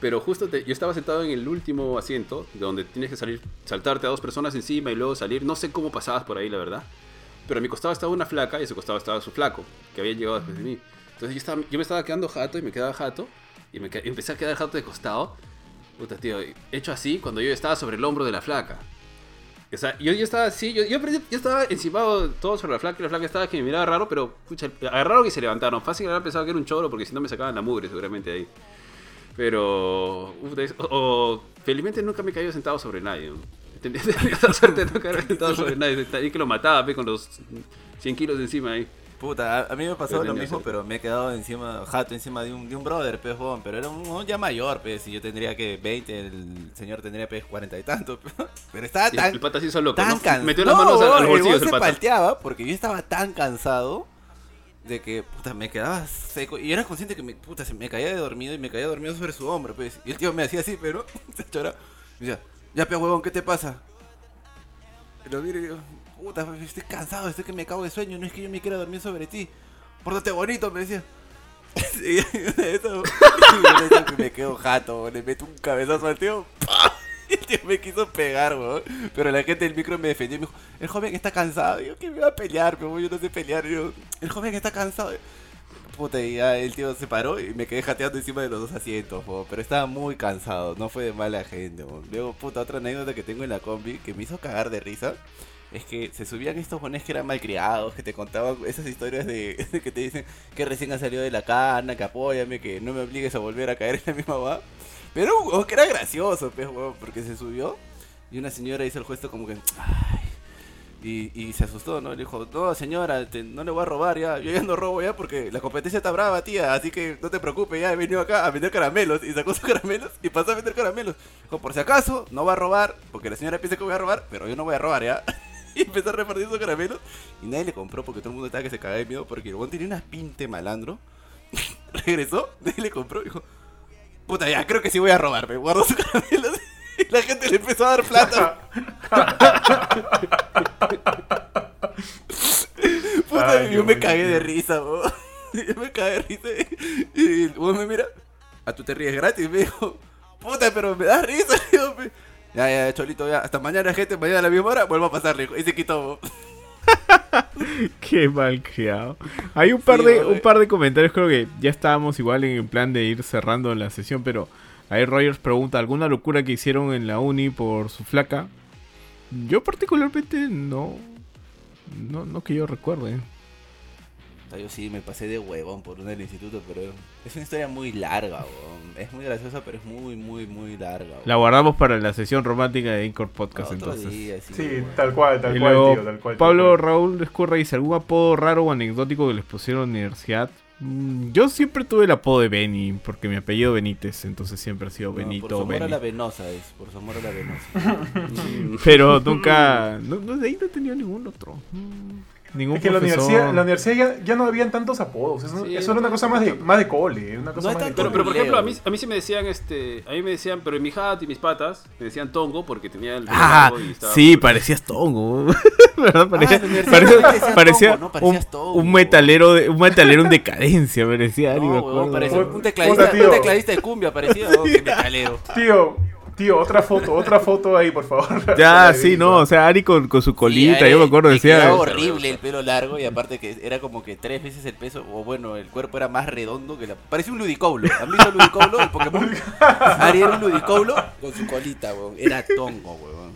Pero justo te- yo estaba sentado en el último asiento, donde tienes que salir, saltarte a dos personas encima y luego salir. No sé cómo pasabas por ahí, la verdad. Pero a mi costado estaba una flaca y a su costado estaba su flaco, que había llegado después de mí. Entonces yo, estaba, yo me estaba quedando jato y me quedaba jato. Y me que- empecé a quedar jato de costado. Puta, tío, hecho así cuando yo estaba sobre el hombro de la flaca. O sea, yo, yo estaba así, yo, yo, yo estaba encimado todo sobre la flaca y la flaca estaba que me miraba raro, pero pucha, agarraron y se levantaron. Fácil habían pensado que era un choro porque si no me sacaban la mugre seguramente ahí. Pero. es- o, o- felizmente nunca me he caído sentado sobre nadie. ¿no? <laughs> Tenía la suerte de no caer sentado sobre nadie. Ahí que lo mataba pe, con los 100 kilos de encima ahí.
Puta, a, mí me pasó lo mismo, pero me he quedado encima, jato encima de un, de un brother, pues, huevón, pero era un, un ya mayor, pues, y yo tendría que 20, el señor tendría, pues, 40 y tanto, <laughs> pero estaba tan,
el pata se hizo loco.
tan
¿no? Metió las manos a, a los bolsillos
el
el
se palteaba porque yo estaba tan cansado de que, puta, me quedaba seco, y era consciente que, me, puta, se me caía de dormido y me caía dormido sobre su hombro, pues, y el tío me hacía así, pero, <laughs> se chora, me decía, ya, pe, huevón, ¿qué te pasa? Y lo miro y digo, puta, estoy cansado, estoy que me cago de sueño, no es que yo me quiera dormir sobre ti. Pórtate bonito, me decía. Y <laughs> y eso <laughs> que me quedo jato, le meto un cabezazo al tío. ¡pah! Tío me quiso pegar, weón. Pero la gente del micro me defendió y me dijo, el joven está cansado. Yo, que me va a pelear, pero yo no sé pelear. Yo, el joven está cansado. puta, y ya el tío se paró y me quedé jateando encima de los dos asientos, po, pero estaba muy cansado, no fue de mala gente. po. Luego, puta, otra anécdota que tengo en la combi que me hizo cagar de risa. Es que se subían estos bones que eran malcriados, que te contaban esas historias <laughs> de que te dicen que recién ha salido de la cana, que apóyame, que no me obligues a volver a caer en la misma va. Pero huevón que era gracioso, pues, huevón, porque se subió y una señora hizo el gesto como que, y, y se asustó, ¿no? Le dijo, no, señora, no le voy a robar ya. Yo ya no robo ya porque la competencia está brava, tía. Así que no te preocupes, ya he venido acá a vender caramelos. Y sacó sus <laughs> caramelos y pasó a vender caramelos. Dijo, por si acaso, no va a robar, porque la señora piensa que voy a robar, pero yo no voy a robar ya. <laughs> Y empezó a repartir sus caramelos. Y nadie le compró porque todo el mundo estaba que se cagaba de miedo porque el huevón tenía una pinte malandro. <laughs> Regresó, nadie le compró dijo, puta, ya, creo que sí voy a robar. Me guardó sus caramelos. <laughs> Y la gente le empezó a dar plata. <laughs> Puta,
Ay,
yo me cagué de risa, bo. <laughs> Yo me cagué de risa. Y huevón me mira, a tú te ríes gratis. Me dijo, puta, pero me da risa. Digo, ya, ya, Cholito, ya. Hasta mañana, gente. Mañana a la misma hora vuelvo a pasar, dijo. Y se quitó, bo. <laughs>
Qué mal criado. Hay un par
Sí,
de un par de comentarios, creo que ya estábamos igual en el plan de ir cerrando la sesión, pero ahí Rogers pregunta, ¿alguna locura que hicieron en la uni por su flaca? Yo particularmente no. No, no que yo recuerde.
O sea, Yo sí me pasé de huevón por una del instituto, pero es una historia muy larga, bo. Es muy graciosa, pero es muy, muy, muy larga.
La guardamos para la sesión romántica de Incor Podcast entonces.
día, sí,
Sí,
huevón.
tal cual, tal
Y
cual,
luego,
tío, tal cual. tal
Pablo
cual.
Raúl Escurra dice, ¿algún apodo raro o anecdótico que les pusieron en la universidad? Mm, Yo siempre tuve el apodo de Benny, porque mi apellido Benítez, entonces siempre ha sido
No,
Benito
por su amor a la venosa es, por su amor a la venosa. <laughs>
Pero nunca, no, no, de ahí no he tenido ningún otro. Ningún
Es que en la universidad, la universidad ya, ya no habían tantos apodos. Eso,
Sí,
eso era una cosa más de, más de cole. Una cosa
No
más de
Pero, por ejemplo, a mí, a mí sí me decían, este, a mí me decían, pero en mi hat y mis patas, me decían tongo porque tenía el
Ah,
largo y estaba-
sí, parecías tongo. <laughs> ¿Verdad? Parecía,
tongo, ¿no?
un,
Parecías tongo.
un metalero de, un metalero en decadencia, parecía, me
No,
acuerdo.
parecía un tecladista,
tío.
un tecladista de cumbia, parecía, oh, <laughs> metalero.
Tío, tío, otra foto, otra foto ahí, por favor. <laughs>
Ya, sí, no, o sea, Ari con, con su colita,
Sí,
yo me acuerdo,
le
decía...
quedaba horrible el pelo largo y aparte que era como que tres veces el peso, o bueno, el cuerpo era más redondo que la... Parecía un ludicoulo. ¿Han visto ludicoulo, el Pokémon? <laughs> Ari era un ludicoulo con su colita, weón. Era tongo, weón.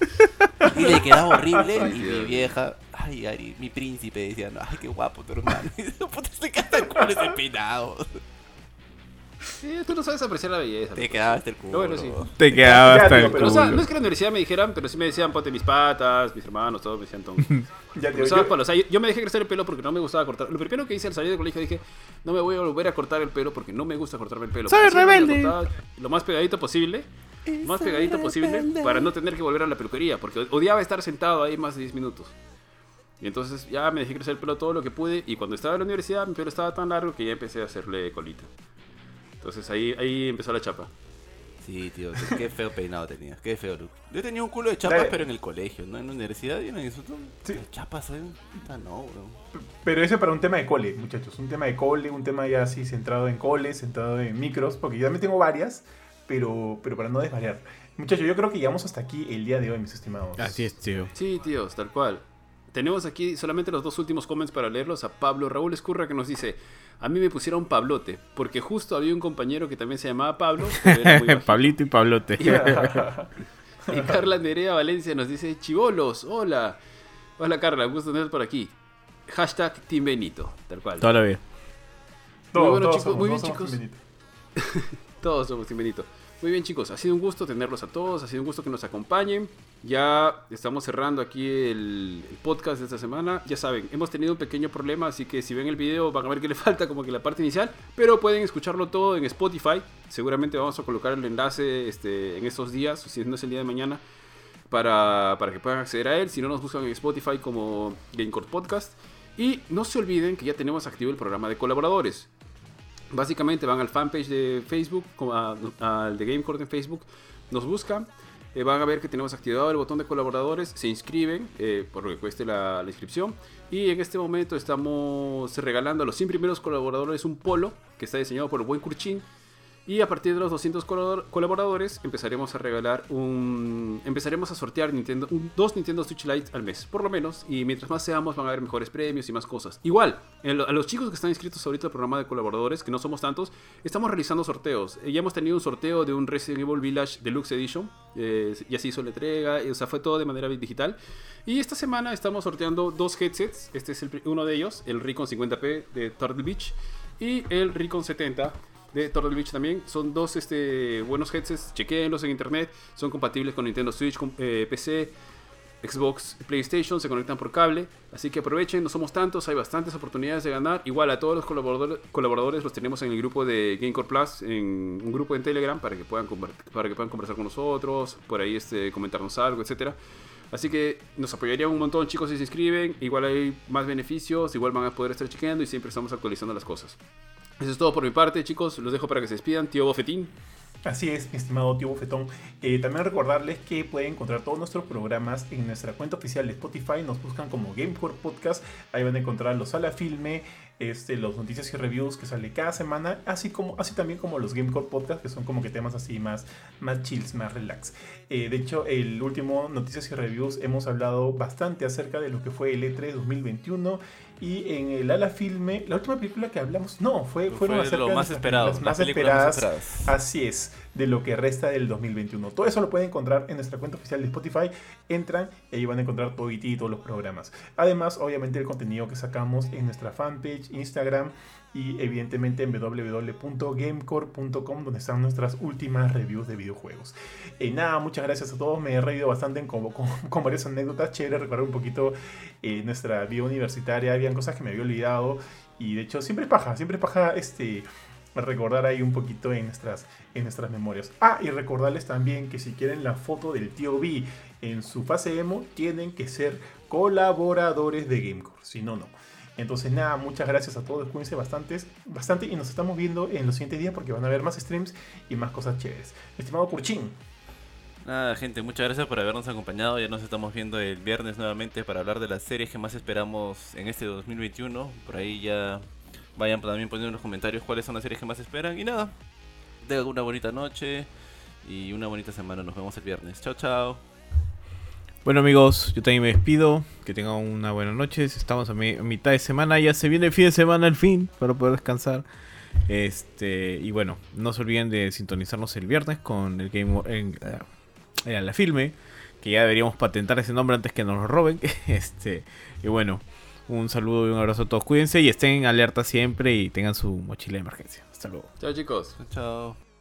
Y le quedaba horrible y mi vieja... Ay, Ari, mi príncipe, decían, ay, qué guapo tu hermano. <laughs> Puta, se queda el culo ese peinado.
Sí, tú no sabes apreciar la belleza.
Te quedaba hasta el culo.
Bueno, sí.
Te quedaba hasta el
Pero,
o sea,
culo.
no es que en la universidad me dijeran, pero sí me decían, ponte mis patas, mis hermanos, todos me decían tongo. <laughs>
Ya, tío,
Pero, ¿sabes
yo-
cuál? O sea, yo, me dejé crecer el pelo porque no me gustaba cortar. Lo primero que hice al salir del colegio dije, no me voy a volver a cortar el pelo porque no me gusta cortarme el pelo.
Soy rebelde.
cortaba Lo más pegadito posible. Lo más pegadito posible para no tener que volver a la peluquería. Porque odiaba estar sentado ahí más de 10 minutos. Y entonces ya me dejé crecer el pelo todo lo que pude. Y cuando estaba en la universidad, mi pelo estaba tan largo que ya empecé a hacerle colita. Entonces ahí, ahí empezó la chapa.
Sí, tío, qué feo peinado tenías, qué feo look. Yo tenía un culo de chapas,
Dale.
pero en el colegio, no en la universidad, y en el instituto.
Sí.
Chapas, ¿eh? Puta, no, bro.
Pero eso para un tema de cole, muchachos. Un tema de cole, un tema ya así centrado en cole, centrado en micros, porque yo también tengo varias, pero, pero para no desvariar. Muchachos, yo creo que llegamos hasta aquí el día de hoy, mis estimados.
Así es, tío.
Sí, tíos, tal cual. Tenemos aquí solamente los dos últimos comments para leerlos. A Pablo Raúl Escurra que nos dice: A mí me pusieron Pablote, porque justo había un compañero que también se llamaba Pablo. muy <laughs> bajito".
Pablito y Pablote. <laughs>
y Carla Nerea Valencia nos dice: Chivolos, hola. Hola Carla, gusto tenerte por aquí. Hashtag Team Benito, tal cual.
Toda la vida.
Todos,
bueno,
todos
chicos,
somos,
muy bien,
todos somos
chicos.
Benito. <laughs>
Todos somos Team Benito. Muy bien, chicos. Ha sido un gusto tenerlos a todos. Ha sido un gusto que nos acompañen. Ya estamos cerrando aquí el, podcast de esta semana. Ya saben, hemos tenido un pequeño problema, así que si ven el video van a ver que le <laughs> falta como que la parte inicial, pero pueden escucharlo todo en Spotify. Seguramente vamos a colocar el enlace este, en estos días, si no es el día de mañana, para, para que puedan acceder a él. Si no, nos buscan en Spotify como Gamecore Podcast. Y no se olviden que ya tenemos activo el programa de colaboradores. Básicamente van al fanpage de Facebook, al de Gamecore en Facebook, nos buscan, eh, van a ver que tenemos activado el botón de colaboradores, se inscriben eh, por lo que cueste la, la inscripción. Y en este momento estamos regalando a los 100 primeros colaboradores un polo que está diseñado por el buen Curchín Y a partir de los 200 color- colaboradores empezaremos a regalar un... Empezaremos a sortear Nintendo, dos Nintendo Switch Lite al mes, por lo menos. Y mientras más seamos van a haber mejores premios y más cosas. Igual, a los chicos que están inscritos ahorita al programa de colaboradores, que no somos tantos, estamos realizando sorteos. Eh, Ya hemos tenido un sorteo de un Resident Evil Village Deluxe Edition. eh, ya se hizo la entrega, eh, o sea, fue todo de manera digital. Y esta semana estamos sorteando dos headsets. Este es el uno de ellos, el Recon 50p de Turtle Beach. Y el Recon 70 de Turtle Beach también. Son dos este, buenos headsets. Chequéenlos en internet. Son compatibles con Nintendo Switch, eh, PC, Xbox, PlayStation. Se conectan por cable. Así que aprovechen. No somos tantos. Hay bastantes oportunidades de ganar. Igual a todos los colaboradores, colaboradores los tenemos en el grupo de Gamecore Plus. En un grupo en Telegram para que puedan, para que puedan conversar con nosotros. Por ahí este, comentarnos algo, etcétera. Así que nos apoyarían un montón, chicos, si se inscriben. Igual hay más beneficios, igual van a poder estar chequeando y siempre estamos actualizando las cosas. Eso es todo por mi parte, chicos. Los dejo para que se despidan. Tío Bofetín.
Así es, estimado tío Bofetón. Eh, también recordarles que pueden encontrar todos nuestros programas en nuestra cuenta oficial de Spotify. Nos buscan como Gamecore Podcast. Ahí van a encontrar los Sala Filme, este, los noticias y reviews que sale cada semana, así como así también como los Gamecore Podcast, que son como que temas así más, más chills, más relax. Eh, de hecho, el último noticias y reviews hemos hablado bastante acerca de lo que fue el E3 2021 y en el Ala Filme, la última película que hablamos, no, fue,
Fue
fueron
lo
acerca de
más esperado, las
más
películas más
esperadas.
esperadas.
Así es, de lo que resta del 2021. Todo eso lo pueden encontrar en nuestra cuenta oficial de Spotify. Entran y ahí van a encontrar todo y todos los programas. Además, obviamente, el contenido que sacamos en nuestra fanpage, Instagram y evidentemente en www.gamecore.com donde están nuestras últimas reviews de videojuegos. Eh, nada, muchas gracias a todos. Me he reído bastante en con, <laughs> con- varias anécdotas. Chévere recordar un poquito eh, nuestra vida universitaria. Habían cosas que me había olvidado. Y de hecho, siempre es paja, siempre es paja este, recordar ahí un poquito en nuestras, en nuestras memorias. Ah, y recordarles también que si quieren la foto del tío B en su fase emo, tienen que ser colaboradores de Gamecore. Si no, no. Entonces nada, muchas gracias a todos, cuídense bastantes, bastante y nos estamos viendo en los siguientes días porque van a haber más streams y más cosas chéveres. Estimado Curchín,
Nada, gente, muchas gracias por habernos acompañado. Ya nos estamos viendo el viernes nuevamente para hablar de las series que más esperamos en este 2021. Por ahí ya vayan también poniendo en los comentarios cuáles son las series que más esperan. Y nada, tengan una bonita noche y una bonita semana. Nos vemos el viernes. Chao, chao.
Bueno amigos, yo también me despido. Que tengan una buena noche. Estamos a, mi- a mitad de semana. Ya se viene el fin de semana al fin. Para poder descansar. Este. Y bueno, no se olviden de sintonizarnos el viernes con el Game en, eh, en la filme. Que ya deberíamos patentar ese nombre antes que nos lo roben. <laughs> Este. Y bueno. Un saludo y un abrazo a todos. Cuídense y estén alerta siempre y tengan su mochila de emergencia. Hasta luego.
Chao, chicos.
Chao.